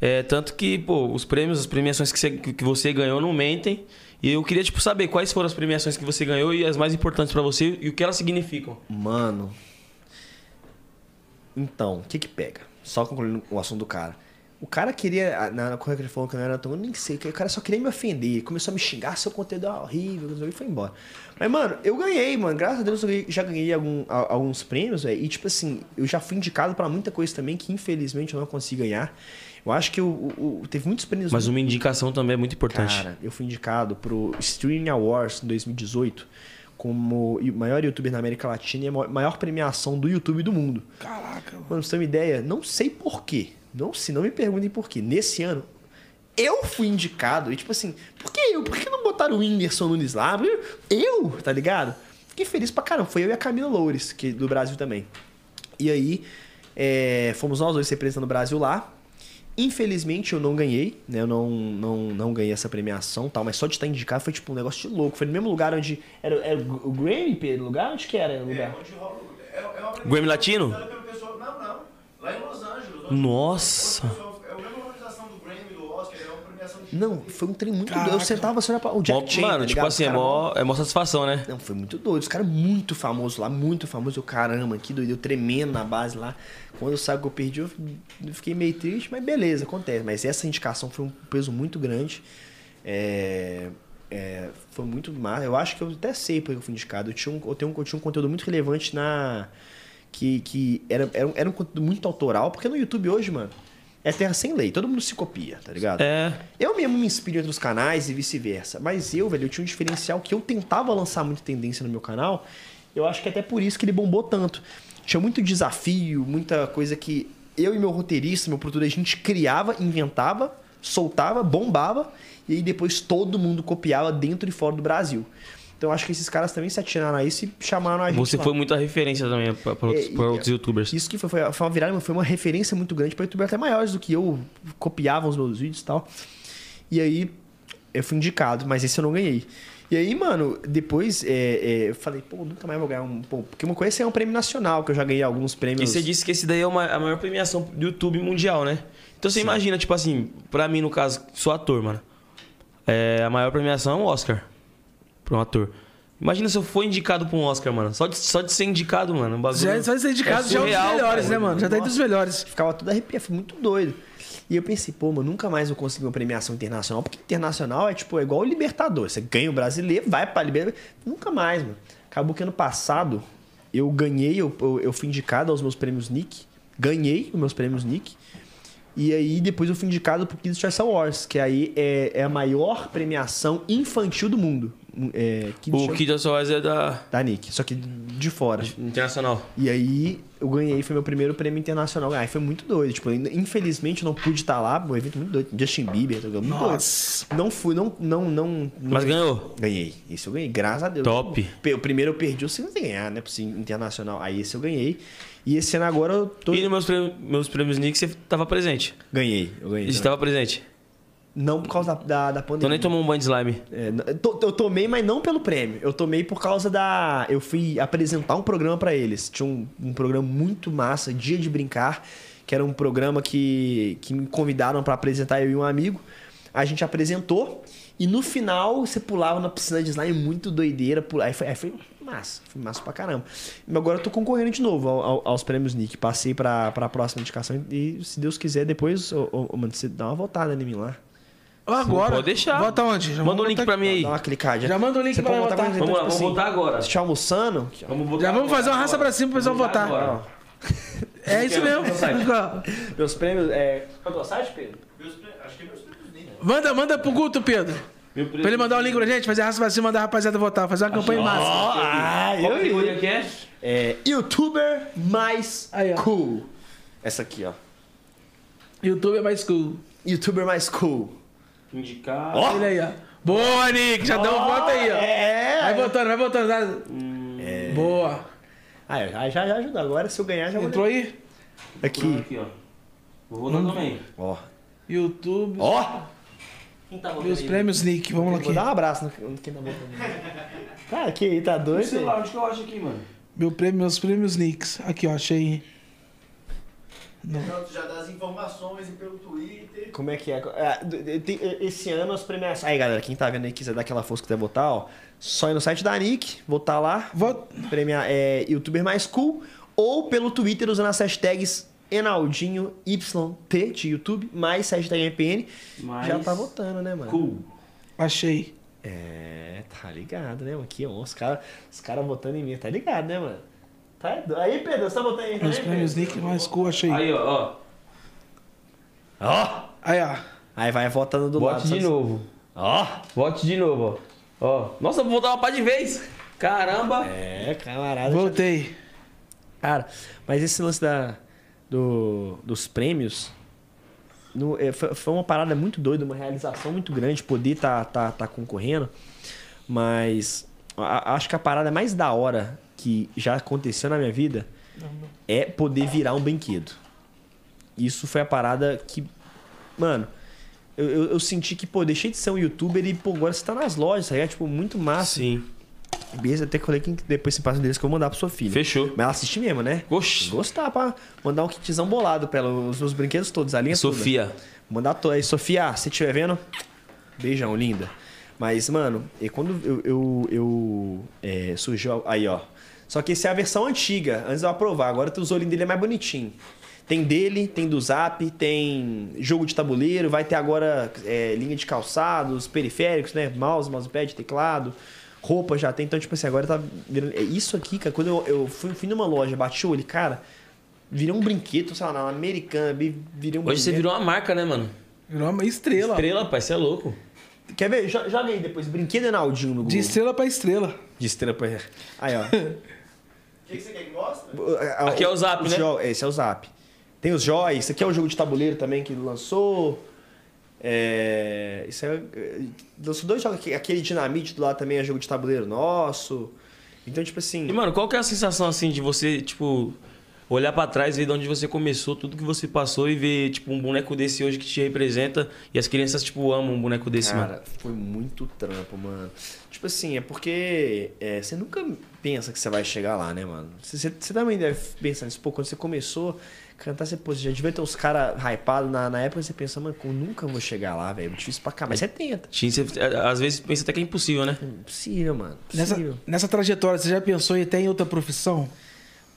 É, tanto que, pô, os prêmios, as premiações que você, que você ganhou não mentem. E eu queria, tipo, saber quais foram as premiações que você ganhou e as mais importantes pra você e o que elas significam. Mano. Então, o que que pega? Só concluindo o assunto do cara. O cara queria. Na correia que ele falou que eu não era tão. Eu nem sei. O cara só queria me ofender. Ele Começou a me xingar, seu conteúdo é horrível. E foi embora. Mas, mano, eu ganhei, mano. Graças a Deus eu já ganhei algum- a- alguns prêmios, velho. E, tipo assim, eu já fui indicado pra muita coisa também que, infelizmente, eu não consegui ganhar. Eu acho que o, o- o- teve muitos prêmios. Mas uma indicação também é muito importante. Cara, eu fui indicado pro Streaming Awards em 2018 como o maior youtuber na América Latina e a maior premiação do YouTube do mundo. Caraca, mano. Mano, pra você ter uma ideia, não sei porquê. Não, se não me perguntem por quê. Nesse ano, eu fui indicado. E tipo assim, por que eu? Por que não botaram o Whindersson Nunes lá? Eu, tá ligado? Fiquei feliz pra caramba. Foi eu e a Camila Loures, que do Brasil também. E aí, é, fomos nós dois representando o Brasil lá. Infelizmente eu não ganhei, né? Eu não, não, não ganhei essa premiação e tal, mas só de estar indicado foi tipo um negócio de louco. Foi no mesmo lugar onde. Era, era o Grammy, Pedro? Lugar? Onde que era o lugar? Onde rola- é, é uma Grammy Latino? organizada pelo pessoal- Não, não. Lá em Los Angeles. Nossa. É a mesma organização do Grammy, do Oscar, é uma premiação de. Não, foi um trem muito Caraca. doido. Eu sentava você olhava pra. O Jack Mó- Chan, mano, tá tipo assim, é mó, é mó satisfação, né? Não, foi muito doido. Os caras muito famosos lá, muito famosos. Eu, caramba, que doido. Eu tremendo na base lá. Quando eu sabe que eu perdi, eu fiquei meio triste, mas beleza, acontece. Mas essa indicação foi um peso muito grande. É, é, foi muito massa. Eu acho que eu até sei porque eu fui indicado. Eu tinha um, eu tenho um, eu tinha um conteúdo muito relevante na. Que, que era, era, um- era um conteúdo muito autoral, porque no YouTube hoje, mano, é terra sem lei. Todo mundo se copia, tá ligado? É. Eu mesmo me inspiro em outros canais e vice-versa. Mas eu, velho, eu tinha um diferencial que eu tentava lançar muita tendência no meu canal. Eu acho que até por isso que ele bombou tanto. Tinha muito desafio, muita coisa que eu e meu roteirista, meu produtor, a gente criava, inventava, soltava, bombava. E aí depois todo mundo copiava dentro e fora do Brasil. Então acho que esses caras também se atiraram a isso e chamaram a gente. Você lá. foi muita referência também pra outros, É, e- outros youtubers. Isso que foi, foi, foi uma virada, foi uma referência muito grande para youtubers até maiores do que eu, copiavam os meus vídeos e tal. E aí eu fui indicado, mas esse eu não ganhei. E aí, mano, depois é, é, eu falei, pô, nunca mais vou ganhar um. Pô, porque uma coisa é um prêmio nacional, que eu já ganhei alguns E prêmios. você disse que esse daí é uma- a maior premiação do YouTube mundial, né? Então você imagina, tipo assim, pra mim, no caso, sou ator, mano. É, a maior premiação é um Oscar. Pra um ator. Imagina se eu for indicado pra um Oscar, mano. Só de, só de ser indicado, mano. Um bagulho. Já, só de ser indicado já é um dos surreal, melhores, cara. né, mano? Já tá entre os melhores. Ficava tudo arrepiado, foi muito doido. E eu pensei, pô, mano, nunca mais vou conseguir uma premiação internacional, porque internacional é tipo, é igual o Libertador. Você ganha o brasileiro, vai pra Libertador. Nunca mais, mano. Acabou que ano passado eu ganhei, eu, eu, eu fui indicado aos meus prêmios Nick. Ganhei os meus prêmios Nick. E aí depois eu fui indicado pro Kids Choice Awards, que aí é, é a maior premiação infantil do mundo. É, Kids O Kid Soares é da Da Nick, só que de fora. Internacional. E aí eu ganhei, foi meu primeiro prêmio internacional. Aí foi muito doido. Tipo, infelizmente eu não pude estar lá, um evento muito doido. Justin Bieber, muito Nossa. doido. Não fui, não, não, não. Mas ganhou. Ganhei. Isso eu ganhei, graças a Deus. Top. Pe- O primeiro eu perdi, o segundo ganhar, né? Por ser internacional. Aí esse eu ganhei. E esse ano agora eu tô. E nos meus prêmios, meus prêmios Nick você tava presente. Ganhei, eu ganhei. E você tava presente. Não por causa da, da, da Então pandemia. nem tomou um banho de slime. É, eu to- eu tomei, mas não pelo prêmio. Eu tomei por causa da. Eu fui apresentar um programa pra eles. Tinha um, um programa muito massa, Dia de Brincar, que era um programa que, que me convidaram pra apresentar eu e um amigo. A gente apresentou e no final você pulava na piscina de slime muito doideira. pula- Aí foi, aí foi massa, foi massa pra caramba. Agora eu tô concorrendo de novo ao- ao- aos prêmios Nick. Passei pra, pra próxima indicação e se Deus quiser, depois, ô, ô, mano, você dá uma voltada em mim lá. Agora. Pode deixar. Bota onde? Já Manda o link botar pra mim aí. Dá uma clicadinha. Já manda o link Você pra botar quando- Vamos lá, tipo vamos assim, votar agora. Você tá almoçando? Vamos votar Já vamos fazer uma raça pra cima pro pessoal votar. Agora. É isso mesmo. Meus prêmios é. Qual é o teu site, Pedro? Acho que é meus prêmios nem. Manda, manda pro Guto, Pedro. Pra ele mandar o link pra gente, fazer a raça pra cima, mandar a rapaziada votar. Fazer uma campanha massa. Ah, Qual eu que é? É. Youtuber mais Aí, cool. Essa aqui, ó. YouTube é mais cool. Youtuber mais cool. Indicar. Olha aí, ó. Boa, Nick. Já deu um voto aí, ó. É. Vai votando, vai votando. tá? Boa. Ah, já, já ajuda. Agora, se eu ganhar, já vou. Entrou aí? Aqui. Aqui, ó. Vou votar também. Ó. YouTube. Ó. Quem tá votando Meus aí? prêmios, Nick. Vamos lá Vou aqui. dar um abraço no quem tá botando. Cara, que aí, tá doido? Sei lá, onde que eu acho aqui, mano? Meu prêmio, meus prêmios, Nicks. Aqui, ó. Achei. Então, tu já dá as informações e pelo Twitter. Como é que é? Tem- Esse ano as premiações. Aí, galera, quem tá vendo aí quiser dar aquela força que quiser votar, ó. Só ir no site da Nick, votar lá. Voto. Premiar é youtuber mais cool. Ou pelo Twitter usando as hashtags Enaldinho YT de YouTube, mais hashtag MPN. Mais Já tá votando, né, mano? Cool. Achei. É, tá ligado, né, mano? Aqui, ó, os caras os cara votando em mim, tá ligado, né, mano? Tá do- Aí, Pedro, você tá em mim Meus também, prêmios? Nick mais cool. Achei. Aí, ó, ó. Ó! Aí, ó. Aí vai votando do lado. Vote de só- novo. Ó! Vote de novo, ó. Ó. Nossa, vou voltar uma pá de vez. Caramba. É, camarada. Voltei. Cara, mas esse lance da, do, dos prêmios no- é, foi, foi uma parada muito doida, uma realização muito grande poder estar tá, tá, tá concorrendo. Mas a- acho que a parada mais da hora que já aconteceu na minha vida é poder virar um brinquedo. Isso foi a parada que. Mano, eu, eu, eu senti que, pô, deixei de ser um youtuber e, pô, agora você tá nas lojas, tá ligado? Tipo, muito massa. Sim. Beleza, até que falei que depois você passa endereço que eu vou mandar pra sua filha. Fechou. Mas ela assiste mesmo, né? Oxi. Gostar pra mandar um kitzão bolado pra ela, os meus brinquedos todos, a linha toda. Sofia. Mandar toda. Aí, Sofia, se estiver vendo, beijão, linda. Mas, mano, e quando eu, eu, eu é, surgiu. Aí, ó. Só que essa é a versão antiga, antes de eu aprovar. Agora os olhinhos dele é mais bonitinho. Tem dele, tem do Zap, tem jogo de tabuleiro, vai ter agora é, linha de calçados, periféricos, né? Mouse, mousepad, teclado, roupa já tem. Então, tipo assim, agora tá virando. é Isso aqui, cara, quando eu, eu fui, fui numa loja, bati o olho, cara, virei um brinquedo, sei lá, na americana, virei um Hoje você virou uma marca, né, mano? Virou uma estrela. Estrela, pai, você é louco. Quer ver? Jo- Joga aí depois, brinquedo Enaldinho no Google. De estrela pra estrela. De estrela pra. *laughs* Aí, ó. O que, que você quer que mostre? Aqui é o Zap, né? Esse é o Zap. Tem os joias, esse aqui é o jogo de tabuleiro também que ele lançou. É, isso é, é, lançou dois jogos, aquele Dinamite do lado também é jogo de tabuleiro nosso. Então, tipo assim. E, mano, qual que é a sensação, assim, de você, tipo, olhar pra trás, ver de onde você começou, tudo que você passou e ver, tipo, um boneco desse hoje que te representa e as crianças, tipo, amam um boneco desse, mano. Cara, foi muito trampo, mano. Tipo assim, é porque é, você nunca pensa que você vai chegar lá, né, mano? Você, você- você também deve pensar nisso. Pô, quando você começou a cantar, você, pô, já devia ter uns caras hypados na, na época, você pensa, mano, eu nunca vou chegar lá, velho. É difícil pra cá. Mas você tenta. Tinha- você- Às vezes pensa até que é impossível, né? Impossível, mano. Nessa, Impossível. nessa trajetória, você já pensou em ter em outra profissão?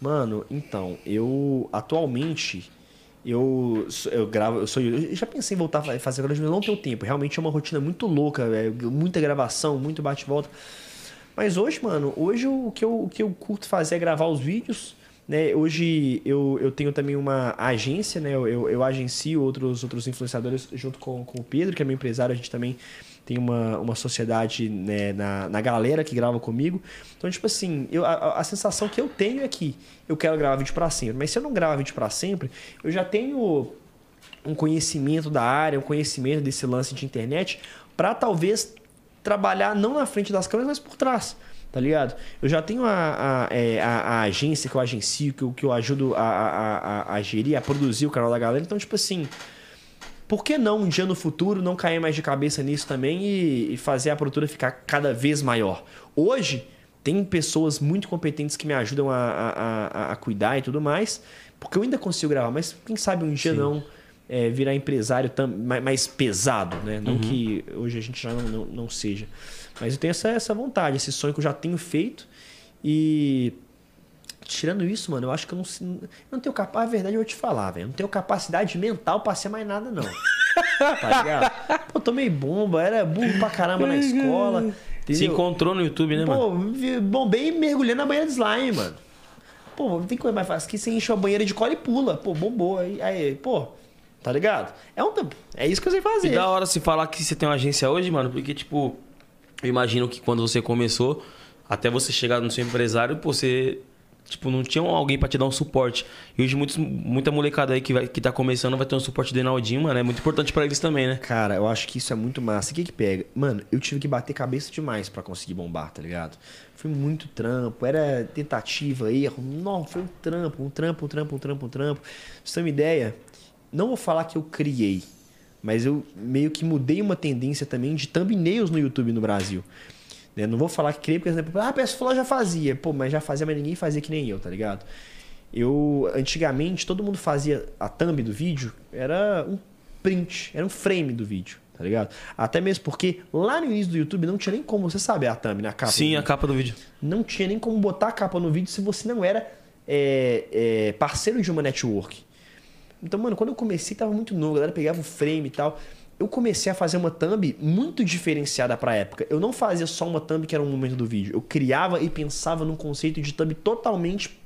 Mano, então, eu atualmente eu, eu gravo, eu sou eu já pensei em voltar a fazer agora, mas não tenho tempo. Realmente é uma rotina muito louca, é muita gravação, muito bate e volta. Mas hoje, mano, hoje o que eu, o que eu curto fazer é gravar os vídeos. Né? Hoje eu, eu tenho também uma agência, né? Eu, eu, eu agencio outros, outros influenciadores junto com, com o Pedro, que é meu empresário. A gente também tem uma, uma sociedade né, na, na galera que grava comigo. Então, tipo assim, eu, a, a sensação que eu tenho é que eu quero gravar vídeo para sempre. Mas se eu não gravar vídeo para sempre, eu já tenho um conhecimento da área, um conhecimento desse lance de internet, para talvez trabalhar não na frente das câmeras, mas por trás. Tá ligado? Eu já tenho a, a, é, a, a agência que eu agencio, que eu, que eu ajudo a, a, a, a gerir, a produzir o canal da galera. Então, tipo assim, por que não um dia no futuro não cair mais de cabeça nisso também e, e fazer a produtora ficar cada vez maior? Hoje, tem pessoas muito competentes que me ajudam a, a, a, a cuidar e tudo mais, porque eu ainda consigo gravar, mas quem sabe um dia Sim. não é, virar empresário tam, mais, mais pesado, né? Não que hoje a gente já não, não, não seja. Mas eu tenho essa, essa vontade, esse sonho que eu já tenho feito. E tirando isso, mano, eu acho que eu não, se- eu não tenho capacidade. A verdade eu vou te falar, velho. Eu não tenho capacidade mental pra ser mais nada, não. tá ligado? Pô, tomei bomba, era burro pra caramba na escola. Se Entendeu? encontrou no YouTube, né, mano? Pô, bombei e mergulhei na banheira de slime, mano. Pô, tem coisa mais fácil que você enche a banheira de cola e pula. Pô, bombou. Aí, aí pô, tá ligado? É, um, é isso que eu sei E fazer. da hora se falar que você tem uma agência hoje, mano, porque, tipo, eu imagino que quando você começou, até você chegar no seu empresário, pô, você, tipo, não tinha alguém pra te dar um suporte. E hoje muitos, muita molecada aí que, vai, que tá começando vai ter um suporte do Enaldinho, mano, é muito importante pra eles também, né? Cara, eu acho que isso é muito massa. O que que pega? Mano, eu tive que bater cabeça demais pra conseguir bombar, tá ligado? Foi muito trampo, era tentativa, erro. Não, foi um trampo, um trampo, um trampo, um trampo, um trampo. Pra você ter uma ideia, não vou falar que eu criei, mas eu meio que mudei uma tendência também de thumbnails no YouTube no Brasil. Né? Não vou falar que criei, porque, ah, a pessoa já fazia. Pô, mas já fazia, mas ninguém fazia que nem eu, tá ligado? Eu, antigamente, todo mundo fazia a thumb do vídeo, era um print, era um frame do vídeo, tá ligado? Até mesmo porque lá no início do YouTube não tinha nem como você saber a thumb, né? A capa Sim, a capa do vídeo. Não tinha nem como botar a capa no vídeo se você não era é, é, parceiro de uma network. Então, mano, quando eu comecei, tava muito novo, a galera pegava o frame e tal. Eu comecei a fazer uma thumb muito diferenciada pra época. Eu não fazia só uma thumb que era um momento do vídeo. Eu criava e pensava num conceito de thumb totalmente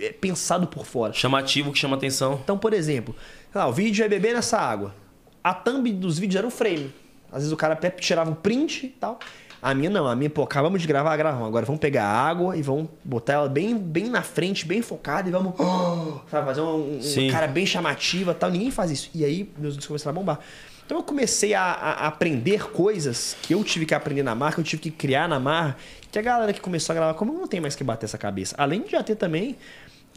é, pensado por fora. Chamativo, que chama atenção. Então, por exemplo, lá, o vídeo é beber nessa água. A thumb dos vídeos era um frame. Às vezes o cara até tirava um print e tal. A minha não, a minha, pô, acabamos de gravar, gravamos. Agora vamos pegar a água e vamos botar ela bem, bem na frente, bem focada e vamos. *gasps* sabe, fazer uma, um- uma cara bem chamativa e tal. Ninguém faz isso. E aí meus vídeos começaram a bombar. Então eu comecei a, a- aprender coisas que eu tive que aprender na marca, eu tive que criar na marca, que a galera que começou a gravar como não tem mais que bater essa cabeça. Além de já ter também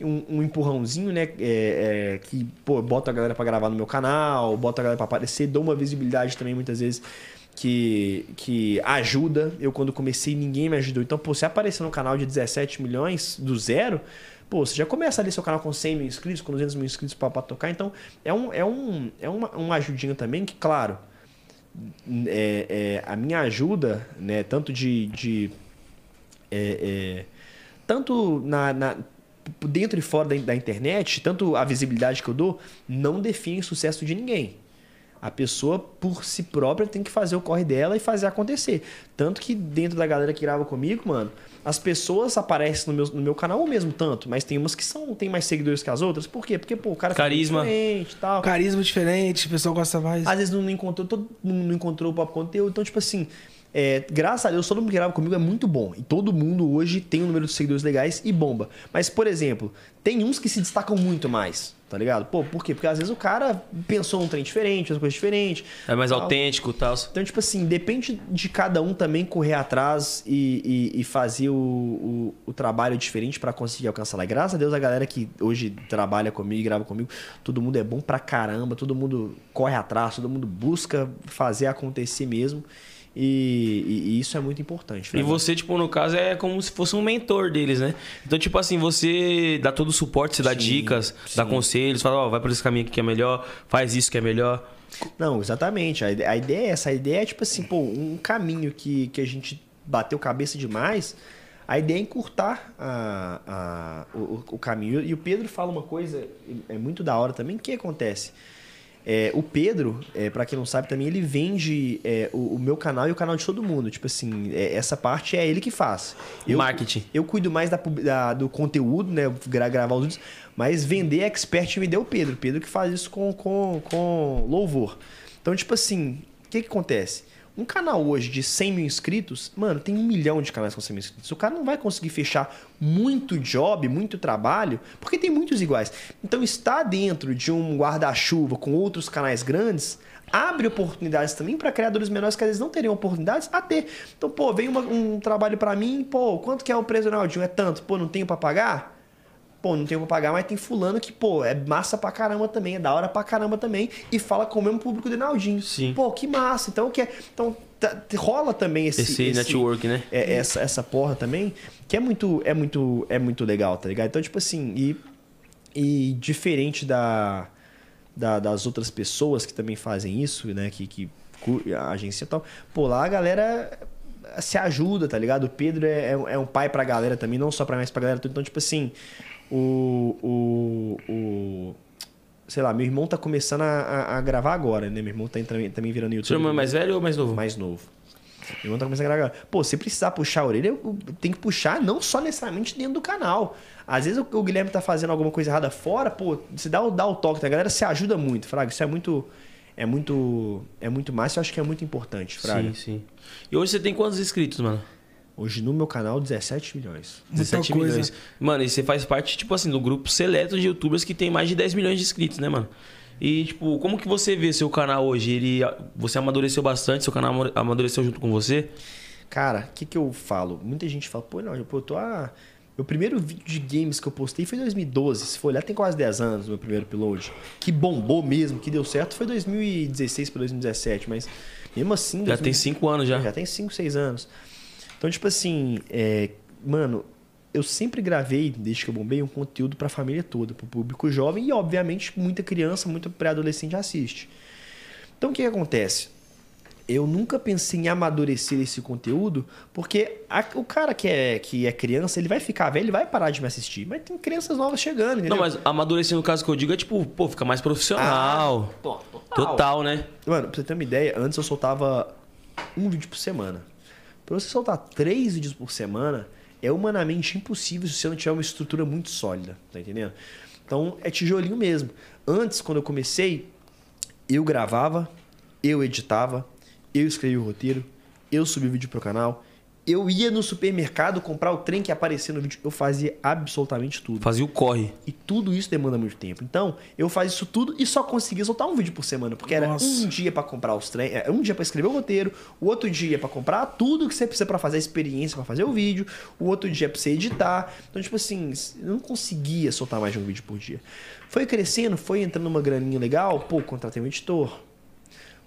um, um empurrãozinho, né? é, é, que, pô, bota a galera pra gravar no meu canal, bota a galera pra aparecer, dou uma visibilidade também muitas vezes que, que ajuda. Eu, quando comecei, ninguém me ajudou. Então, pô, você aparecer no canal de 17 milhões do zero, pô, você já começa ali seu canal com 100 mil inscritos, com 200 mil inscritos pra tocar. Então, é um, é um, é uma, uma ajudinha também que, claro, é, é, a minha ajuda, né, tanto de, de é, é, tanto na, na- dentro e fora da, da internet, tanto a visibilidade que eu dou, não define o sucesso de ninguém. A pessoa, por si própria, tem que fazer o corre dela e fazer acontecer. Tanto que dentro da galera que grava comigo, mano, as pessoas aparecem no meu, no meu canal o mesmo tanto, mas tem umas que são tem mais seguidores que as outras. Por quê? Porque, pô, o cara fica Carisma. diferente e tal. Carisma diferente, o pessoal gosta mais. Às vezes não encontrou, todo mundo não encontrou o próprio conteúdo. Então, tipo assim, é, graças a Deus, todo mundo que grava comigo é muito bom. E todo mundo hoje tem um número de seguidores legais e bomba. Mas, por exemplo, tem uns que se destacam muito mais, tá ligado? Pô, por quê? Porque às vezes o cara pensou um trem diferente, fez uma coisa diferente. É mais tal. autêntico e tal. Então, tipo assim, depende de cada um também correr atrás e, e- e fazer o, o, o trabalho diferente pra conseguir alcançar lá. Graças a Deus, a galera que hoje trabalha comigo e grava comigo, todo mundo é bom pra caramba, todo mundo corre atrás, todo mundo busca fazer acontecer mesmo. E, e- e isso é muito importante. E né, você, tipo, no caso, é como se fosse um mentor deles, né? Então, tipo assim, você dá todo o suporte, você dá Sim, dicas, dá sim. conselhos, fala, ó, vai por esse caminho aqui que é melhor, faz isso que é melhor. Não, exatamente. A ideia é essa. A ideia é, tipo assim, pô, um caminho que, que a gente bateu cabeça demais. A ideia é encurtar a, a- o, o caminho. E o Pedro fala uma coisa, é muito da hora também. O que acontece? É, o Pedro, é, para quem não sabe também, ele vende é, o, o meu canal e o canal de todo mundo. Tipo assim, é, essa parte é ele que faz. Eu, Marketing. Eu cuido mais da, da- do conteúdo, né? gra- gravar os vídeos, mas vender expert me deu o Pedro. Pedro que faz isso com, com, com louvor. Então, tipo assim, o que, que acontece? Um canal hoje de 100 mil inscritos, mano, tem um milhão de canais com 100 mil inscritos. O cara não vai conseguir fechar muito job, muito trabalho, porque tem muitos iguais. Então, estar dentro de um guarda-chuva com outros canais grandes abre oportunidades também para criadores menores que às vezes não teriam oportunidades a ter. Então, pô, vem uma- um trabalho para mim, pô, quanto que é o preço do Ronaldinho? É tanto, pô, não tenho para pagar? Pô, não tenho pra pagar, mas tem fulano que, pô, é massa pra caramba também, é da hora pra caramba também, e fala com o mesmo público do Naldinho. Sim. Pô, que massa. Então, o que é? Então, tá- rola também esse... Esse network, né? é, essa, essa porra também, que é muito, é muito, é muito legal, tá ligado? Então, tipo assim, e, e diferente da, da- das outras pessoas que também fazem isso, né? Que, que a agência e tal, pô, lá a galera se ajuda, tá ligado? O Pedro é, é um- é um pai pra galera também, não só pra mim, mas pra galera. Então, tipo assim, o. o, o sei lá, meu irmão tá começando a, a- gravar agora, né? Meu irmão tá também, também virando YouTube. Seu irmão é mais velho ou mais novo? Mais novo. Meu irmão tá começando a gravar. agora. Pô, se precisar puxar a orelha, tenho que puxar não só necessariamente dentro do canal. Às vezes o, o Guilherme tá fazendo alguma coisa errada fora, pô, você dá, o- dá o toque, tá? a galera se ajuda muito, Fraga. Isso é muito. É muito. É muito massa, eu acho que é muito importante, Fraga. Sim, sim. E hoje você tem quantos inscritos, mano? Hoje no meu canal, 17 milhões. Muita 17 coisa. milhões. Mano, e você faz parte, tipo assim, do grupo seleto de youtubers que tem mais de 10 milhões de inscritos, né, mano? E, tipo, como que você vê seu canal hoje? Ele, você amadureceu bastante, seu canal amadureceu junto com você? Cara, o que, que eu falo? Muita gente fala, pô, não, pô, eu tô a. Meu primeiro vídeo de games que eu postei foi em 2012. Se for olhar, tem quase 10 anos o meu primeiro upload. Que bombou mesmo, que deu certo, foi 2016 para 2017. Mas mesmo assim. Já tem 5 anos já. Já tem 5, 6 anos. Então, tipo assim, é, mano, eu sempre gravei, desde que eu bombei, um conteúdo pra família toda, pro público jovem e, obviamente, muita criança, muito pré-adolescente assiste. Então, o que, que acontece? Eu nunca pensei em amadurecer esse conteúdo, porque a- o cara que é, que é criança, ele vai ficar velho, ele vai parar de me assistir. Mas tem crianças novas chegando, entendeu? Não, mas amadurecer no caso que eu digo é, tipo, pô, ficar mais profissional. Ah, to- total. Total, né? Mano, pra você ter uma ideia, antes eu soltava um vídeo por semana. Pra você soltar três vídeos por semana, é humanamente impossível se você não tiver uma estrutura muito sólida, tá entendendo? Então é tijolinho mesmo. Antes, quando eu comecei, eu gravava, eu editava, eu escrevia o roteiro, eu subia o vídeo pro canal, eu ia no supermercado comprar o trem que aparecia no vídeo, eu fazia absolutamente tudo. Fazia o corre. E tudo isso demanda muito tempo. Então, eu fazia isso tudo e só conseguia soltar um vídeo por semana, porque era Nossa. um dia pra comprar os trem, é, um dia pra escrever o roteiro, o outro dia pra comprar tudo que você precisa pra fazer a experiência, pra fazer o vídeo, o outro dia pra você editar. Então, tipo assim, eu não conseguia soltar mais de um vídeo por dia. Foi crescendo, foi entrando uma graninha legal, pô, contratei um editor.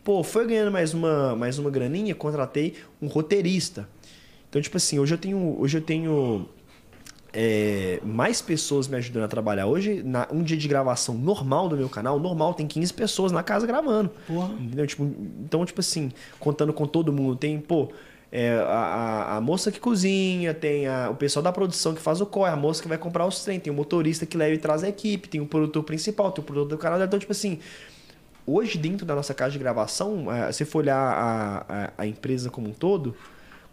Pô, foi ganhando mais uma, mais uma graninha, contratei um roteirista. Então, tipo assim, hoje eu tenho, hoje eu tenho é, mais pessoas me ajudando a trabalhar. Hoje, na, um dia de gravação normal do meu canal, normal, tem 15 pessoas na casa gravando. Porra. Entendeu? Tipo, então, tipo assim, contando com todo mundo, tem, pô, é, a, a- moça que cozinha, tem a- o pessoal da produção que faz o corre, a moça que vai comprar os trem, tem o motorista que leva e traz a equipe, tem o produtor principal, tem o produtor do canal. Então, tipo assim, hoje dentro da nossa casa de gravação, eh, se for olhar a, a, a empresa como um todo,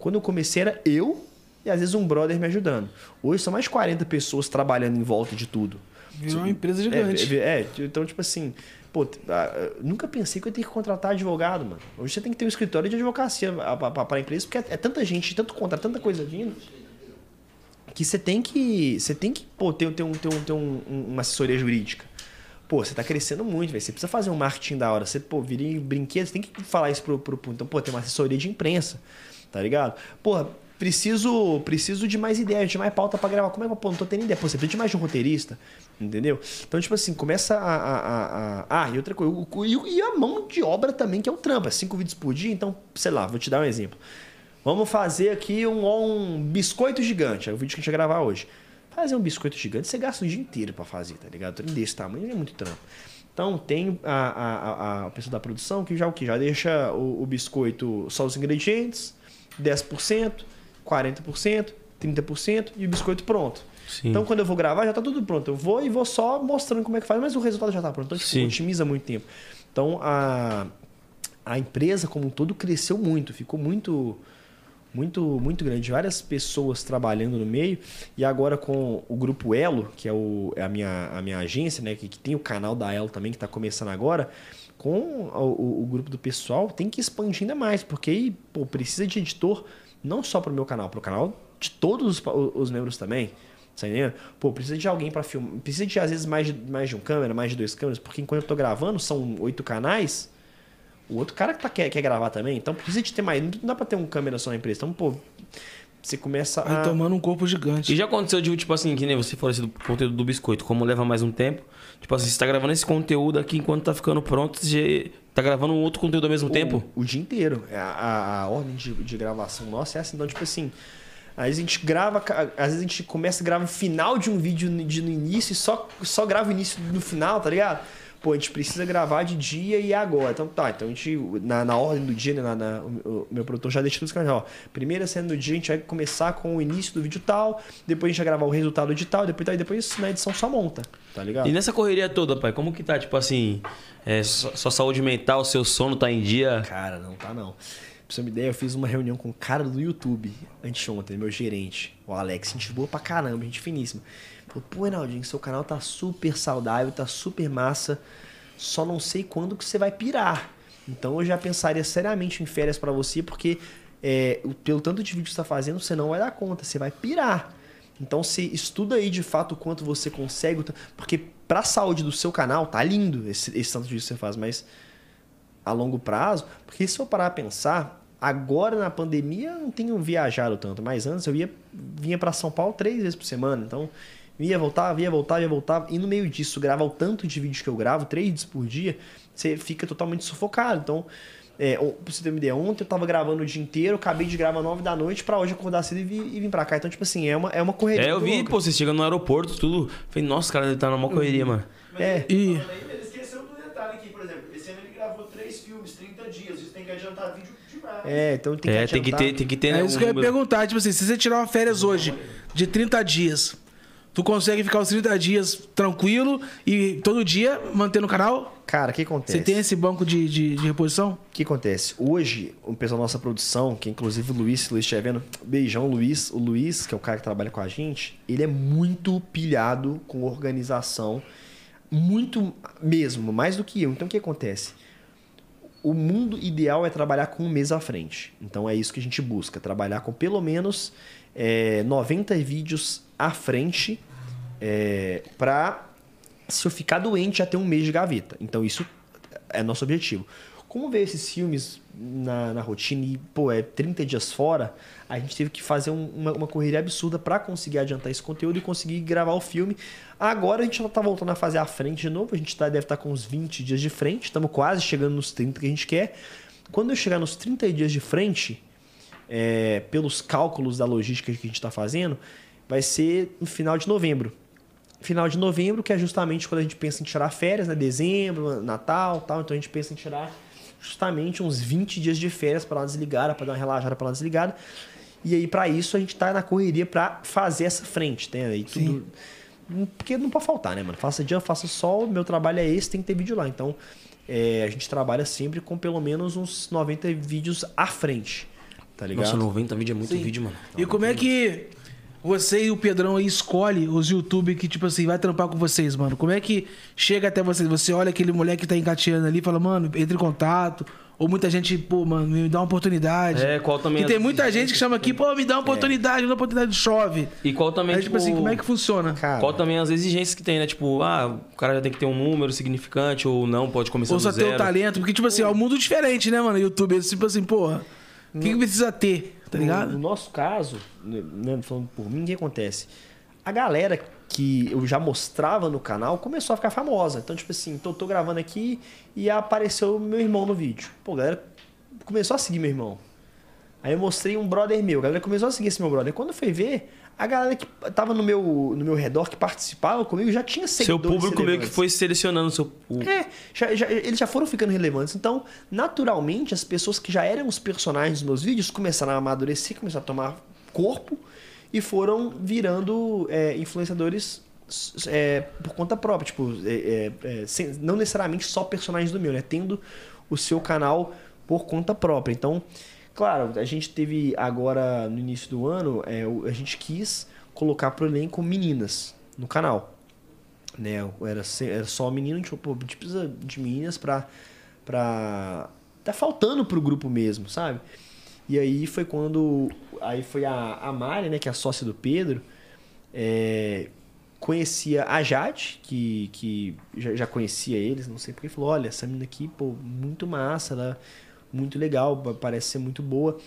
quando eu comecei era eu e às vezes um brother me ajudando. Hoje são mais de 40 pessoas trabalhando em volta de tudo. Virou uma empresa É, gigante. é, é, então, tipo assim, pô, nunca pensei que eu ia ter que contratar advogado, mano. Hoje você tem que ter um escritório de advocacia para a empresa, porque é, é tanta gente, tanto contrato, tanta coisa vindo, que você tem que. Você tem que, pô, ter, ter, um, ter, um, ter um- um- uma assessoria jurídica. Pô, você tá crescendo muito, velho. Você precisa fazer um marketing da hora. Você, pô, vira em brinquedos, você tem que falar isso pro, pro, pro. Então, pô, tem uma assessoria de imprensa, tá ligado? Porra, preciso, preciso de mais ideias, de mais pauta pra gravar. Como é que, pô, não tô tendo ideia. Pô, você precisa de mais de um roteirista, entendeu? Então, tipo assim, começa a. a, a- a- Ah, e outra coisa. E, a mão de obra também, que é o trampo. É cinco vídeos por dia, então, sei lá, vou te dar um exemplo. Vamos fazer aqui um, um biscoito gigante. É o vídeo que a gente vai gravar hoje. Fazer um biscoito gigante, você gasta o dia inteiro pra fazer, tá ligado? Desse tamanho é muito trampo. Então tem a, a, a, a pessoa da produção que já o que já deixa o, o biscoito só os ingredientes, 10%, 40%, 30% e o biscoito pronto. Sim. Então quando eu vou gravar já tá tudo pronto. Eu vou e vou só mostrando como é que faz, mas o resultado já tá pronto. Então tipo, otimiza muito tempo. Então a, a empresa como um todo cresceu muito, ficou muito muito muito grande, várias pessoas trabalhando no meio e agora com o grupo Elo, que é, o, é a, minha, a minha agência, né, que, que tem o canal da Elo também que está começando agora, com o, o- grupo do pessoal tem que expandir ainda mais, porque aí, pô, precisa de editor não só para o meu canal, para o canal de todos os, os membros também. Tá entendendo? Pô, precisa de alguém para filmar. Precisa de, às vezes, mais de, mais de um câmera, mais de dois câmeras, porque enquanto eu tô gravando, são oito canais. O outro cara que tá, quer, quer gravar também, então precisa de ter mais. Não dá pra ter um câmera só na empresa. Então, pô, você começa Aí a. tomando um corpo E gigante. já aconteceu de, tipo assim, que nem você falou assim, do conteúdo do biscoito, como leva mais um tempo. Tipo assim, você tá gravando esse conteúdo aqui enquanto tá ficando pronto, você tá gravando um outro conteúdo ao mesmo tempo? O, o dia inteiro. A, a, a ordem de, de gravação nossa é assim. Então, tipo assim. Às vezes a gente grava, às vezes a gente começa a gravar o final de um vídeo no- de, no início e só, só grava o início no final, tá ligado? Pô, a gente precisa gravar de dia e agora. Então tá, então a gente, na, na ordem do dia, né, na, na- o, meu produtor já deixa tudo escrevendo, ó. Primeira cena do dia, a gente vai começar com o início do vídeo tal, depois a gente vai gravar o resultado de tal, depois e depois na edição só monta, tá ligado? E nessa correria toda, pai, como que tá, tipo assim, é, sua, sua saúde mental, seu sono tá em dia? Cara, não tá não. Pra você ter uma ideia, eu fiz uma reunião com o cara do YouTube anteontem, meu gerente, o Alex, gente boa pra caramba, gente finíssima. Falou, pô, Reinaldinho, seu canal tá super saudável, tá super massa, só não sei quando que você vai pirar. Então eu já pensaria seriamente em férias pra você, porque é, o- pelo tanto de vídeo que você tá fazendo, você não vai dar conta, você vai pirar. Então você estuda aí de fato o quanto você consegue, porque pra saúde do seu canal tá lindo esse, esse tanto de vídeo que você faz, mas a longo prazo, porque se eu parar a pensar, agora na pandemia eu não tenho viajado tanto, mas antes eu ia vinha para São Paulo três vezes por semana, então ia voltar, ia voltar, ia voltar, e no meio disso gravar o tanto de vídeos que eu gravo, três vídeos por dia, você fica totalmente sufocado. Então, é, o- pra você ter uma ideia, ontem eu tava gravando o dia inteiro, acabei de gravar nove da noite pra hoje acordar cedo e vir, e vir pra cá. Então, tipo assim, é uma, é uma correria. É, eu vi, louca. pô, você chega no aeroporto, tudo. Falei, nossa, cara, ele tá numa correria, mano. Mas É. ele, E- ele esqueceu do detalhe aqui, por exemplo. Esse ano ele gravou três filmes, 30 dias. Isso tem que adiantar vídeo demais. É, então tem que É, tem que ter, tem que ter, né? É isso um que eu ia número. perguntar. Tipo assim, se você tirar uma férias hoje de 30 dias, tu consegue ficar os 30 dias tranquilo e todo dia mantendo o canal? Cara, o que acontece? Você tem esse banco de, de, de reposição? O que acontece? Hoje, o pessoal da nossa produção, que é inclusive o Luiz, o Luiz estiver vendo, beijão, Luiz. O Luiz, que é o cara que trabalha com a gente, ele é muito pilhado com organização. Muito mesmo, mais do que eu. Então, o que acontece? O mundo ideal é trabalhar com um mês à frente. Então, é isso que a gente busca. Trabalhar com pelo menos é, 90 vídeos à frente é, para se eu ficar doente já ter um mês de gaveta. Então isso é nosso objetivo. Como ver esses filmes na, na rotina e, pô, é 30 dias fora, a gente teve que fazer um- uma, uma correria absurda para conseguir adiantar esse conteúdo e conseguir gravar o filme. Agora a gente já tá voltando a fazer a frente de novo, a gente tá, deve estar com uns 20 dias de frente, estamos quase chegando nos 30 que a gente quer. Quando eu chegar nos 30 dias de frente, é, pelos cálculos da logística que a gente está fazendo, vai ser no final de novembro. Final de novembro, que é justamente quando a gente pensa em tirar férias, né? Dezembro, Natal tal. Então a gente pensa em tirar justamente uns 20 dias de férias para dar uma desligada, para dar uma relaxada, para dar uma desligada. E aí, para isso, a gente tá na correria para fazer essa frente, né? Aí tudo. Porque não pode faltar, né, mano? Faça dia, faça sol, meu trabalho é esse, tem que ter vídeo lá. Então, é, a gente trabalha sempre com pelo menos uns 90 vídeos à frente. Tá ligado? Nossa, 90 vídeo é muito Sim. vídeo, mano. E como é que você e o Pedrão aí escolhe os YouTube que, tipo assim, vai trampar com vocês, mano? Como é que chega até vocês? Você olha aquele moleque que tá engateando ali e fala, mano, entre em contato. Ou muita gente, pô, mano, me dá uma oportunidade. É, qual também E tem as muita exigências gente que chama aqui, pô, me dá uma oportunidade, me dá uma oportunidade, chove. E qual também, Aí, tipo assim, como é que funciona? Cara, Qual também as exigências que tem, né? Tipo, ah, o cara já tem que ter um número significante ou não, pode começar Ou do só ter o talento. Porque, tipo assim, é um mundo diferente, né, mano? YouTube, tipo assim, porra, o que, que precisa ter, tá No, ligado? no nosso caso, né, falando por mim, o que acontece? A galera que eu já mostrava no canal começou a ficar famosa. Então, tipo assim, tô, tô gravando aqui e apareceu meu irmão no vídeo. Pô, a galera começou a seguir meu irmão. Aí eu mostrei um brother meu, a galera começou a seguir esse meu brother. Quando foi ver, a galera que tava no meu, no meu redor, que participava comigo, já tinha Seu seguidores público meio que foi selecionando o seu. o- É, já- já- eles já foram ficando relevantes. Então, naturalmente, as pessoas que já eram os personagens dos meus vídeos começaram a amadurecer, começaram a tomar corpo e foram virando é, influenciadores é, por conta própria, tipo, é, é, é, sem- não necessariamente só personagens do meu, né? Tendo o seu canal por conta própria. Então, claro, a gente teve agora no início do ano, é, a gente quis colocar pro elenco meninas no canal. Né? Era, era só menino, falou, pô, a gente precisa de meninas pra. pra tá faltando pro grupo mesmo, sabe? E aí foi quando. Aí foi a, a Mari, né, que é a sócia do Pedro, é, conhecia a Jade, que, que já, já conhecia eles, não sei porque, falou: olha, essa menina aqui, pô, muito massa, ela é muito legal, pa- parece ser muito boa.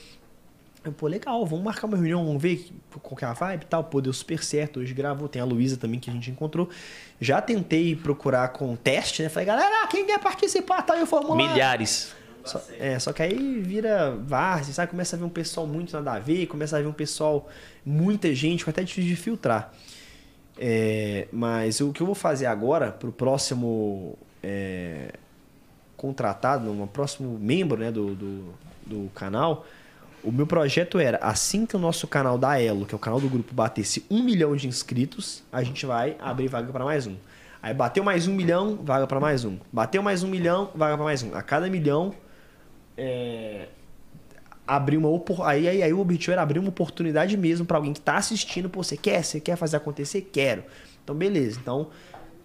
Eu, pô, legal, vamos marcar uma reunião, vamos ver qual que é a vibe e tal. Pô, deu super certo, hoje gravou. Tem a Luísa também que a gente encontrou. Já tentei procurar com teste, né? Falei, galera, quem quer participar? Tá aí o formulário. Milhares. Só- é, só que aí vira várzea, sabe? Começa a ver um pessoal muito nada a ver, começa a ver um pessoal, muita gente, até difícil de filtrar. É, mas o que eu vou fazer agora, pro próximo é, contratado, no próximo membro né, do, do, do canal, o meu projeto era, assim que o nosso canal da Elo, que é o canal do grupo, batesse um milhão de inscritos, a gente vai abrir vaga para mais um. Aí bateu mais um milhão, vaga para mais um. Bateu mais um milhão, vaga para mais um. A cada milhão, é, abrir uma aí, aí, aí o objetivo era abrir uma oportunidade mesmo para alguém que tá assistindo, pô, você quer? Você quer fazer acontecer? Quero. Então, beleza. Então,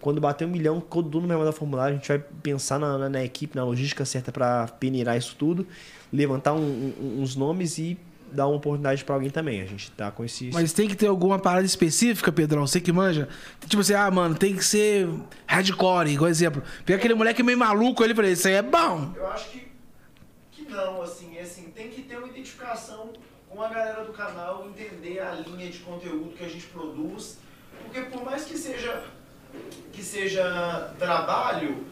quando bater um milhão, todo mundo vai mandar formulário, a gente vai pensar na, na- na equipe, na logística certa para peneirar isso tudo, levantar um- um- uns nomes e dar uma oportunidade para alguém também. A gente tá com esse... Mas tem que ter alguma parada específica, Pedrão? Você que manja? Tipo assim, ah, mano, tem que ser hardcore, igual exemplo. Pega aquele moleque meio maluco ali e falei, isso aí é bom. Eu acho que, que não, assim, é assim, tem que ter uma identificação com a galera do canal, entender a linha de conteúdo que a gente produz, porque por mais que seja que seja trabalho,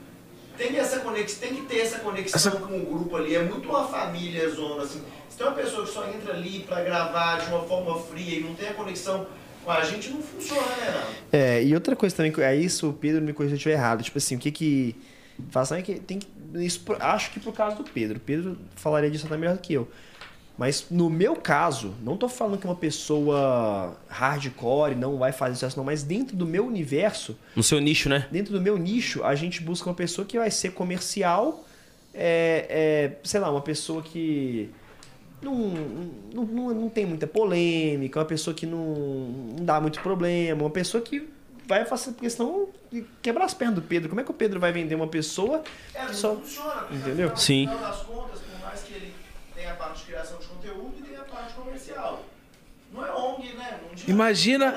tem essa conexão, tem que ter essa conexão Essa- com o grupo ali, é muito uma família zona assim. Se tem uma pessoa que só entra ali pra gravar de uma forma fria e não tem a conexão com a gente, não funciona, né? É, e outra coisa também, que é isso, o Pedro me corrija se eu estiver errado. Tipo assim, o que que. Faz é que tem que. Isso, acho que por causa do Pedro. O Pedro falaria disso até melhor do que eu. Mas no meu caso, não tô falando que uma pessoa hardcore não vai fazer sucesso, não, mas dentro do meu universo, No seu nicho, né? dentro do meu nicho, a gente busca uma pessoa que vai ser comercial, é, é, sei lá, uma pessoa que não, não, não, não tem muita polêmica, uma pessoa que não, não dá muito problema, uma pessoa que vai fazer, porque senão quebrar as pernas do Pedro. Como é que o Pedro vai vender uma pessoa É, não só. funciona. Entendeu? Sim. contas, por mais que ele tenha a parte de criação de conteúdo e tenha a parte comercial. Não é ONG, né? Não adianta. Imagina-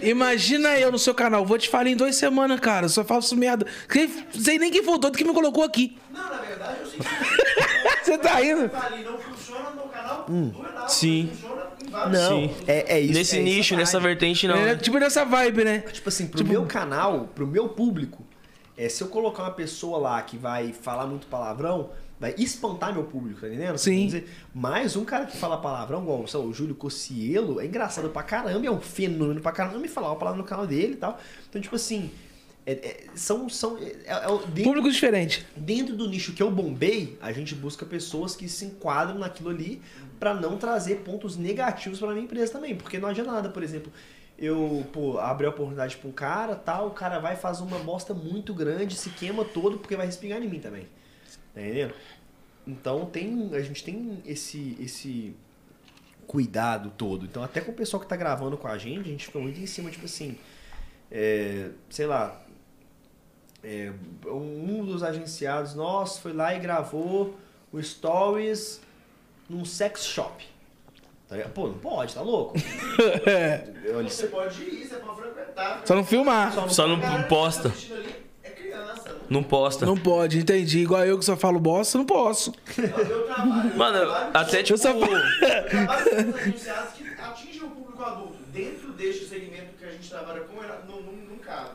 que- Imagina eu no seu canal, vou te falar em duas semanas, cara. Só faço merda. Quem- Sei nem quem foi o doido que me colocou aqui. Não, na verdade, eu sei *laughs* Você tá rindo? que ali não funciona no canal do Enaldo, Sim. mas Funciona em vários. Não, Sim. é, é isso. Nesse é nicho, nessa vertente, não. É, né? tipo nessa vibe, né? Tipo assim, pro Tipo- meu canal, pro meu público, é, se eu colocar uma pessoa lá que vai falar muito palavrão, vai espantar meu público, tá entendendo? Sim. Dizer, Mas um cara que fala palavrão, igual sei o Júlio Cossielo, é engraçado pra caramba, é um fenômeno pra caramba me falar uma palavra no canal dele e tal. Então, tipo assim, é- é- são. são é, é o- dentro, Público diferente. dentro do nicho que eu bombei, a gente busca pessoas que se enquadram naquilo ali pra não trazer pontos negativos pra minha empresa também. Porque não adianta nada, por exemplo, eu pô, abrir a oportunidade pra um cara, tal, o cara vai fazer uma bosta muito grande, se queima todo porque vai respingar em mim também. Tá entendendo? Então tem, a gente tem esse, esse cuidado todo. Então até com o pessoal que tá gravando com a gente, a gente fica muito em cima, tipo assim, é, sei lá, é, um dos agenciados nossos foi lá e gravou o Stories num sex shop. Tá? Pô, não pode, tá louco? Olha, *laughs* Você pode ir, você pode frequentar. Só não filmar. Só não galera que posta. Não posta. Não pode, entendi. Igual eu que só falo bosta, não posso. Mano, até tipo. Eu só- Eu trabalho com outros agenciados que atingem o público adulto. Dentro deste segmento que a gente trabalha com, não, não, não cabe.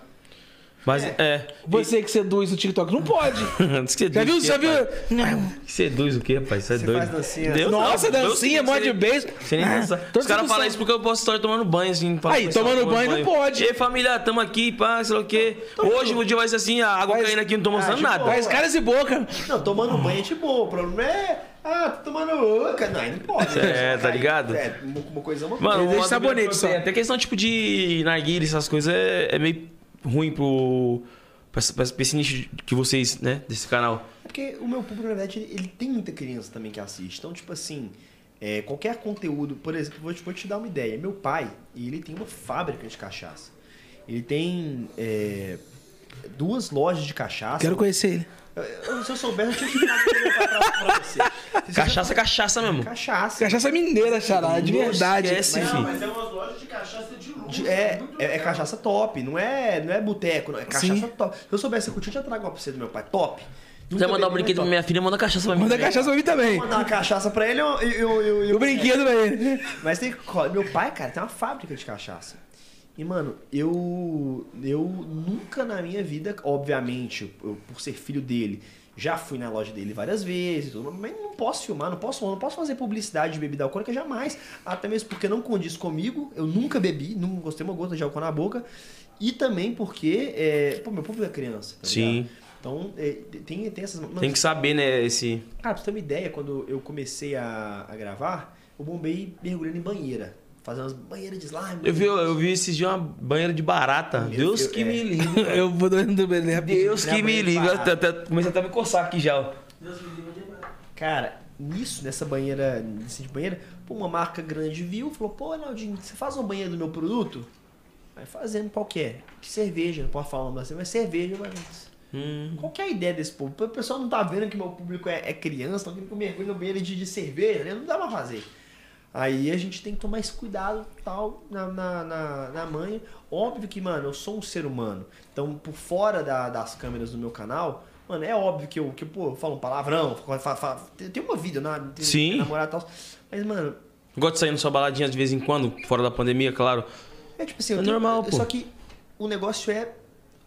Mas é. Você que seduz no TikTok, não pode. *laughs* Que Já viu? seduz o Já viu? Que seduz o quê, rapaz? Você é doido. faz dancinha. Deus Nossa, não, dancinha, mó de beijo. Você nem dança. toda Os caras falam isso porque eu posso estar tomando banho, assim. Aí, tomando banho não pode. E aí, família, tamo aqui, pá, sei lá o quê. Hoje o dia vai ser assim, a água Mas- caindo aqui, não tô mostrando Ah, nada. Mas caras e boca. Não, tomando banho é de boa. O problema é. Ah, tô tomando. outra. Não, aí não pode. É, tá ligado? É, uma uma coisa é uma Mano, deixa sabonete só. Até questão tipo de narguilha, essas coisas é, é meio ruim pro. Pra, pra esse nicho que vocês, né, desse canal. É porque o meu público, na verdade, ele, ele tem muita criança também que assiste. Então, tipo assim, é, qualquer conteúdo, por exemplo, vou te, vou te dar uma ideia. Meu pai, ele tem uma fábrica de cachaça. Ele tem é, duas lojas de cachaça. Quero conhecer ele. Eu- se eu soubesse, eu tinha te pra, pra você. Se Cachaça é cachaça mesmo. você- Cachaça. Cachaça mineira, xará, de Não verdade. esquece, Não, filho. mas é umas lojas de cachaça de é, é, é cachaça top, não é, não é boteco, não. É cachaça Sim. top. Se eu soubesse que eu tinha trago uma pra você do meu pai, top. Se quiser mandar um brinquedo pra minha filha, manda cachaça pra mim. Manda cachaça pra mim também. Mandar uma cachaça pra ele, eu, eu, eu, E o brinquedo pra ele. Mas tem meu pai, cara, tem uma fábrica de cachaça. E, mano, eu eu nunca na minha vida, obviamente, eu, por ser filho dele, já fui na loja dele várias vezes, mas não posso filmar, não posso, não posso fazer publicidade de bebida alcoólica jamais. Até mesmo porque não condiz comigo, eu nunca bebi, não gostei uma gota de álcool na boca. E também porque, é, pô, meu público é criança, tá Sim. ligado? Então, é, tem, tem essas... mano, Tem que saber, né, esse. Cara, pra você ter uma ideia, quando eu comecei a, a gravar, eu bombei mergulhando em banheira. Fazendo umas banheiras de slime. Eu vi, eu vi esses dias uma banheira de barata. Deus eu- que é. me livre. Eu vou dando do Belém rapidinho. Deus que me livre. *laughs* Eu até- até- Comecei até a me coçar aqui já. ó. Cara, nisso, nessa banheira, nesse de banheira, pô, uma marca grande viu, falou, pô, Naldinho, você faz uma banheira do meu produto? Vai fazendo qual que é? Cerveja, não pode falar o nome assim, mas cerveja, mas... Hum. Qual que é a ideia desse povo? O pessoal não tá vendo que meu público é, é criança, tá vendo que eu mergulho na banheira de, de cerveja, né? Não dá pra fazer. Aí a gente tem que tomar esse cuidado tal na, na, na, na manha. Óbvio que, mano, eu sou um ser humano. Então, por fora da- das câmeras do meu canal, mano, é óbvio que eu, que, pô, eu falo um palavrão, tem uma vida, né? Sim. tem namorado e tal. Mas, mano, Gosto de sair na sua baladinha de vez em quando, fora da pandemia, claro. É tipo assim, É tenho- normal, pô. Só que o negócio é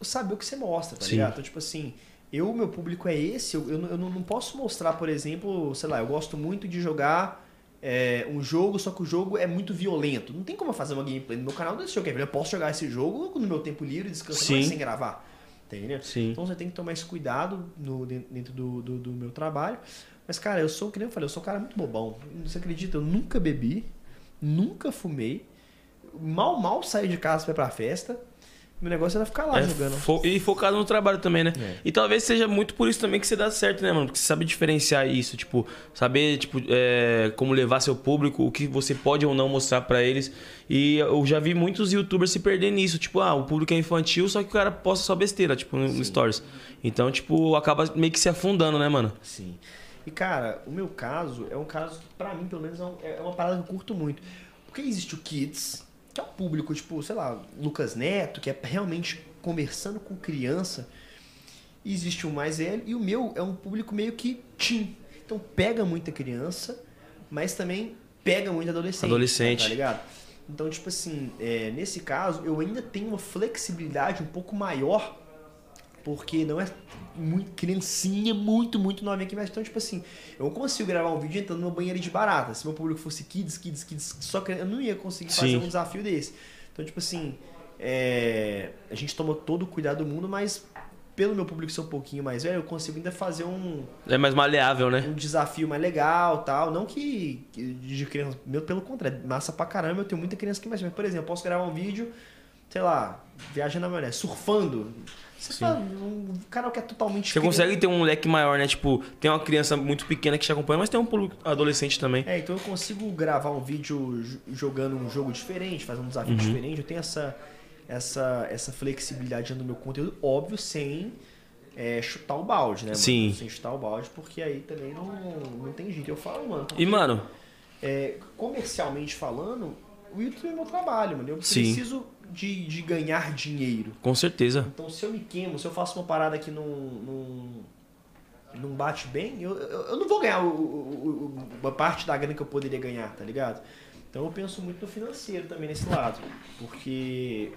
saber o que você mostra, tá Sim. ligado? Então, tipo assim, eu, meu público é esse, eu, eu, eu não posso mostrar, por exemplo, sei lá, eu gosto muito de jogar é, um jogo, só que o jogo é muito violento. Não tem como eu fazer uma gameplay no meu canal desse jogo. Eu posso jogar esse jogo no meu tempo livre, descansando, sem gravar. Entendeu? Sim. Então você tem que tomar esse cuidado no, dentro do, do, do meu trabalho. Mas, cara, eu sou, que nem eu falei, eu sou um cara muito bobão. Você acredita? Eu nunca bebi, nunca fumei, mal, mal saí de casa pra ir pra festa. Meu negócio era ficar lá É, jogando. fo- e focado no trabalho também, né? É. E talvez seja muito por isso também que você dá certo, né, mano? Porque você sabe diferenciar isso, tipo, saber, tipo, é, como levar seu público, o que você pode ou não mostrar pra eles. E eu já vi muitos youtubers se perder nisso, tipo, ah, o público é infantil, só que o cara posta só besteira, tipo, no, no stories. Então, tipo, acaba meio que se afundando, né, mano? Sim. E, cara, o meu caso é um caso que, pra mim, pelo menos, é é uma parada que eu curto muito. Porque existe o Kids, que é um público, tipo, sei lá, Lucas Neto, que é realmente conversando com criança. E existe o mais velho. E o meu é um público meio que teen. Então, pega muita criança, mas também pega muito adolescente. Adolescente. Tá ligado? Então, tipo assim, é, nesse caso, eu ainda tenho uma flexibilidade um pouco maior porque não é muito criancinha, muito, muito novinha aqui, mas então, tipo assim, eu não consigo gravar um vídeo entrando numa banheira de barata. Se meu público fosse kids, kids, kids, só que eu não ia conseguir fazer Sim. um desafio desse. Então, tipo assim, é, a gente toma todo o cuidado do mundo, mas pelo meu público ser um pouquinho mais velho, eu consigo ainda fazer um, É mais maleável, né? um desafio mais legal tal. Não que, que de criança, meu, pelo contrário, é massa pra caramba, eu tenho muita criança que mais. Mas, por exemplo, eu posso gravar um vídeo, sei lá, viajando na maionese, surfando. Você tá, um canal que é totalmente Você consegue ter um leque maior, né? Tipo, tem uma criança muito pequena que te acompanha, mas tem um público adolescente também. É, então eu consigo gravar um vídeo jogando um jogo diferente, fazendo um desafio Uhum. diferente. Eu tenho essa, essa, essa flexibilidade no meu conteúdo, óbvio, sem é, chutar o balde, né? mano? Sim. Sem chutar o balde, porque aí também não, não tem jeito. Eu falo, mano. E, mano, É, comercialmente falando, o YouTube é meu trabalho, mano. Eu Sim. De, de ganhar dinheiro. com certeza. Então, se eu me queimo, se eu faço uma parada que não, não, não bate bem, eu, eu, eu não vou ganhar o- o- o- uma parte da grana que eu poderia ganhar, tá ligado? Então, eu penso muito no financeiro também nesse lado. Porque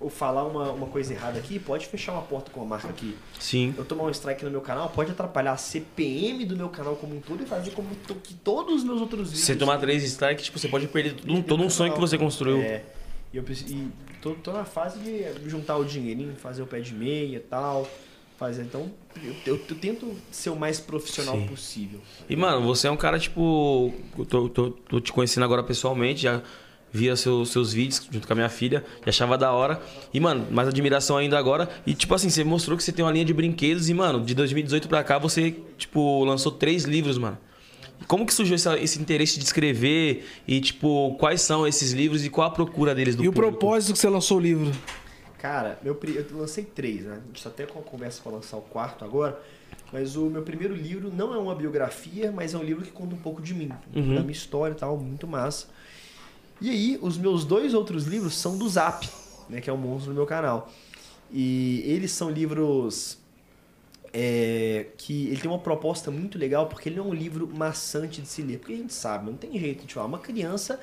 eu falar uma, uma coisa errada aqui, pode fechar uma porta com a marca aqui. Sim. Eu tomar um strike no meu canal, pode atrapalhar a CPM do meu canal como um todo e fazer como to- que todos os meus outros vídeos. Se você tomar três strikes, tipo, você pode perder todo, um- todo um sonho que você construiu. É. E eu e tô, tô na fase de juntar o dinheirinho, fazer o pé de meia e tal. Fazer, então, eu, eu- eu tento ser o mais profissional Sim. possível. E, mano, você é um cara, tipo. Eu tô, tô, tô te conhecendo agora pessoalmente, já via seus, seus vídeos junto com a minha filha, já achava da hora. E, mano, mais admiração ainda agora. E, tipo assim, você mostrou que você tem uma linha de brinquedos e, mano, de 2018 pra cá você, tipo, lançou três livros, mano. Como que surgiu essa- esse interesse de escrever? E, tipo, quais são esses livros e qual a procura deles do E o público? propósito que você lançou o livro? Cara, meu, eu lancei três, né? A gente tá até com a conversa pra lançar o quarto agora. Mas o meu primeiro livro não é uma biografia, mas é um livro que conta um pouco de mim, um pouco da minha história e tal, muito massa. E aí, os meus dois outros livros são do Zap, né? Que é o monstro do meu canal. E eles são livros é, que ele tem uma proposta muito legal, porque ele não é um livro maçante de se ler. Porque a gente sabe, não tem jeito de falar. Uma criança,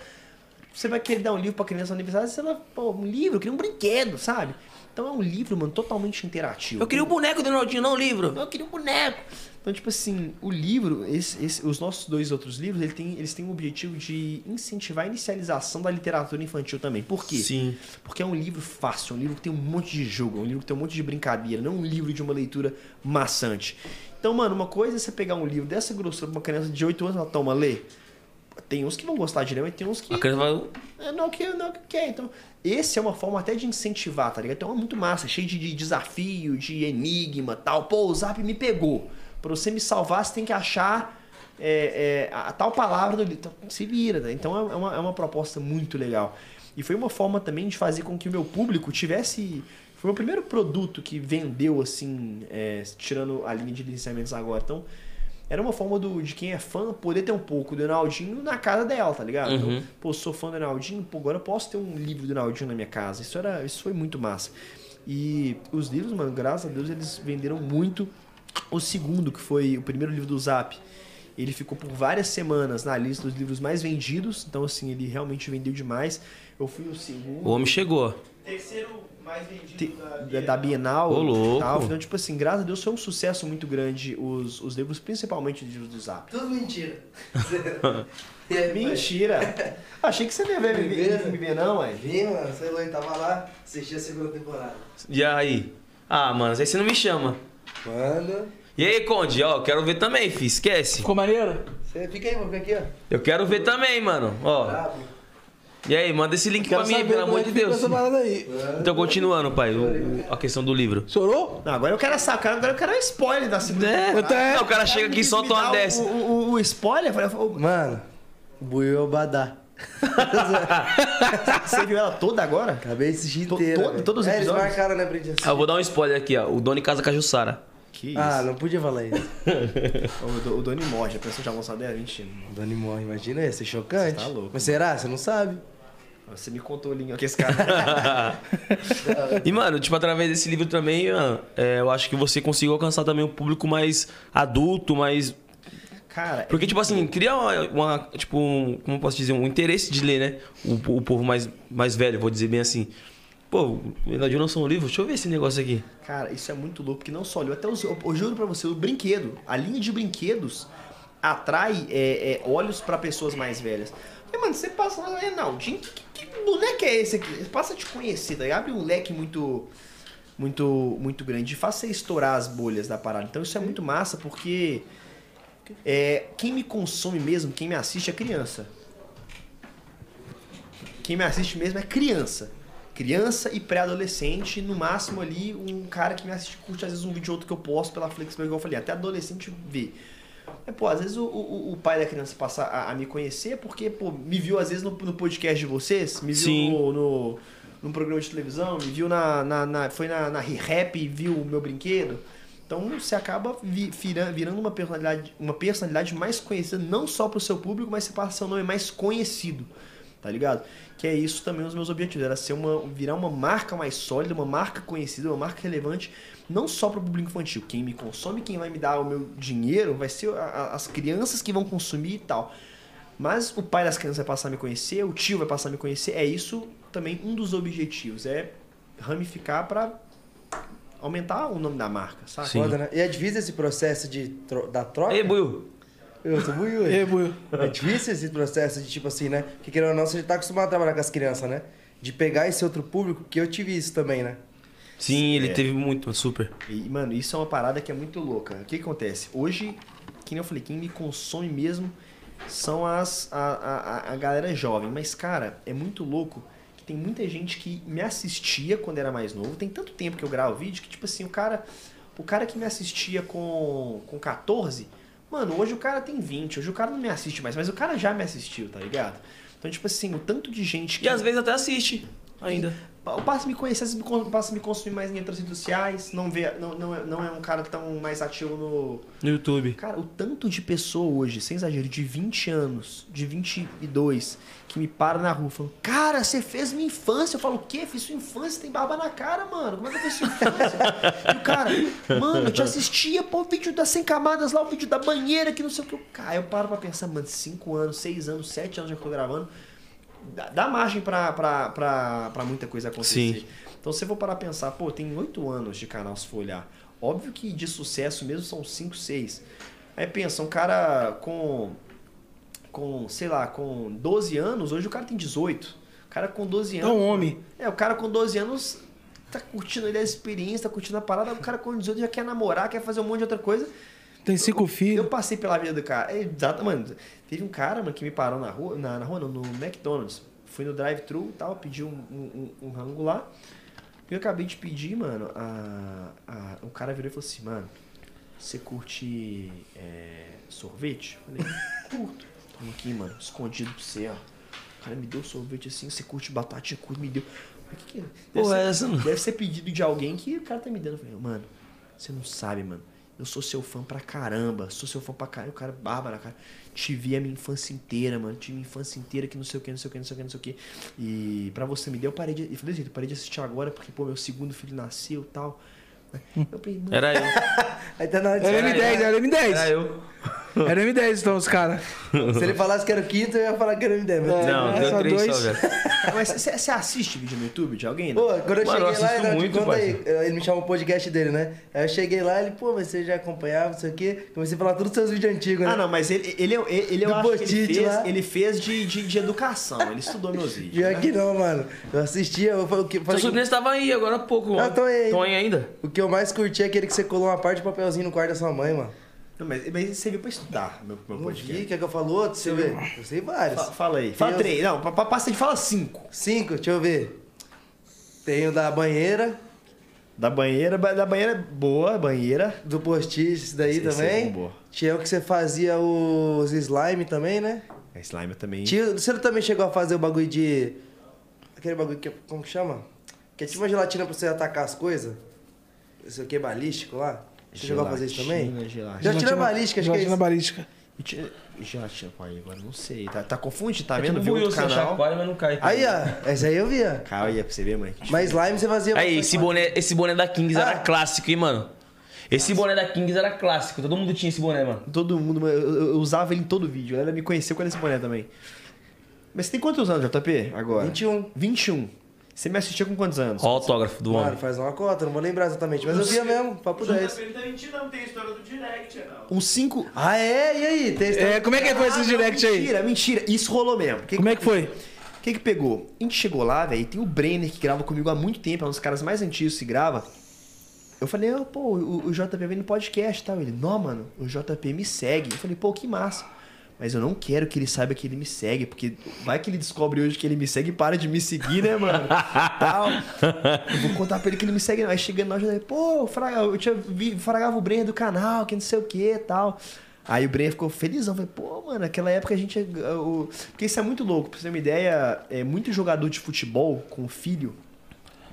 você vai querer dar um livro pra criança no aniversário, você vai, pô, um livro, eu queria um brinquedo, sabe? Então é um livro, mano, totalmente interativo. Eu queria o boneco do Ronaldinho, não o livro. Eu queria um boneco. Então, tipo assim, o livro, esse- esse- os nossos dois outros livros, ele tem, eles têm o objetivo de incentivar a inicialização da literatura infantil também. Por quê? Sim. Porque é um livro fácil, é um livro que tem um monte de jogo, é um livro que tem um monte de brincadeira, não é um livro de uma leitura maçante. Então, mano, uma coisa é você pegar um livro dessa grossura pra uma criança de 8 anos e falar, toma, lê. Tem uns que vão gostar de ler, mas tem uns que. A criança vai. Não que não que quer. Então, esse é uma forma até de incentivar, tá ligado? Então é muito massa, cheio de, de desafio, de enigma tal. Pô, o Zap me pegou. Pra você me salvar, você tem que achar é, é, a, tal palavra do livro. Então, se vira, né? Então é uma, é uma proposta muito legal. E foi uma forma também de fazer com que o meu público tivesse. Foi o meu primeiro produto que vendeu, assim, é, tirando a linha de licenciamentos agora. Então, era uma forma do, de quem é fã poder ter um pouco do Ronaldinho na casa dela, tá ligado? Uhum. Então, pô, sou fã do Ronaldinho, pô, agora eu posso ter um livro do Ronaldinho na minha casa. Isso, era, isso foi muito massa. E os livros, mano, graças a Deus, eles venderam muito. O segundo, que foi o primeiro livro do Zap, ele ficou por várias semanas na lista dos livros mais vendidos. Então, assim, ele realmente vendeu demais. Eu fui o segundo. O homem chegou. Terceiro mais vendido Te- da, da, da Bienal Ô, louco. e tal. Então, tipo assim, graças a Deus foi um sucesso muito grande os, os livros, principalmente os livros do Zap. Tudo mentira. *laughs* Aí, pai? Mentira! Achei que você não ia ver me, Primeira. me, me ver, não, ué. Vim, mano, sei lá, eu tava lá, assisti a segunda temporada. E aí? Ah, mano, aí você não me chama. Manda. E aí, Conde, ó, quero ver também, fi, esquece. Ficou maneiro? Você fica aí, mano, fica aqui, ó. Eu quero ver também, mano. Ó. E aí, manda esse link pra mim, pelo amor de Deus. Essa parada aí. Então, continuando, pai, o- a questão do livro. Chorou? Não, agora eu quero sacar, agora eu quero um spoiler da segunda É, temporada. não, o cara chega aqui e solta Me dá uma o- dessa. O, o, o spoiler, eu falei, ô, Mano, Buiu Obadá. *laughs* você viu ela toda agora? Acabei de assistir To- inteira. todo- velho. todos os é, eles episódios? marcaram, né, gente assistir. Ah, eu vou dar um spoiler aqui, ó. O Doni Casa Cajussara. Que isso. Ah, não podia falar isso. *laughs* O, o Doni morre, já pensou já lançado dela? Mentira. O Dani morre, imagina, ia ser chocante. Você tá louco, Mas será? Você não sabe. Você me contou o link aqui, esse cara. *laughs* E, mano, tipo, através desse livro também, mano, é, eu acho que você conseguiu alcançar também um público mais adulto, mais. Cara, Porque, tipo assim, cria uma, uma, tipo, um, como eu posso dizer, um interesse de ler, né? O, o povo mais, mais velho, vou dizer bem assim. Pô, o Ronaldinho lançou um livro, deixa eu ver esse negócio aqui. Cara, isso é muito louco, porque não só olhou, até os, eu, eu juro pra você, o brinquedo, a linha de brinquedos atrai é, é, olhos pra pessoas mais velhas. E, mano, você passa lá, Reinaldinho, que, que, que boneco é esse aqui? Você passa a te conhecer, tá? ligado? Abre um leque muito, muito, muito grande, faz você estourar as bolhas da parada. Então isso é muito massa, porque é, quem me consome mesmo, quem me assiste é criança. Quem me assiste mesmo é criança. Criança e pré-adolescente, no máximo ali, um cara que me assiste curte às vezes um vídeo ou outro que eu posto pela Flexplay, igual eu falei, até adolescente vê. Mas, pô, às vezes o, o, o pai da criança passa a, a me conhecer porque, pô, me viu às vezes no, no podcast de vocês, me viu no, no, num programa de televisão, me viu na, na, na- foi na, na rap e viu o meu brinquedo. Então você acaba vi- vira- virando uma personalidade, uma personalidade mais conhecida, não só pro seu público, mas você passa um nome mais conhecido, tá ligado? Que é isso também os meus objetivos, era ser uma, virar uma marca mais sólida, uma marca conhecida, uma marca relevante, não só para o público infantil. Quem me consome, quem vai me dar o meu dinheiro, vai ser a- as crianças que vão consumir e tal. Mas o pai das crianças vai passar a me conhecer, o tio vai passar a me conhecer, é isso também um dos objetivos, é ramificar pra aumentar o nome da marca, sabe? Sim. Foda, né? E é difícil esse processo de tro- da troca? Ei, Buiu. Eu sou muito E aí, Buiu? É difícil esse processo de tipo assim, né? Que querendo ou não, você já tá acostumado a trabalhar com as crianças, né? De pegar esse outro público, que eu tive isso também, né? Sim, ele É. teve muito, super. E, mano, isso é uma parada que é muito louca. O que, que acontece? Hoje, que nem eu falei, quem me consome mesmo são as, a, a, a- galera jovem. Mas, cara, é muito louco tem muita gente que me assistia quando era mais novo. Tem tanto tempo que eu gravo vídeo que, tipo assim, o cara, o cara que me assistia com, com 14, mano, hoje o cara tem 20. Hoje o cara não me assiste mais, mas o cara já me assistiu, tá ligado? Então, tipo assim, o tanto de gente que. E às vezes até assiste ainda. Passa a me conhecer, passa a me consumir mais em outras redes sociais, não, vê, não, não, é, não é um cara tão mais ativo no. No YouTube. Cara, o tanto de pessoa hoje, sem exagero, de 20 anos, de 22, que me para na rua falando, cara, você fez minha infância. Eu falo, o quê? Fiz sua infância, tem barba na cara, mano. Como é que eu fiz sua infância? e o cara, mano, eu te assistia, pô, o vídeo das 100 camadas lá, o vídeo da banheira, que não sei o que. Cara, eu paro pra pensar, mano, 5 anos, 6 anos, 7 anos já que eu tô gravando dá, margem pra muita coisa acontecer. Sim. Então, se eu for parar pra pensar, pô, tem oito anos de canal, se for olhar. Óbvio que de sucesso mesmo são cinco, seis. Aí pensa, um cara com, com, sei lá, com 12 anos, hoje o cara tem 18. O cara com 12 É anos. um homem. É, o cara com 12 anos tá curtindo ali a experiência, tá curtindo a parada. O cara com 18 já quer namorar, quer fazer um monte de outra coisa. Tem cinco Eu filhos. passei pela vida do cara. É, exato, mano. Teve um cara, mano, que me parou na rua, na, na rua não, no McDonald's. Fui no drive-thru e tal, pedi um, um, um, um rango lá. E eu acabei de pedir, mano, a, a, o cara virou e falou assim, mano, você curte é, sorvete? Eu falei, *laughs* curto. Toma aqui, mano, escondido pra você, ó. O cara me deu sorvete assim, você curte batatinha, curte, me deu. Eu falei, que que é? Deve Porra, ser- essa? Deve ser pedido de alguém que o cara tá me dando. Eu falei, mano, você não sabe, mano. Eu sou seu fã pra caramba. Sou seu fã pra caramba. O cara, bárbara, cara. Te vi a minha infância inteira, mano. A minha infância inteira que não sei o que, não sei o que, não sei o que, não sei o que. E pra você me deu, eu parei de. Eu falei, gente, eu parei de assistir agora porque, pô, meu segundo filho nasceu e tal. Eu falei, mano. Era eu. *laughs* Aí tá na hora de Era M10, era M10. Era eu. Era M10, então, os caras. Se ele falasse que era o quinto, eu ia falar que era o M10. Mas... Não, é, deu só três dois. só, velho. *laughs* Mas você você assiste vídeo no YouTube de alguém? Não? Pô, quando eu Mano, eu cheguei lá, assisto ele muito, conta aí, ele me chamou o podcast dele, né? Aí eu cheguei lá, ele, pô, mas você já acompanhava, não sei o quê. Comecei a falar todos os seus vídeos antigos, né? Ah, não, mas ele, ele, ele, ele eu acho que ele fez, lá. ele fez de, de, de educação. Ele estudou meus vídeos. Pior né? que não, mano. Eu assistia, eu falei, o que, Seu sobrinho estava aí agora há pouco. Ah, tô aí. Tô aí ainda. o que eu mais curti é aquele que você colou uma parte de papelzinho no quarto da sua mãe, mano. Não, mas, mas você viu pra estudar meu, meu Não podcast. vi, quer que eu falo outro? Deixa eu ver. Eu sei vários. Fa- Fala aí. Fala Eu- três. Não, pa- pa- passa de fala cinco. Cinco, deixa eu ver. Tem o da banheira, Da banheira, ba- da banheira boa, banheira. do post-it, esse daí Esse- esse é também. Tinha o que você fazia os slime também, né? A slime também. Tinha, você também chegou a fazer o bagulho de. Aquele bagulho que. Como que chama? Que é tipo uma gelatina pra você atacar as coisas. Isso aqui é balístico lá? Você chegou a fazer isso também? Gelatina, gelatina. Gelatina balística, acho que é Gelatina balística. Tinha- Gelatina, pô, aí agora não sei. Tá, tá confunde, tá É vendo? tipo Viu você canal? chacoalha, mas não cai. Aí, ó. Essa aí eu via. Calma aí, pra você ver, mãe. Mas slime você fazia. Aí, esse boné, esse boné da Kings Ah. era clássico, hein, mano? Esse boné da Kings era clássico. Todo mundo tinha esse boné, mano. Todo mundo, eu, eu- eu usava ele em todo vídeo. Ela me conheceu com esse boné também. Mas você tem quantos anos, JP, agora? 21. 21. Você me assistia com quantos anos? Ó autógrafo do Mano, homem. faz uma cota, não vou lembrar exatamente. Mas eu via mesmo, papo 10. Ele tá mentindo, não tem história do direct, não. Uns 5... Ah, é? E aí? Tem É, como é que foi esse direct aí? Mentira, mentira. Isso rolou mesmo. Que Como é que foi? O que que pegou? A gente chegou lá, velho, e tem o Brenner que grava comigo há muito tempo, é um dos caras mais antigos que grava. Eu falei, ó, pô, o, o JP vem no podcast e tal. Ele, não, mano, o JP me segue. Eu falei, pô, que massa. Mas eu não quero que ele saiba que ele me segue, porque vai que ele descobre hoje que ele me segue e para de me seguir, né, mano? *laughs* Tal. Eu vou contar pra ele que ele me segue. não. Aí chegando eu já falei, pô, Fraga- eu tinha vi, fragava o Brenner do canal, que não sei o que tal. Aí o Brenner ficou felizão. Falei, pô, mano, naquela época a gente. eh, O... Porque isso é muito louco. Pra você ter uma ideia, é, muito jogador de futebol com filho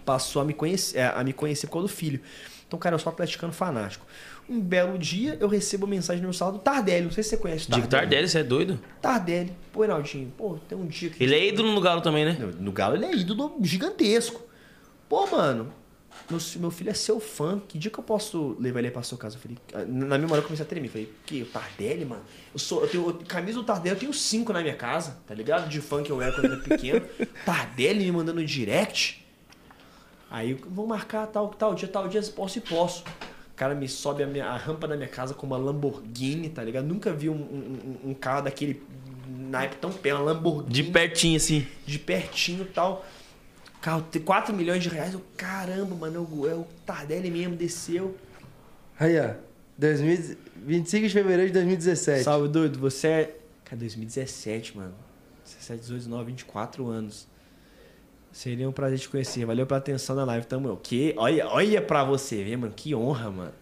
passou a me conhecer, é, a me conhecer por causa do filho. Então, cara, eu sou atleticano fanático. Um belo dia eu recebo uma mensagem no meu celular do Tardelli. Não sei se você conhece o Digo Tardelli, você é doido? Tardelli. Pô, Reinaldinho, pô, tem um dia que. Ele é ídolo no Galo também, né? No, Galo ele é ídolo gigantesco. Pô, mano, meu, meu filho é seu fã. Que dia que eu posso levar ele pra sua casa? Eu falei, ah, na minha hora eu comecei a tremer. Falei, que? O Tardelli, mano? Eu sou. Eu tenho eu- camisa do Tardelli, eu tenho cinco na minha casa, tá ligado? De fã que eu era quando eu era pequeno. Tardelli me mandando direct. Aí, vamos marcar tal, tal dia, tal dia, posso e posso. O cara me sobe a, minha- a rampa da minha casa com uma Lamborghini, tá ligado? Nunca vi um, um- um- carro daquele naipe tão perto, uma Lamborghini De pertinho, assim. de pertinho e tal. Carro, tem 4 milhões de reais. Eu, caramba, mano, eu, é o Tardelli mesmo desceu. Aí, ó. 2000, 25 de fevereiro de 2017. Salve, doido. Você é. Cara, 2017, mano. 17, 18, 19, 24 anos. Seria um prazer te conhecer. Valeu pela atenção na live. Tamo eu. Que... Olha, olha pra você ver, mano. Que honra, mano.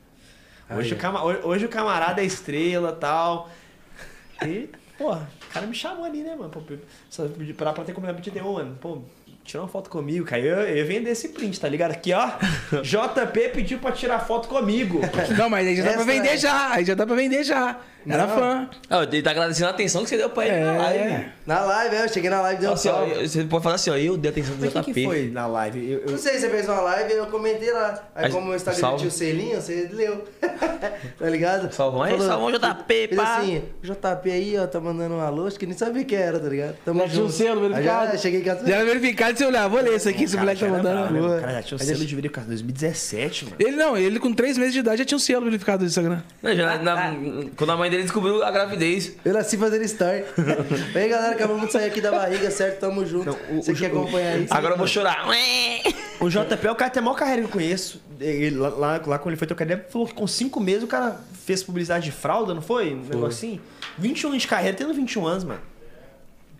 Hoje, o, cama- hoje- hoje o camarada é estrela e tal. E, porra, o cara me chamou ali, né, mano? Pô, só pra, pra ter como pedir um, mano. Pô, tirar uma foto comigo, cara. Eu, eu ia vender esse print, tá ligado? Aqui, ó. *laughs* JP pediu pra tirar foto comigo. Não, mas aí já dá pra Essa vender é- já. Aí já dá pra vender já. Era Não. fã. Ah, ele tá agradecendo a atenção que você deu pra ele na É. live. Na live, é, eu cheguei na live e dei um Assim, salve. você pode falar assim, ó, eu dei atenção pro Mas o JP. que, foi na live? Eu, eu- Não sei, você fez uma live e eu comentei lá. Aí, Aí, como o Instagram salve. tinha o selinho, você leu. *laughs* tá ligado? Salvão aí, Falou- salvão JP, Fez pá. assim, JP aí, ó, tá mandando um alô, acho que nem sabia que era, tá ligado? Tamo Já tinha um junto. selo Aí verificado. Já cheguei em casa. Já era verificado se eu olhar. Vou ler isso aqui, esse moleque tá mandando. brabo, né, mano? Boa. O cara já tinha Aí selo de verificado 2017, mano. Ele não, ele com 3 meses de idade já tinha um selo verificado no Instagram. Não, já na- na- quando a mãe dele descobriu a gravidez. Eu nasci fazendo story. Vem galera, acabamos de sair aqui da barriga, certo? Tamo junto. Não, o- Você o- quer o- acompanhar isso? Agora eu vou chorar. O JP é o cara que tem a maior carreira que eu conheço. Ele, lá, lá, lá quando ele foi trocar ideia, falou que com 5 meses o cara fez publicidade de fralda, não foi? Um negocinho. 21 anos de carreira, tendo 21 anos, mano.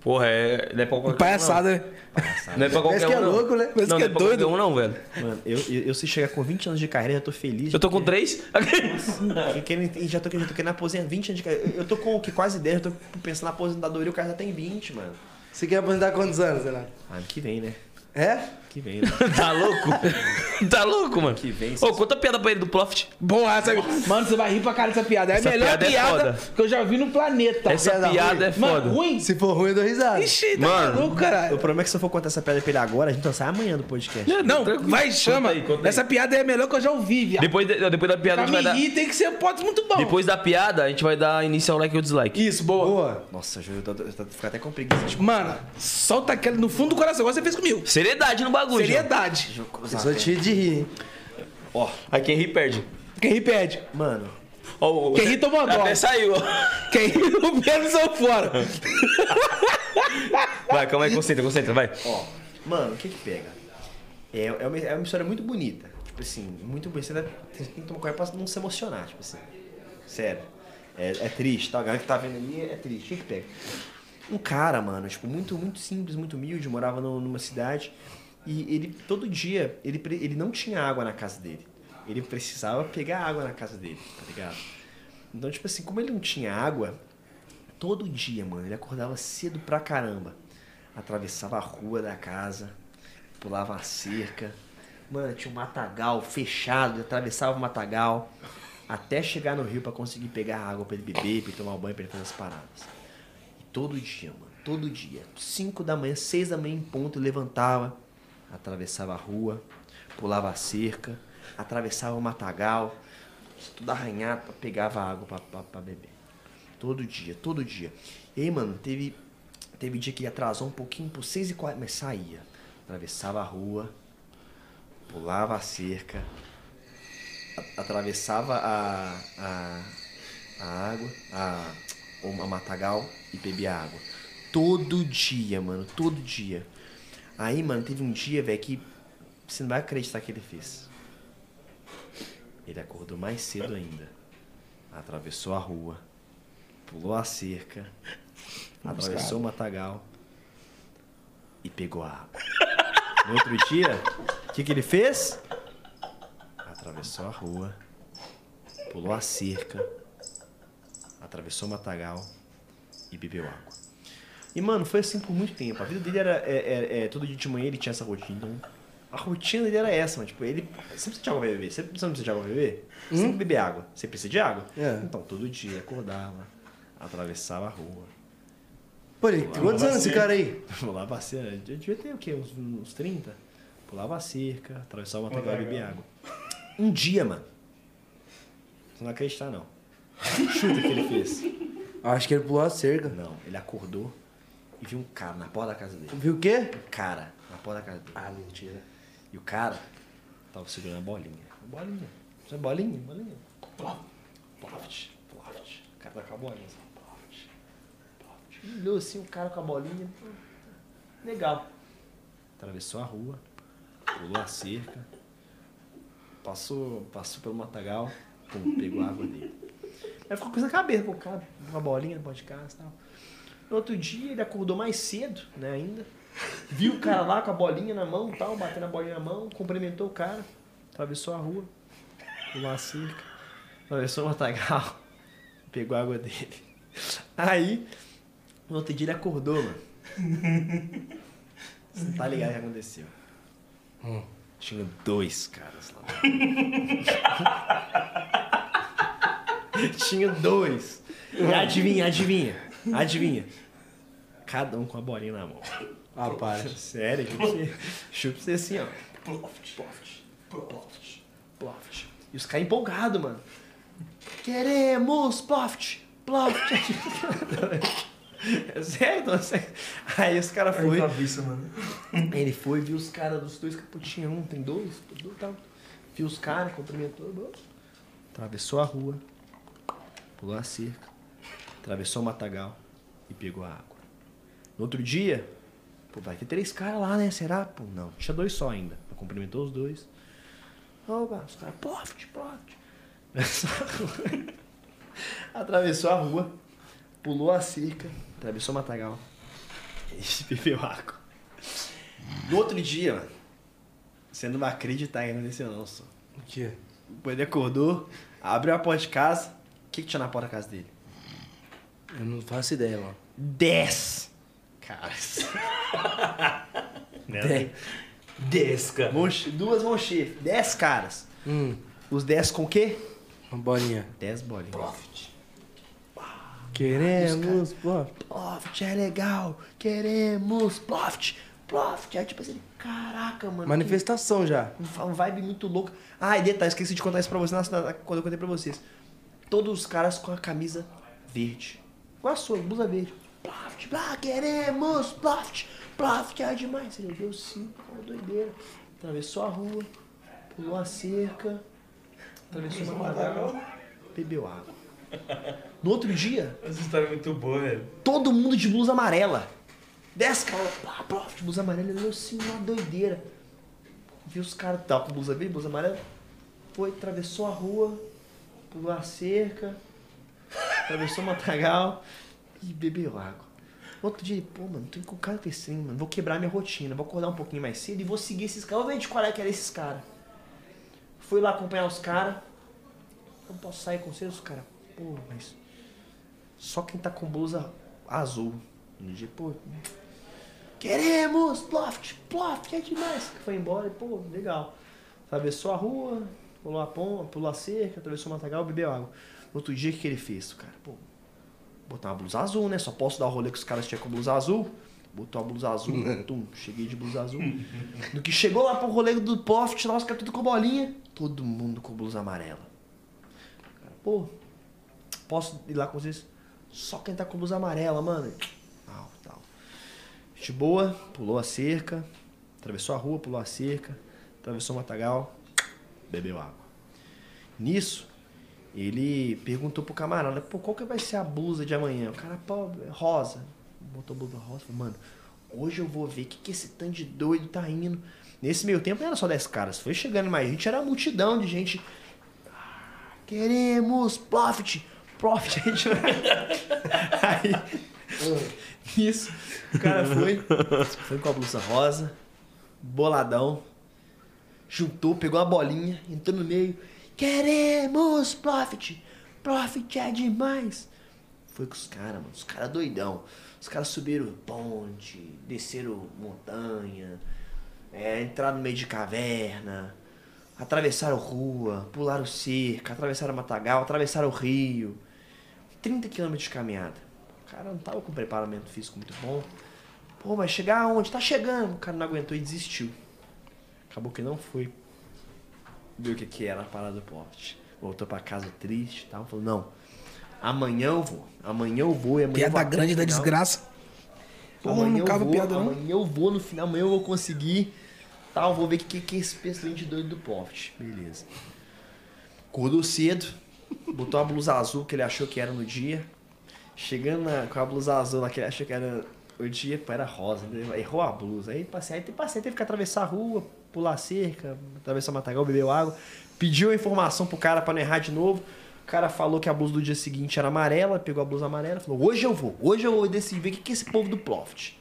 Porra, é, não é pra qualquer Palhaçada, né? um, não. Não é pra qualquer Parece que é não. louco, né? Parece não, que não é é pra qualquer doido. um, não, velho. Mano, eu, eu, eu se chegar com 20 anos de carreira, eu tô feliz. Eu tô com três. *laughs* Eu quero- e já tô, já tô querendo aposentar 20 anos de carreira. Eu, tô com que, quase 10, eu tô pensando na aposentadoria, o cara já tem 20, mano. Você quer aposentar quantos anos, Renato? Ano que vem, né? É? Que vem, né? *laughs* tá louco? tá louco, mano? Que vem, Ô, conta a piada pra ele do Profit. Boa, essa... Mano, você vai rir pra cara dessa piada. É a Essa melhor piada é piada, foda. que eu já vi no planeta. Essa piada piada, é Mano, foda. ruim? Se for ruim, eu dou risada. Ixi, tá Mano. maluco, O caralho. problema é que se eu for contar essa piada pra ele agora, a gente só sai amanhã do podcast. Não, Tranquilo. vai, chama. Conta aí, conta aí. Essa piada é a melhor que eu já ouvi, viado. Depois, de- depois da piada, a Pra gente vai me dar. rir tem que ser pode muito bom. Depois da piada, a gente vai dar início ao like ou dislike. Isso, boa. Boa. Nossa, Júlio, eu tô, eu tô, fico até com preguiça Mano, solta aquela no fundo do coração, igual você fez comigo. Seriedade no bagulho. Seriedade. Eu sou tio de rir, hein? Ó, Aí quem ri perde. Quem ri perde. mano, Ó, o- Quem ri tomou a Até dose. saiu. ó. Quem ri no peso saiu fora. Vai, calma aí, concentra, concentra, vai. ó, mano, o que que pega? É, é, uma, é uma história muito bonita. Tipo assim, muito bonita. Você você tem que tomar cuidado pra não se emocionar, tipo assim. Sério. É, é triste, tá? A galera que tá vendo ali é triste. O que que pega? Um cara, mano, tipo, muito, muito simples, muito humilde, morava no- numa cidade. E ele, todo dia, ele, ele não tinha água na casa dele. Ele precisava pegar água na casa dele, tá ligado? Então, tipo assim, como ele não tinha água, todo dia, mano, ele acordava cedo pra caramba. Atravessava a rua da casa, pulava a cerca. Mano, tinha um matagal fechado, ele atravessava o matagal até chegar no rio pra conseguir pegar água pra ele beber, pra ele tomar banho, pra ele fazer as paradas. E todo dia, mano, todo dia. 5 da manhã, 6 da manhã em ponto, levantava, atravessava a rua, pulava a cerca, atravessava o matagal, tudo arranhado, pegava água pra beber. Todo dia, todo dia. E aí, mano, teve, teve dia que atrasou um pouquinho por 6 e 40 mas saía. Atravessava a rua, pulava a cerca, atravessava a, a, a água, a, a matagal e bebia água. Todo dia, mano, todo dia. Aí, mano, teve um dia, velho, que você não vai acreditar que ele fez. Ele acordou mais cedo ainda. Atravessou a rua, pulou a cerca, atravessou o matagal e pegou a água. No outro dia, o que, que ele fez? Atravessou a rua, pulou a cerca, atravessou o matagal e bebeu água. E, mano, foi assim por muito tempo. A vida dele era. É, é, é, todo dia de manhã ele tinha essa rotina. Então, a rotina dele era essa, mano. Tipo, ele sempre precisa de água pra beber. Você não precisa de água pra beber? Sempre beber água. Você precisa de água? É. Então, todo dia acordava, atravessava a rua. Pô, ele, quantos anos esse cara aí? *laughs* Pulava a cerca. Eu devia ter o quê? Uns, uns 30? Pulava a cerca, atravessava o matagal e bebia água. Um dia, mano. Você não vai acreditar, não. Chuta o que ele fez. Acho que ele pulou a cerca. Não, ele acordou e viu um cara na porta da casa dele. Viu o quê? Um cara na porta da casa dele. Ah, mentira. E o cara Tava segurando a bolinha. Bolinha. Isso é bolinha? Bolinha. Ploft. Ploft. Ploft. O cara tá com a bolinha. Ploft. Ploft. Olhou assim o cara com a bolinha. Legal. Atravessou a rua. Pulou a cerca. Passou, passou pelo matagal. Pum, pegou a água dele. Aí ficou com isso na cabeça, pô, o cara com a bolinha no podcast e tal. No outro dia ele acordou mais cedo, né, ainda. Viu o cara lá com a bolinha na mão, tal, batendo a bolinha na mão, cumprimentou o cara, atravessou a rua, pulou a cerca, atravessou o matagal, *laughs* pegou a água dele. Aí, no outro dia ele acordou, mano. Você não tá ligado o que aconteceu. Tinha dois caras lá. *laughs* Tinha dois. E adivinha, adivinha, adivinha. Cada um com a bolinha na mão. Ah, para. *laughs* Sério, pra você assim, ó. Ploft, ploft, ploft, ploft. E os caras empolgados, mano. Queremos ploft, ploft. *laughs* É sério, não, é sério. Aí os caras foram. cabeça, mano. Ele foi, viu os caras dos dois caputinhos. Um tem dois, tal. Viu os caras, cumprimentou. Atravessou a rua, pulou a cerca, atravessou o matagal e pegou a água. No outro dia, pô, vai ter três caras lá, né? Será? Pô, não. Tinha dois só ainda. Cumprimentou os dois. Opa, os caras, poft, poft. *laughs* Atravessou a rua, pulou a cerca, atravessou o matagal e bebeu água. No outro dia, mano, você não vai acreditar que aconteceu não, só. O quê? Ele acordou, abriu a porta de casa. O que, que tinha na porta da casa dele? Eu não faço ideia, mano. Dez caras. Dez. Dez, cara. Mão che- duas mãos cheias. Dez caras. Hum, Os dez com o quê? uma bolinha. Dez bolinhas. Queremos, pô. Ploft é legal. Queremos Ploft. Ploft. Aí tipo assim, caraca, mano. Manifestação já. que- Uma vibe muito louca. Ah, e detalhe, esqueci de contar isso pra vocês na- quando eu contei pra vocês. Todos os caras com a camisa verde. Igual a sua, blusa verde. Ploft, ah, queremos Ploft. Ploft é demais. Ele deu cinco, uma doideira. Atravessou a rua, pulou a cerca, atravessou uma matagal, bebeu água. No outro dia, Essa história é muito boa, velho. todo mundo de blusa amarela. Dez caras, pá, de blusa amarela, ele olhou assim, uma doideira. Viu os caras, tava com blusa verde, blusa amarela. Foi, atravessou a rua, pulou a cerca, atravessou o matagal e bebeu água. Outro dia, pô, mano, tô com cara assim, mano, vou quebrar minha rotina, vou acordar um pouquinho mais cedo e vou seguir esses caras. Vou ver de qual é que era esses caras. Fui lá acompanhar os caras. Não posso sair com vocês, os caras. Pô, mas só quem tá com blusa azul. No dia, pô. Queremos! Ploft! Ploft! É demais! Foi embora e, pô, legal. Atravessou a rua, pulou a ponta, pulou a cerca, atravessou o matagal, bebeu água. Outro dia, o que ele fez? Cara, pô, botar uma blusa azul, né? Só posso dar o rolê que os caras tinham com blusa azul. Botou a blusa azul, *laughs* tum, cheguei de blusa azul. No que chegou lá pro rolê do Ploft, lá os caras tudo com bolinha. Todo mundo com blusa amarela. Cara, pô, posso ir lá com vocês? Só quem tá com blusa amarela, mano. Tal, tal. Gente boa, pulou a cerca, atravessou a rua, pulou a cerca, atravessou o matagal, bebeu água. Nisso, ele perguntou pro camarada, pô, qual que vai ser a blusa de amanhã? O cara, pô, rosa. Botou a blusa rosa, falou, mano, hoje eu vou ver o que, que esse tanto de doido tá indo. Nesse meio tempo não era só 10 caras, foi chegando mais gente, era uma multidão de gente. "Ah, Queremos profit, profit. *laughs* A gente Aí, *laughs* isso, o cara foi, foi com a blusa rosa, boladão, juntou, pegou a bolinha, entrou no meio. Queremos profit, profit é demais. Foi com os caras, mano, os caras doidão. Os caras subiram ponte, desceram montanha, é, entraram no meio de caverna, atravessaram rua, pularam cerca, atravessaram matagal, atravessaram o rio. 30 quilômetros de caminhada. O cara não tava com preparamento físico muito bom. Pô, vai chegar aonde? Tá chegando. O cara não aguentou e desistiu. Acabou que não foi. Viu o que, que era a parada do poste. Voltou pra casa triste e tal. Falou, não. Amanhã eu vou. Amanhã eu vou e amanhã Piada grande da desgraça. Amanhã não vou, piada não. Amanhã eu vou no final, amanhã eu vou conseguir. Tal, vou ver o que, que é esse pestilente doido do Ploft. Beleza. Acordou cedo, botou a blusa azul que ele achou que era no dia. Chegando na- com a blusa azul lá que ele achou que era o dia, pô, era rosa. Ele errou a blusa. Aí passei, aí passei, teve que atravessar a rua, pular cerca, atravessar matagal, bebeu água. Pediu a informação pro cara pra não errar de novo. O cara falou que a blusa do dia seguinte era amarela, pegou a blusa amarela falou: Hoje eu vou, hoje eu vou decidir ver o que é esse povo do Ploft.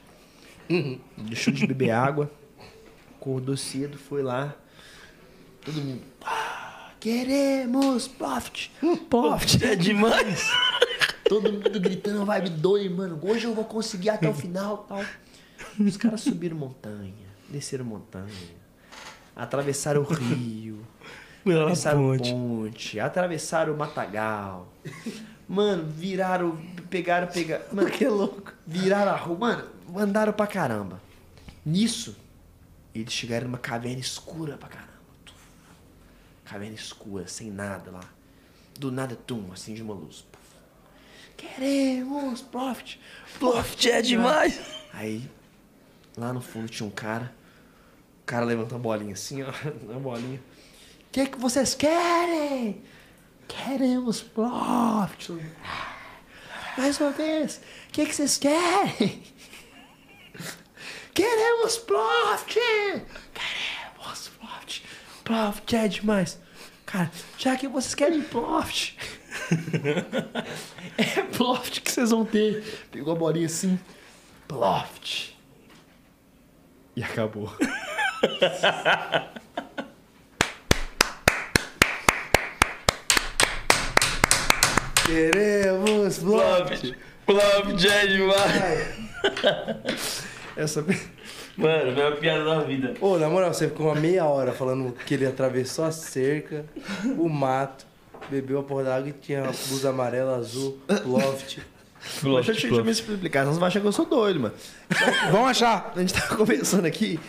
Deixou de beber água, acordou cedo, foi lá. Todo mundo. "Ah, queremos Ploft! Ploft é demais! *laughs* Todo mundo gritando, vibe doido, mano. Hoje eu vou conseguir até o final tal. Os caras subiram montanha, desceram montanha, atravessaram o rio, *laughs* atravessaram ponte, atravessaram o matagal. Mano, viraram, pegaram, pegaram. *laughs* Mano, que louco. Viraram a rua, mano, andaram pra caramba. Nisso, eles chegaram numa caverna escura pra caramba. Caverna escura, sem nada lá. Do nada, tum, assim de uma luz. Queremos, Profit. Profit é demais. Aí, lá no fundo tinha um cara. Cara levanta a bolinha assim, ó. *laughs* A bolinha. O que, que vocês querem? Queremos Profit. Mais uma vez. O que, que vocês querem? *laughs* Queremos Profit! Queremos Profit! Profit é demais! Cara, já que vocês querem Profit, *laughs* é Profit que vocês vão ter. Pegou a bolinha assim, Profit. E acabou. *laughs* Queremos Ploft. Ploft é demais. Essa... Mano, foi a piada da vida. Ô, na moral, você ficou uma meia hora falando que ele atravessou a cerca, o mato, bebeu a porra d'água e tinha a blusa amarela, azul, Ploft. Deixa eu te deixa eu me explicar, senão você vai achar que eu sou doido, mano. Vamos achar. A gente tava *laughs* conversando aqui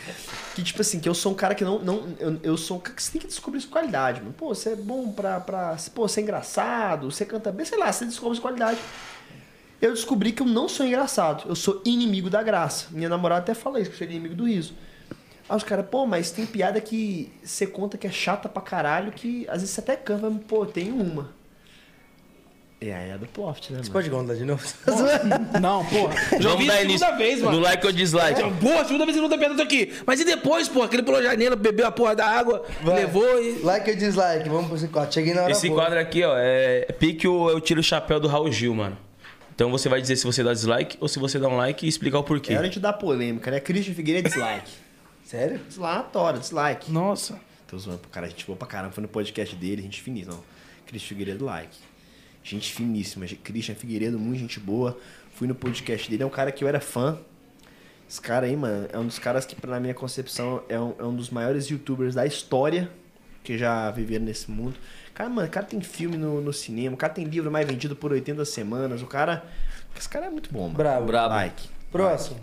que, tipo assim, que eu sou um cara que não. não eu, eu sou um cara que você tem que descobrir sua qualidade, mano. Pô, você é bom pra. pra pô, você é engraçado, você canta bem, sei lá, você descobre sua qualidade. Eu descobri que eu não sou engraçado, eu sou inimigo da graça. Minha namorada até fala isso, que eu sou inimigo do riso. Aí os caras, pô, mas tem piada que você conta que é chata pra caralho, que às vezes você até canta, mas, pô, tem uma. E aí é do Ploft, né, Você mano? pode contar de novo? *laughs* Não, porra. Já Vamos vi dar a início segunda vez, no mano. like ou dislike. Porra, segunda vez que não tá isso aqui. Mas e depois, porra? Que ele pulou a janela, bebeu a porra da água, Vai. levou e. Like ou dislike? Vamos pro esse quadro. Cheguei na hora Esse boa. quadro aqui, ó, é pique o eu tiro o chapéu do Raul Gil, mano. Então você vai dizer se você dá dislike ou se você dá um like e explicar o porquê. É hora de dar polêmica, né? Christian Figueiredo dislike. *laughs* Sério? Dislatório, dislike. Nossa. Tô zoando pro cara, a gente boa pra caramba. Foi no podcast dele, gente finíssima. Não. Christian Figueiredo, like. Gente finíssima. Christian Figueiredo, muito gente boa. Fui no podcast dele, é um cara que eu era fã. Esse cara aí, mano, é um dos caras que, na minha concepção, é um, é um dos maiores youtubers da história que já viveram nesse mundo. Cara, mano, o cara tem filme no, no cinema, o cara tem livro mais vendido por 80 semanas. O cara. Esse cara é muito bom, mano. Bravo. Brabo. Like. Próximo.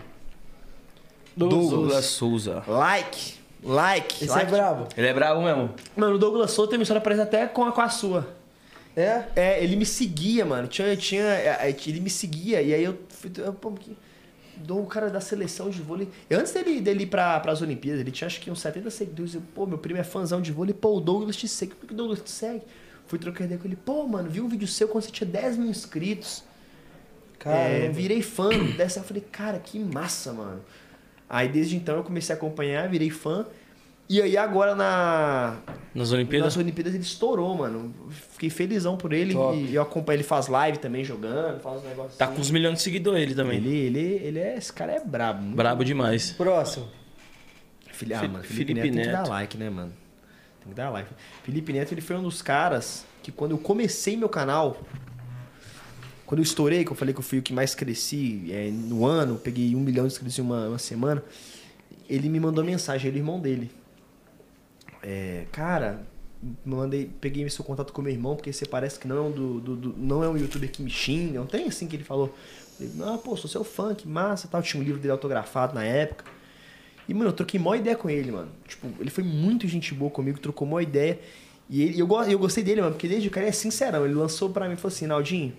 Douglas Souza. Like. Like. Esse like. é brabo. Ele é brabo mesmo. Mano, o Douglas Souza tem uma história parecida até com a, com a sua. É? É, ele me seguia, mano. Tinha, tinha, é, é, ele me seguia, e aí eu fui. Eu, pô, que, dou o cara da seleção de vôlei. Antes dele, dele ir pra, pras Olimpíadas, ele tinha acho que uns 70 seguidores. Eu, pô, meu primo é fãzão de vôlei. Pô, o Douglas te segue. Por que o Douglas te segue? Fui trocar ideia com ele. Pô, mano, vi um vídeo seu quando você tinha 10 mil inscritos. É, Caramba. virei fã dessa. Eu falei, cara, que massa, mano. Aí desde então eu comecei a acompanhar, virei fã. E aí agora na, Nas Olimpíadas? nas Olimpíadas ele estourou, mano. Fiquei felizão por ele. Top. E eu acompanho ele faz live também jogando, faz. Tá assim. com uns milhões de seguidores ele também. Ele, ele, ele é. Esse cara é brabo. Brabo demais. Próximo. Fili- ah, mano, Felipe, Felipe Neto, tem que Neto. dar like, né, mano? Tem que dar like. Felipe Neto, ele foi um dos caras que quando eu comecei meu canal, quando eu estourei, que eu falei que eu fui o que mais cresci é, no ano, peguei um milhão de inscritos em uma, uma semana, ele me mandou mensagem, ele é o irmão dele. É, cara, mandei, peguei seu contato com meu irmão, porque você parece que não é um, do, do- do- não é um youtuber que me xinga, não tem assim que ele falou. Falei, não, pô, sou seu fã, que massa tal. Tinha um livro dele autografado na época. E, mano, eu troquei mó ideia com ele, mano. Tipo, ele foi muito gente boa comigo, trocou mó ideia. E ele, eu, eu gostei dele, mano, porque desde o cara é sincerão. Ele lançou pra mim e falou assim, Naldinho,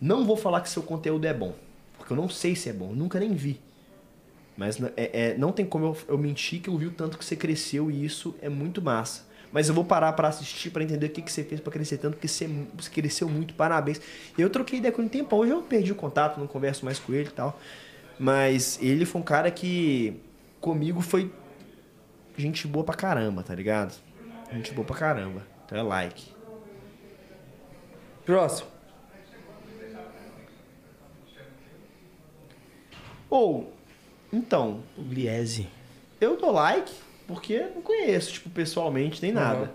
não vou falar que seu conteúdo é bom. Porque eu não sei se é bom, nunca nem vi. Mas é, é- não tem como eu, eu mentir que eu vi o tanto que você cresceu e isso é muito massa. Mas eu vou parar pra assistir pra entender o que, que você fez pra crescer tanto, porque você, você cresceu muito, parabéns. Eu troquei ideia com ele um tempo, hoje eu perdi o contato, não converso mais com ele e tal. Mas ele foi um cara que comigo foi gente boa pra caramba, tá ligado? Gente boa pra caramba. Então é like. Próximo. Ou, então, Gliese. eu dou like porque não conheço, tipo, pessoalmente, nem nada. Uhum.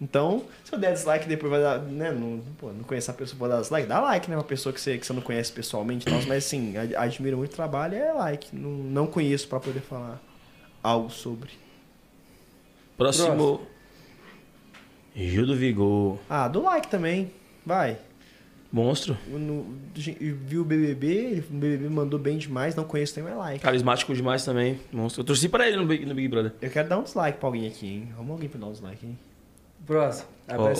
Então, se eu der dislike depois vai dar, né, não, pô, não conhecer a pessoa, vou dar dislike, dá like, né, uma pessoa que você, que você não conhece pessoalmente, tal, mas assim, ad- admiro muito o trabalho, é like, não, não conheço pra poder falar algo sobre. Próximo. Gil do Vigor. Ah, dou like também, vai. Monstro. No, eu vi o BBB, o BBB mandou bem demais, não conheço nem mais like. Carismático demais também. Monstro. Eu torci pra ele no Big, no Big Brother. Eu quero dar um dislike pra alguém aqui, hein, vamos alguém pra dar um dislike, hein. Próximo.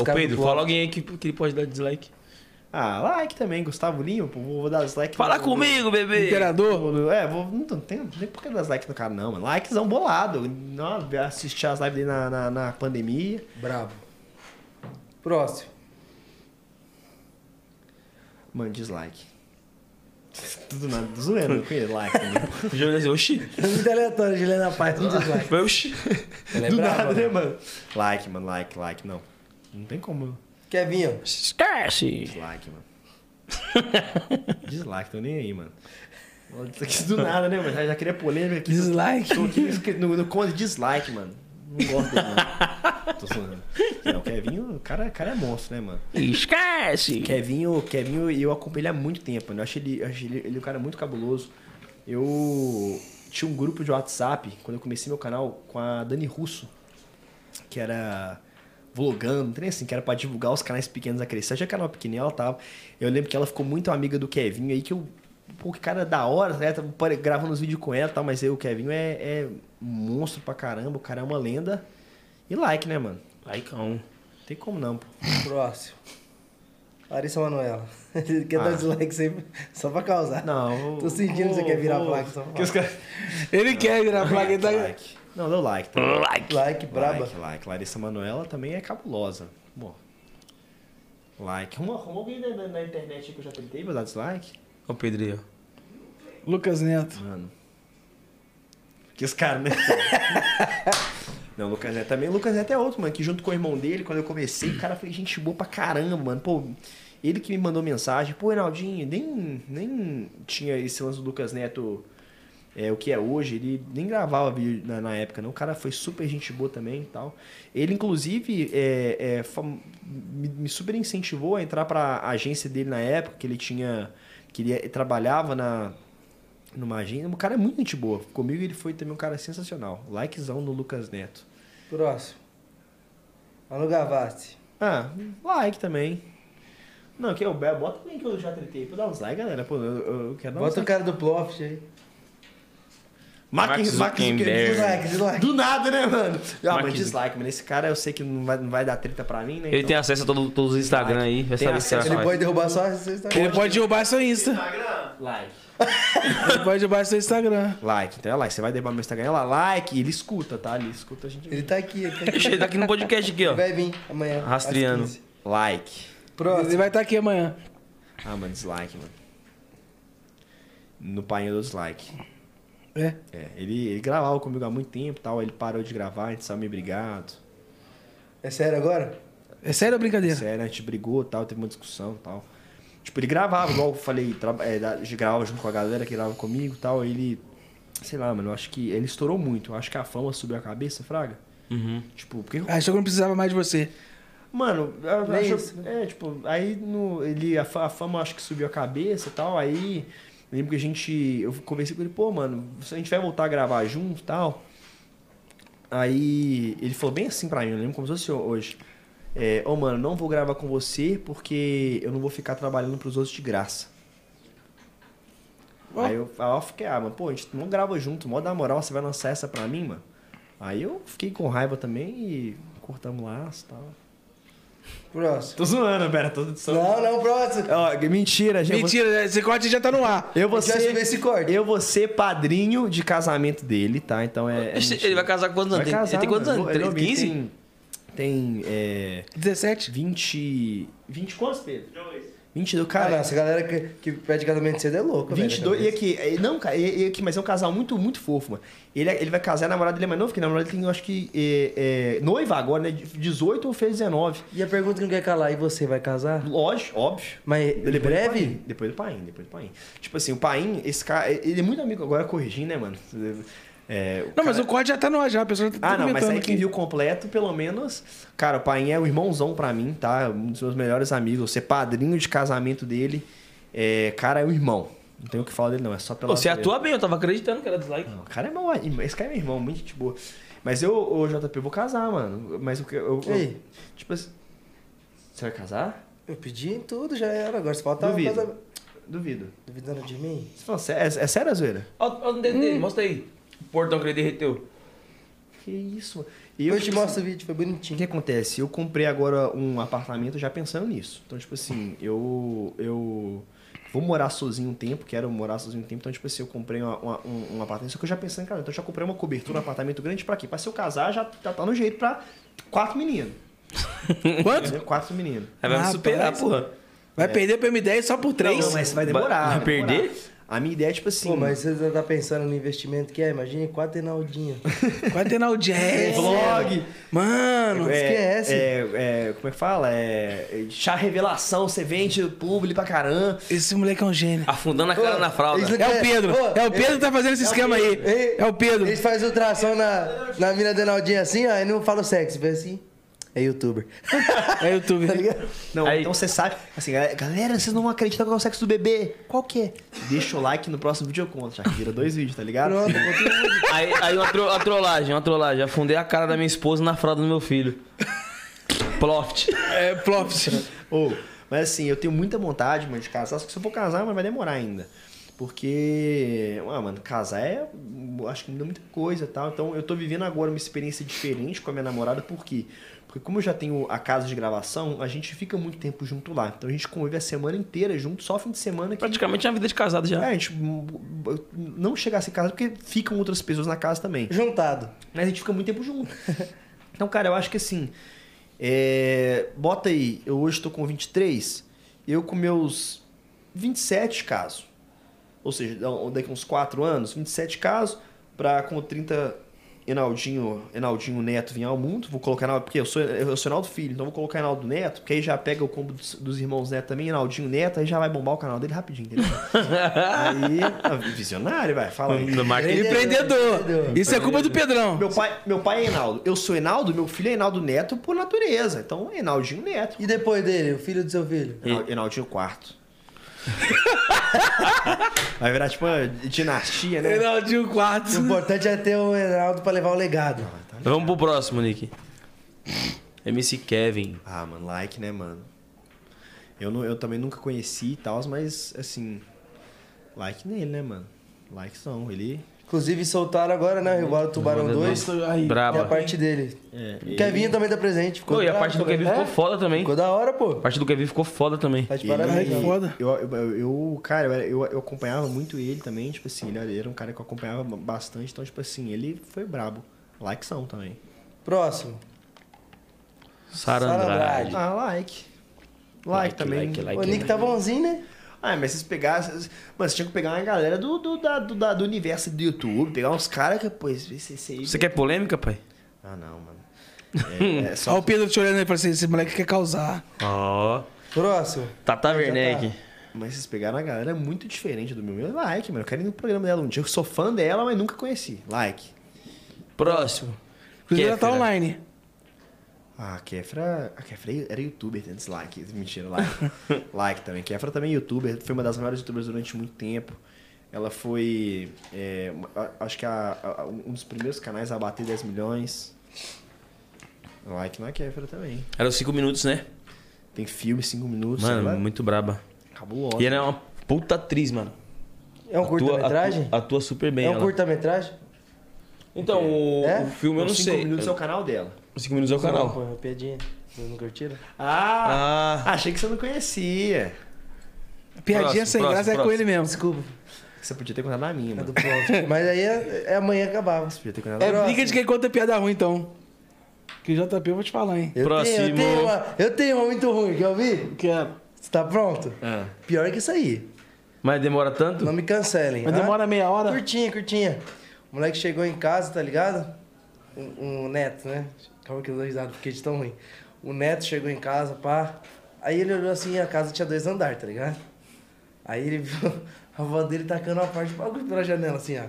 Ô Pedro, fala alguém aí que, que ele pode dar dislike. Ah, like também, Gustavo Linho, pô, vou dar dislike. Fala no- comigo, bebê! Imperador? É, vou, não, não tem, não tem por que dar dislike no cara, não, mano. Likezão bolado. Não, assistir as lives dele na, na, na pandemia. Brabo. Próximo. Mano, dislike. Tudo nada, zoando, com ele, like. O Júlio assim, oxi. É muito aleatório, Juliana Paz, não dislike. Foi oxi. Ela é Do brava, nada, né, né? mano? Like, mano, like, like, não. Não tem como. Kevinho. Esquece. Dislike, mano. dislike, tô nem aí, mano. Isso aqui do nada, né, mano? Já, já queria polêmica aqui. Dislike. Tô aqui no, no conto dislike, mano. Não gosto dele, não. Tô zoando. Não, o Kevinho, o cara, o cara é monstro, né, mano? Esquece. Kevinho, Kevinho, eu acompanho ele há muito tempo, né? Eu acho ele, ele, ele um cara muito cabuloso. Eu tinha um grupo de WhatsApp, quando eu comecei meu canal, com a Dani Russo, que era vlogando, não tem assim, que era pra divulgar os canais pequenos a crescer. Tinha canal pequenininho, ela tava. Eu lembro que ela ficou muito amiga do Kevinho aí, que eu. Pô, que cara da hora, né? Tava pare- gravando os vídeos com ela e tal, mas eu, o Kevinho é, é um monstro pra caramba, o cara é uma lenda. E like, né, mano? Likeão. Não tem como não, pô. Próximo. Larissa Manoela. *laughs* Ele quer Ah. dar dislike sempre, só pra causar. Não, Tô sentindo que você quer virar placa só pra Que os caras. Ele quer virar a placa. Ele tá... Like. Não, deu like. Tá? Like. Like, braba. Like, like. Larissa Manoela também é cabulosa. Bom. Like. Arruma, alguém na, na- internet que eu já tentei pra dar dislike? O Pedrinho. Lucas Neto. Mano. Que os caras, né? *laughs* Não, o Lucas Neto também. O Lucas Neto é outro, mano. Que junto com o irmão dele, quando eu comecei, o cara foi gente boa pra caramba, mano. Pô, ele que me mandou mensagem. Pô, Reinaldinho, nem, nem tinha esse lance do Lucas Neto, é, o que é hoje. Ele nem gravava vídeo na, na época, não. O cara foi super gente boa também e tal. Ele, inclusive, é, é, me, me super incentivou a entrar pra agência dele na época, que ele tinha... Que ele trabalhava na, numa agenda. O cara é muito gente boa. Comigo ele foi também um cara sensacional. Likezão no Lucas Neto. Próximo. Manu Gavassi. Ah, like também. Não, que eu bota também que eu já tretei pra dar uns like, galera. Pô, eu, eu quero dar uns Bota o like. cara do Ploft aí. Mark, Mark Zuckerberg. Dislike, dislike. Do nada, né, mano? Ah, Mark mas dislike, mas esse cara eu sei que não vai, não vai dar treta pra mim, né? Ele Então- tem acesso a todo- todos os Instagram aí. Vai saber acesso. Ele pode derrubar só está Ele pode derrubar seu Insta. Instagram. Like. Ele pode derrubar seu Instagram. *laughs* Like, então é like. Você vai derrubar meu Instagram, é lá, like, ele escuta, tá? Ele escuta a gente. Ele tá aqui, ele tá aqui. *laughs* Ele tá aqui no podcast aqui, ó. Ele vai vir amanhã. Rastreando. 15. Like. Próximo. Ele vai estar aqui amanhã. Ah, mano, dislike, mano. No pai do dislike. É. É, ele, ele gravava comigo há muito tempo e tal, ele parou de gravar, a gente saiu meio brigado. É sério agora? É sério ou brincadeira? Sério, a gente brigou e tal, teve uma discussão e tal. Tipo, ele gravava, igual eu falei, é, gravava junto com a galera que gravava comigo e tal, ele. Sei lá, mano, eu acho que ele estourou muito. Eu acho que a fama subiu a cabeça, Fraga. Uhum. Tipo, porque. Achou que não precisava mais de você. Mano, eu acho- isso, é, tipo, aí no, ele, a, fa- a fama acho que subiu a cabeça e tal, aí lembro que a gente, eu conversei com ele, pô, mano, se a gente vai voltar a gravar junto e tal, aí ele falou bem assim pra mim, eu lembro como se fosse hoje, é, ô mano, não vou gravar com você porque eu não vou ficar trabalhando pros outros de graça. Ó. Aí eu, aí eu fiquei, ah, mano, pô, a gente não grava junto, mó da moral, você vai lançar essa pra mim, mano? Aí eu fiquei com raiva também e cortamos laço e tal. Próximo. Tô zoando, pera. Tô... Não, não, próximo. Ó, mentira, gente. Mentira, esse corte já tá no ar. Eu vou ser, esse corte. eu vou ser padrinho de casamento dele, tá? Então é. é. Ele vai casar com quantos anos? Vai Tem- casar, ele tem quantos anos? Ele é novinho, 15? Tem, tem é, 17. 20. 20 quantos, Pedro? 22, Cara, cara. essa galera que, que pede casamento cedo é louca, velho. 22, e aqui, não, cara, e, aqui, mas é um casal muito, muito fofo, mano. Ele, é- ele vai casar, a namorada dele é mais novo, porque a namorada dele tem, eu acho que, é, é, noiva agora, né? 18 ou fez 19. E a pergunta que não quer calar, e você vai casar? Lógico, óbvio. Mas Depois breve? Depois do Paim, depois do Paim. Tipo assim, o Paim, esse cara, ele é muito amigo, agora corrigindo, né, mano? É, Não, mas cara- o corte já tá no ar já, a pessoa tá Ah, não, mas aí aqui. quem viu completo, pelo menos. Cara, o Paim é o irmãozão pra mim, tá? Um dos meus melhores amigos. Eu ser padrinho de casamento dele. É, cara, é o irmão. Não tenho o que falar dele, não. É só pela. Você natureza. atua bem, eu tava acreditando que era dislike. Não, o cara é meu. Esse cara é meu irmão, muito gente boa. Mas eu, ô JP, eu vou casar, mano. Mas o que. Eu, E eu- aí? tipo assim. Você vai casar? Eu pedi em tudo, já era. Agora só falta Duvido. Duvido. Duvidando de mim? Você falou, sé- é, é sério a zoeira? Olha o dedo dele, mostra aí. O portão que ele derreteu. Que isso, mano. E eu te tipo mostro o vídeo, foi O bonitinho. que acontece? Eu comprei agora um apartamento já pensando nisso. Então, tipo assim, eu. eu vou morar sozinho um tempo, quero morar sozinho um tempo. Então, tipo assim, eu comprei uma- uma- um, um apartamento. Só que eu já pensando, cara, então eu já comprei uma cobertura, um apartamento grande pra quê? Pra se eu casar, já, já tá no jeito pra quatro meninos. *laughs* Quanto? Entendeu? Quatro meninos. Aí vai me Rapaz. superar, porra. Vai perder pro M10 só por 3? Não, mas vai demorar. Vai demorar. perder? A minha ideia é, tipo assim. Pô, mas você já tá pensando no investimento que é? Imagina quatro Reinaldinho. Vai *laughs* ter na audiência. Vlog. Mano. esquece. É, é, como é que fala? É, chá revelação, você vende público pra caramba. Esse moleque é um gênio. Afundando a cara Ô, na fralda. É o Pedro. Ô, É o Pedro que tá fazendo esse esquema aí. É o Pedro. Eles fazem ultrassom na, na mina do Reinaldinho assim, ó, e não fala o sexo. Vê assim. É youtuber. É YouTube. *laughs* Tá ligado? Não, Aí- então você sabe. Assim, galera, galera, vocês não vão acreditar qual é o sexo do bebê. Qual que é? Deixa o like no próximo vídeo eu conto, já que vira dois vídeos, tá ligado? Pronto. Aí, aí uma, tro- uma trollagem, uma trollagem. Afundei a cara da minha esposa na fralda do meu filho. Ploft. É Ploft. Ô, mas assim, eu tenho muita vontade, mano, de casar. Só que se eu for casar, mas vai demorar ainda. Porque, ah, mano, casar é. Acho que muda muita coisa e tal. Então eu tô vivendo agora uma experiência diferente com a minha namorada, por quê? Porque como eu já tenho a casa de gravação, a gente fica muito tempo junto lá. Então a gente convive a semana inteira junto, só fim de semana que. Praticamente é uma vida de casado já. É, a gente hum, não chega a ser casado porque ficam outras pessoas na casa também. Juntado. Mas a gente fica muito tempo junto. *laughs* Então, cara, eu acho que assim. é, Bota aí, eu hoje tô com 23, eu com meus 27 casos. Ou seja, da- daqui uns 4 anos, 27 casos, pra com 30 Enaldinho, Enaldinho Neto vir ao mundo. Vou colocar Enaldo, porque eu sou, eu sou Enaldo Filho, então vou colocar Enaldo Neto, porque aí já pega o combo dos, dos irmãos Neto também, Enaldinho Neto, aí já vai bombar o canal dele rapidinho, entendeu? *laughs* aí, visionário, vai, fala aí. No marketing. Empreendedor. Isso é culpa do Pedrão. Meu pai, meu pai é Enaldo. Eu sou Enaldo, meu filho é Enaldo Neto por natureza. Então, Enaldinho Neto. E depois dele, o filho do seu filho? Enal- Enaldinho quarto. *laughs* Vai virar tipo uma dinastia, né? Reinaldinho O Quartzo. importante é ter o Reinaldo pra levar o legado. Vamos pro próximo, Nick. MC Kevin. Ah, mano, like, né, mano? Eu, não, eu também nunca conheci e tal, mas assim. Like nele, né, mano? Like são. Ele. Inclusive soltaram agora, né? O Rival Tubarão 2. Aí. E a Braba. parte dele. É, O Kevin também tá presente. Ficou Pô, e a parte do também. Kevin ficou É, foda também. Ficou da hora, pô. A parte do Kevin ficou foda também. Tá de Ele- parabéns. Ai, mano. foda. Eu, eu, eu- cara, eu, eu, acompanhava muito ele também, tipo assim, ele era- ele era um cara que eu acompanhava bastante, então, tipo assim, ele foi brabo. Like são também. Próximo. Sara Sara Andrade. Andrade. Ah, like. Like, Like, também. like, like. o Nick tá bonzinho, né? Ah, mas vocês pegassem. Mano, vocês tinham que pegar uma galera do, do, da- do, da- do universo do YouTube, pegar uns caras que, pô, esse, esse, aí. Você quer polêmica, pai? Ah, não, mano. *laughs* É, é Olha só. o Pedro te olhando aí e falando assim: esse moleque quer causar. Ó. Próximo. Tata Werneck. tá. Mas vocês pegaram uma galera muito diferente do meu. Meu like, mano. Eu quero ir no programa dela um dia. Eu sou fã dela, mas nunca conheci. Like. Próximo. Inclusive ela tá online. Ah, a Kefra. A Kefra era youtuber antes, like. Mentira, like. *laughs* like também. Kefra também é youtuber. Foi uma das maiores youtubers durante muito tempo. Ela foi. é, acho que a- a- um dos primeiros canais a bater 10 milhões. Like na Kefra também. Era os 5 minutos, né? Tem filme 5 minutos. Mano, ela muito braba. cabulosa. E ela é uma puta atriz, mano. É um curta-metragem? Atua, atua super bem. É um ela. curta-metrãs? Então, o, É? o filme eu não sei. minutos é o canal dela. Os 5 minutos é o Não, canal. pô, é uma piadinha. Vocês não curtiram? Ah, Ah, achei que você não conhecia. Piadinha Próximo, sem próximo, graça é com próximo. ele mesmo. Desculpa. Você podia ter contado na minha, É mano. *laughs* Mas aí é, é amanhã que acabava. Você podia ter contado É na minha. briga de quem conta piada ruim, então. Que o JP eu vou te falar, hein? Eu Próximo. Tenho, eu, tenho uma, eu tenho uma muito ruim, quer ouvir? Quero. Você tá pronto? Ah. Pior que isso aí. mas demora tanto? Não me cancelem. Mas ah? demora meia hora. Curtinha, curtinha. O moleque chegou em casa, tá ligado? Um, um neto, né? Calma que eu dou risada, porque de tão ruim. O neto chegou em casa, pá. Aí ele olhou assim, a casa tinha dois andares, tá ligado? Aí ele viu *laughs* a avó dele tacando uma parte de bagulho pela janela, assim, ó.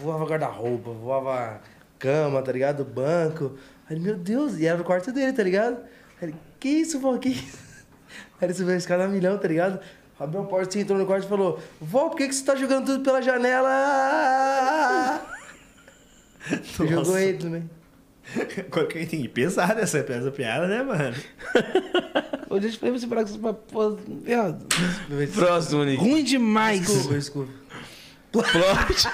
Voava guarda-roupa, voava cama, tá ligado? Banco. Aí meu Deus, e era no quarto dele, tá ligado? Aí ele, que isso, vó, que isso? *laughs* Aí ele subiu a escada a milhão, tá ligado? Abriu a porta, assim, entrou no quarto e falou, vó, por que, que você tá jogando tudo pela janela? *laughs* Jogou ele também. *laughs* Qual que eu entendi? Pesada essa, essa piada, né, mano? Deixa eu se pra pra- pô, viado. Próximo, Nick. Ruim demais. Desculpa, desculpa. Plot.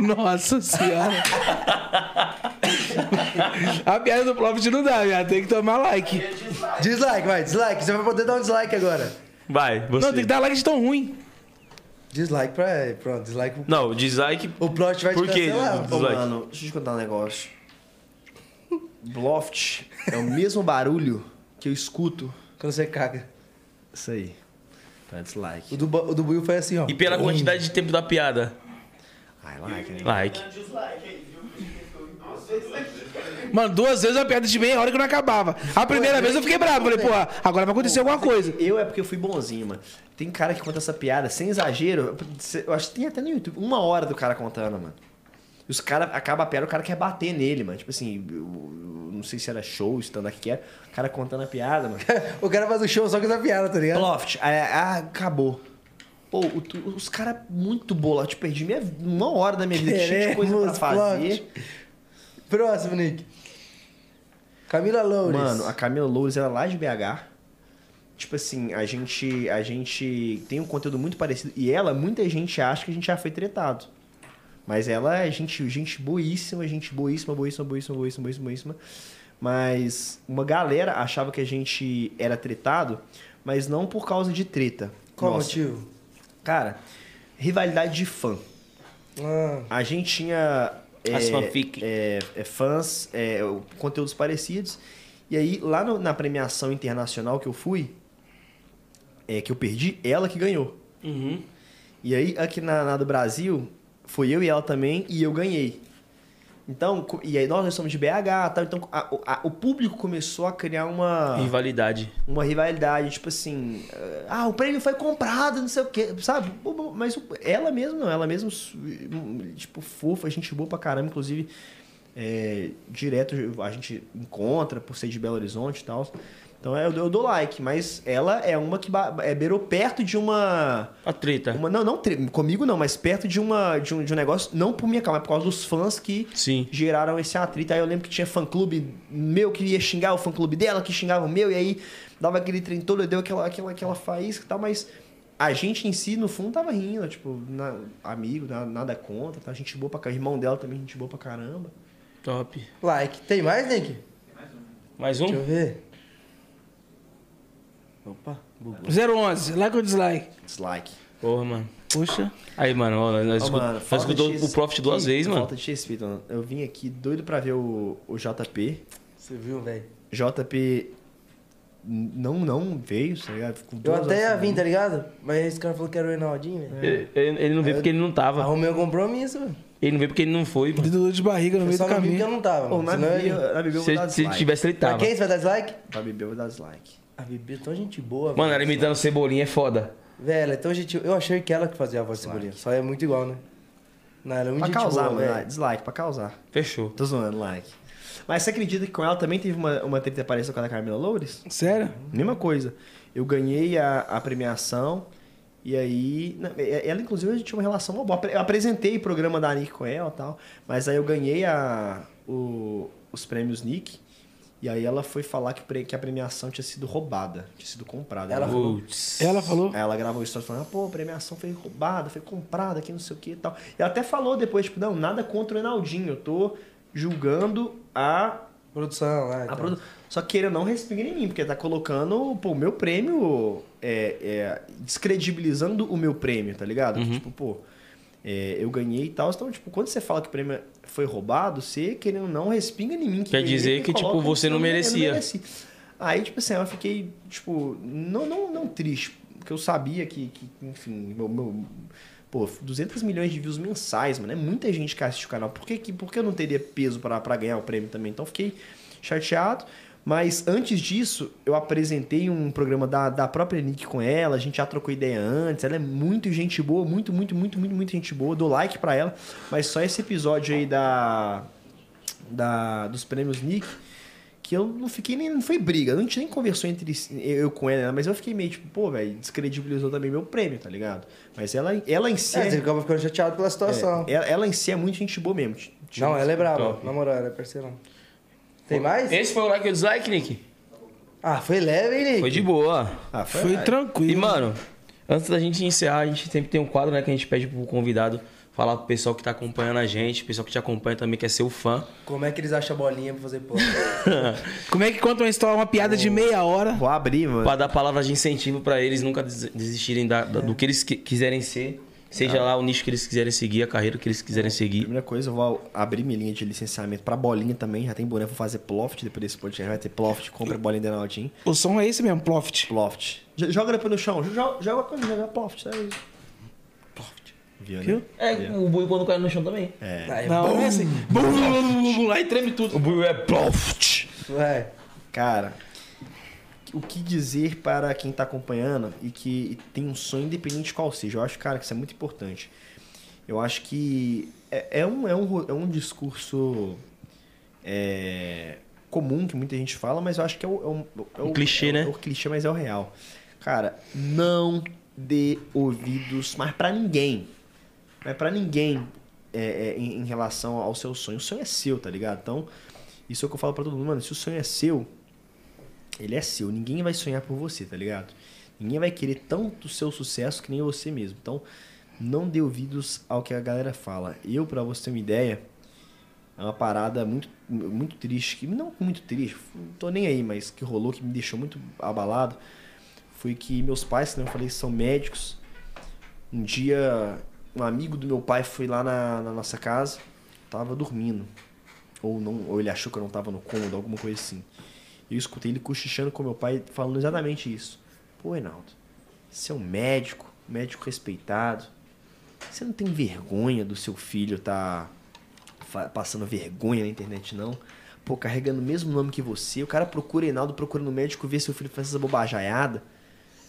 Nossa senhora. A piada do Profit não dá, viado. Tem que tomar like. Dislike, vai, dislike. Você vai poder dar um dislike agora. Vai, você. Não, tem que dar like de tão ruim. Dislike pra. Pronto, dislike. pro- Não, dislike. O plot vai Por te quê? cancelar. Ô, mano, deixa eu te contar um negócio. Bloft é o mesmo barulho que eu escuto. Quando você caga. Isso aí. Tá dislike. O do, o do Buiu foi assim, ó. E pela quantidade de tempo da piada. Ai, like, né? Like. Dislike aí, viu? Ficou em duas vezes aqui. Mano, duas vezes a piada de meia hora que não acabava. A primeira vez eu fiquei bravo. Falei, pô, agora vai acontecer alguma coisa. Eu é porque eu fui bonzinho, mano. Tem cara que conta essa piada sem exagero. Eu acho que tem até no YouTube. Uma hora do cara contando, mano. Os caras acaba a piada, o cara quer bater nele, mano. Tipo assim, eu, eu não sei se era show, stand-up que era. O cara contando a piada, mano. *laughs* o cara faz o show só com essa piada, tá ligado? Loft, ah, acabou. Pô, os caras muito bola. Tipo, perdi minha, uma hora da minha vida, cheio de coisa pra fazer. plot. Próximo, Nick. Camila Loures. Mano, a Camila Loures, ela é lá de BH. Tipo assim, a gente, a gente tem um conteúdo muito parecido. E ela, muita gente acha que a gente já foi tretado. Mas ela é gente, gente boíssima, gente boíssima, boíssima, boíssima, boíssima, boíssima, boíssima. Mas uma galera achava que a gente era tretado, mas não por causa de treta. Qual Nossa. motivo? Cara, rivalidade de fã. Ah, A gente tinha é, As fanfic. é, é, fãs, é, conteúdos parecidos. E aí, lá no- na premiação internacional que eu fui, é, que eu perdi, ela que ganhou. Uhum. E aí, aqui na, na do Brasil, foi eu e ela também, e eu ganhei. Então, e aí nós, nós somos de BH, tal, então a- o- a- o público começou a criar uma Rivalidade. uma rivalidade, tipo assim, eh, ah, o prêmio foi comprado, não sei o quê, sabe? Mas ela mesma não, ela mesma, tipo, fofa, gente boa pra caramba, inclusive, é, direto a gente encontra por ser de Belo Horizonte e tal. Então eu, eu dou like, mas ela é uma que é, beirou perto de uma. A treta. uma não, não, comigo não, mas perto de, uma, de, um, de um negócio, não por minha causa, mas por causa dos fãs que Sim. geraram esse atrito. Aí eu lembro que tinha fã-clube meu que ia xingar o fã-clube dela, que xingava o meu, e aí dava aquele trem todo, deu aquela, aquela, aquela faísca e tal, mas a gente em si, no fundo, tava rindo, tipo, na- amigo, nada, nada contra, tá? Gente boa pra caramba. Irmão dela também, gente boa pra caramba. Top. like. Tem mais, Nick? Mais um? Deixa eu ver. Opa, bugou. 011, like ou dislike? Dislike. Porra, mano. Poxa. Aí, mano, ó, nós, escut- mano, nós escutou de o Profit duas vezes, mano. Falta de respeito, mano. Eu vim aqui doido pra ver o, o JP. Você viu, velho? JP não, não veio, tá ligado? Ficou Eu duas até ia vir, tá ligado? Mas esse cara falou que era o Reinaldinho, velho. Ele, ele- ele não veio porque ele não tava. Arrumei um compromisso, velho. Ele não veio porque ele não foi, mano. Dor de barriga no meio só do porque eu caminho. não tava. Pô, mano. na Senão eu ia Bíblia, vir. na Bíblia eu Se, vou dar se dislike. tivesse, ele Pra tava. quem você vai dar dislike? Pra Bíblia eu vou dar dislike. A Bibi é tão gente boa, Mano, ela imitando cebolinha é foda. Velho, é tão gente... Eu achei que ela que fazia a voz de cebolinha. Só é muito igual, né? Não, ela é muito Pra gente causar, boa, mano. velho. Dislike, pra causar. Fechou. Tô zoando, like. Mas você acredita que com ela também teve uma, uma treta parecida com a da Camila Loures? Sério? Mesma coisa. Eu ganhei a, a premiação e aí... na- Ela, inclusive, a gente tinha uma relação boa. Eu apresentei o programa da Nick com ela e tal. Mas aí eu ganhei a, o- os prêmios Nick. E aí ela foi falar que, pre- que a premiação tinha sido roubada. Tinha sido comprada. Ela falou... Putz. Ela falou. Aí ela gravou história falando, ah, pô, a premiação foi roubada, foi comprada aqui, não sei o que e tal. E ela até falou depois, tipo, não, nada contra o Enaldinho, eu tô julgando a Produção, é. A então. produ- Só que queira não respinga em mim, porque tá colocando pô, o meu prêmio, é, é, descredibilizando o meu prêmio, tá ligado? Tipo, pô, é, eu ganhei e tal. Então, tipo, quando você fala que o prêmio foi roubado, você querendo não respinga em mim. Que Quer dizer que, tipo, você não merecia. mereci. Aí, tipo assim, eu fiquei, tipo, não, não, não triste, porque eu sabia que, que enfim, meu, meu- Pô, 200 milhões de views mensais, mano. É muita gente que assiste o canal. Por que, que, por que eu não teria peso pra ganhar o prêmio também? Então fiquei chateado. Mas antes disso, eu apresentei um programa da, da própria Nick com ela. A gente já trocou ideia antes. Ela é muito gente boa, muito, muito, muito, muito, muito gente boa. Dou like pra ela. Mas só esse episódio aí da, da dos prêmios Nick que eu não fiquei nem. Não foi briga, a gente nem conversou entre eu com ela, mas eu fiquei meio tipo, pô, velho, descredibilizou também meu prêmio, tá ligado? Mas ela, ela em si. É, É, ficando chateado pela situação. ela, ela em si é muito gente boa mesmo. Não, ela é brava. Na moral, ela é parceirão. Tem mais? Esse foi o like e o dislike, Nick? Ah, foi leve, hein, Nick? Foi de boa. Ah, foi, Foi tranquilo. E, mano, antes da gente encerrar, a gente sempre tem um quadro, né, que a gente pede pro convidado falar pro pessoal que tá acompanhando a gente, pessoal que te acompanha também, quer ser o fã. Como é que eles acham a bolinha pra fazer pô? *laughs* Como é que conta uma história, uma piada de meia hora? Vou abrir, mano. Pra dar palavras de incentivo pra eles nunca des- desistirem da- da- do que eles qui- quiserem ser. Seja lá o nicho que eles quiserem seguir, a carreira que eles quiserem seguir. Primeira coisa, eu vou abrir minha linha de licenciamento pra bolinha também. Já tem boné, vou fazer Ploft depois desse podcast. Vai ter Ploft, compra a bolinha da Naldinho. O som é esse mesmo, Ploft. Ploft. Joga depois no chão. Joga, joga quando joga Ploft, é isso. Ploft. Viu, né? Viu? É, o bui quando cai no chão também. É. Não, não é assim. Bum, bum, bum, bum, bum, Aí treme tudo. O bui é ploft. É. Cara, o que dizer para quem tá acompanhando e que tem um sonho independente de qual seja? Eu acho, cara, que isso é muito importante. Eu acho que é, é um, é, um, é um discurso é, comum que muita gente fala, mas eu acho que é o, é o- é o- Um clichê, é o- né? É o clichê, mas é o real. Cara, não dê ouvidos mais pra ninguém. Não é pra ninguém é, em, em relação ao seu sonho. O sonho é seu, tá ligado? Então, isso é o que eu falo pra todo mundo, mano. Se o sonho é seu, ele é seu. Ninguém vai sonhar por você, tá ligado? Ninguém vai querer tanto o seu sucesso que nem você mesmo. Então, não dê ouvidos ao que a galera fala. Eu, pra você ter uma ideia, é uma parada muito, muito triste. Que, não muito triste, não tô nem aí, mas que rolou, que me deixou muito abalado. Foi que meus pais, que eu falei, são médicos. Um dia, um amigo do meu pai foi lá na, na nossa casa, tava dormindo. Ou, não, ou ele achou que eu não tava no cômodo, alguma coisa assim. Eu escutei ele cochichando com meu pai, falando exatamente isso. Pô, Reinaldo, você é um médico, médico respeitado. Você não tem vergonha do seu filho tá passando vergonha na internet, não? Pô, carregando o mesmo nome que você. O cara procura Reinaldo, procura no médico, vê seu filho faz essa bobajaiada.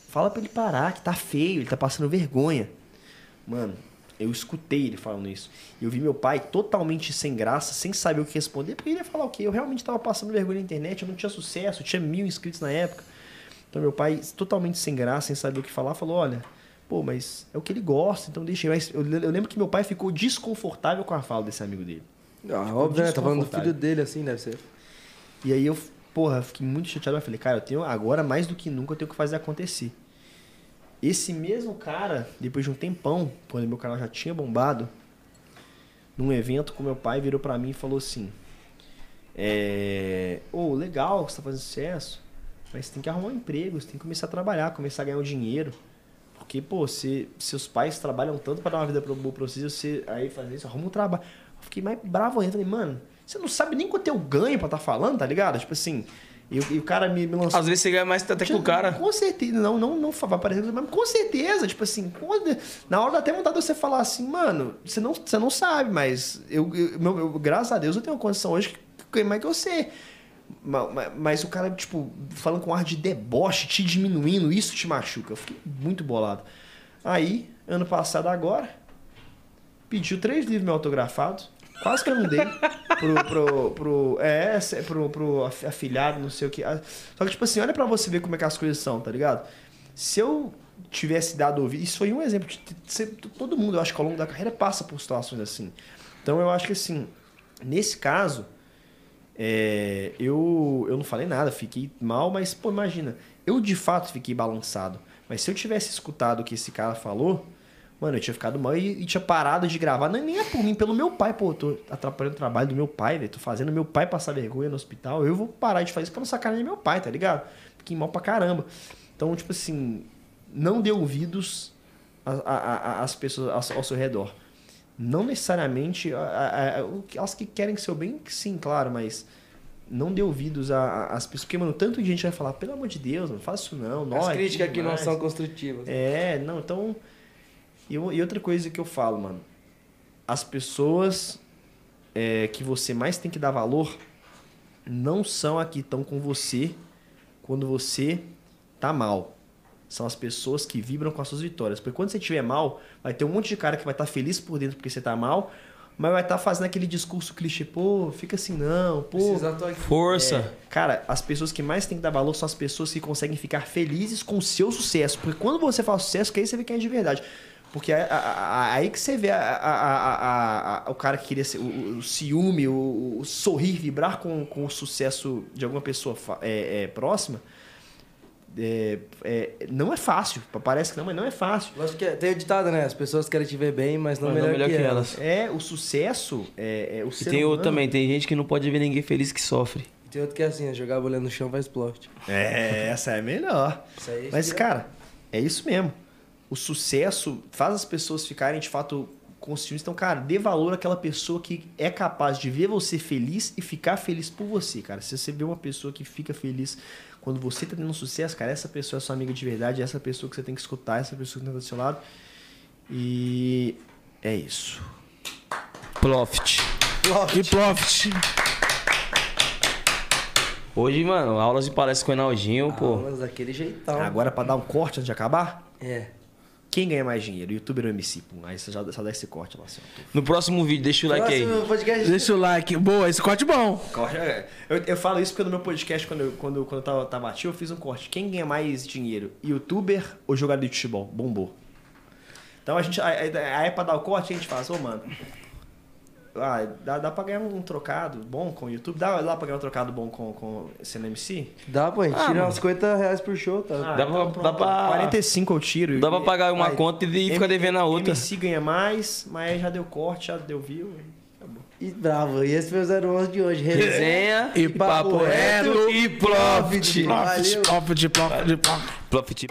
Fala pra ele parar, que tá feio, ele tá passando vergonha. Mano, eu escutei ele falando isso. E eu vi meu pai totalmente sem graça, sem saber o que responder, porque ele ia falar o quê? Eu realmente tava passando vergonha na internet, eu não tinha sucesso, eu tinha mil inscritos na época. Então meu pai, totalmente sem graça, sem saber o que falar, falou, olha, pô, mas é o que ele gosta, então deixa. Mas eu, eu lembro que meu pai ficou desconfortável com a fala desse amigo dele. Ah, óbvio, né? Tá falando do filho dele assim, deve ser. E aí eu, porra, fiquei muito chateado. Eu falei, cara, eu tenho agora mais do que nunca eu tenho que fazer acontecer. Esse mesmo cara, depois de um tempão, quando meu canal já tinha bombado, num evento com meu pai, virou pra mim e falou assim: é, Ô, legal que você tá fazendo sucesso, mas você tem que arrumar um emprego, você tem que começar a trabalhar, começar a ganhar um dinheiro. Porque, pô, se, seus pais trabalham tanto pra dar uma vida boa pra vocês, você aí fazer isso, arruma um trabalho. Eu fiquei mais bravo ainda. Falei, mano, você não sabe nem quanto eu ganho pra tá falando, tá ligado? Tipo assim, e, o- e o cara me, me lançou. Às vezes você ganha mais até que o cara. Com certeza, não, não, não vai parecer, mas com certeza, tipo assim, quando- na hora dá até vontade de você falar assim, mano, você não, você não sabe, mas eu, eu- meu- eu- graças a Deus eu tenho uma condição hoje que mais que você. Ma- ma- Mas, o cara, tipo, falando com ar de deboche, te diminuindo, isso te machuca. Eu fiquei muito bolado. Aí, ano passado agora, pediu três livros meus autografados. Quase que eu não dei. Pro, pro, pro, é, pro, pro af- afilhado, não sei o que. Ah, Só que, tipo assim, olha pra você ver como é que as coisas são, tá ligado? Se eu tivesse dado ouvido. Isso foi um exemplo. de- Todo mundo, eu acho que ao longo da carreira passa por situações assim. Então eu acho que assim, nesse caso, é, eu, eu não falei nada, fiquei mal, mas, pô, imagina, eu de fato fiquei balançado. Mas se eu tivesse escutado o que esse cara falou, Mano, eu tinha ficado mal e, e tinha parado de gravar. Não, nem é por mim, pelo meu pai, pô. Tô atrapalhando o trabalho do meu pai, velho. Tô fazendo meu pai passar vergonha no hospital. Eu vou parar de fazer isso pra não sacanear meu pai, tá ligado? Fiquei mal pra caramba. Então, tipo assim, não dê ouvidos às pessoas ao, ao seu redor. Não necessariamente a- as que querem seu bem, sim, claro, mas não dê ouvidos às pessoas. Porque, mano, tanto de gente vai falar, pelo amor de Deus, não faça isso não. As Nossa, críticas que não demais." são construtivas. É, não, então. E, e outra coisa que eu falo, mano. As pessoas é, que você mais tem que dar valor não são as que estão com você quando você tá mal. São as pessoas que vibram com as suas vitórias. Porque quando você estiver mal, vai ter um monte de cara que vai estar feliz por dentro porque você tá mal, mas vai estar fazendo aquele discurso clichê, pô, fica assim não, pô. Aqui. Força. Cara, as pessoas que mais têm que dar valor são as pessoas que conseguem ficar felizes com o seu sucesso. Porque quando você faz sucesso, que aí você vê quem é de verdade. Porque é- a- a- a- aí que você vê a- a- a- a- a- o cara que queria ser, o, o ciúme, o, o sorrir, vibrar com, com o sucesso de alguma pessoa fa- é, é, próxima. é- é- não é fácil. Parece que não, mas não é fácil. Lógico que é- tem o ditado, né? As pessoas querem te ver bem, mas não, Mas não melhor, que, elas. É, o sucesso é, é o E tem outro humano- também, tem gente que não pode ver ninguém feliz que sofre. Tem outro que é assim, é jogar a bolha no chão vai explode. É, essa é melhor. Isso aí Mas, cara, é isso mesmo. O sucesso faz as pessoas ficarem, de fato, conscientes. Então, cara, dê valor àquela pessoa que é capaz de ver você feliz e ficar feliz por você, cara. Se você vê uma pessoa que fica feliz quando você tá tendo um sucesso, cara, essa pessoa é sua amiga de verdade, essa pessoa que você tem que escutar, essa pessoa que tá do seu lado. E é isso. Profit. E Profit. Hoje, mano, aulas e palestras com o Enaldinho, pô. Aulas daquele jeitão. Agora, pra dar um corte antes de acabar, É. quem ganha mais dinheiro? Youtuber ou MC? Pum, aí você já só dá esse corte lá, assim. No próximo vídeo, deixa o like aí. Podcast. Deixa o like. Boa, esse corte bom. Corte, é. eu, eu falo isso porque no meu podcast, quando eu, quando, quando eu tava, tava ativo, eu fiz um corte. Quem ganha mais dinheiro? Youtuber ou jogador de futebol? Bombou. Então a gente. Aí aí pra dar o corte, a gente fala, assim, ô mano. Ah, dá, dá pra ganhar um trocado bom com o YouTube? Dá, dá pra ganhar um trocado bom com, com sendo MC? Dá, pô, a gente Ah, tira mano. uns 50 reais por show, tá? Ah, Dá pra- pronto. dá pra- 45 eu tiro. Dá pra pagar uma Vai. conta e ficar devendo a outra. MC ganha mais, mas aí já deu corte, já deu view. e acabou. E bravo, e esse foi o 011 de hoje. Resenha E papo reto e profit. Profit, profit, profit, profit. Profit.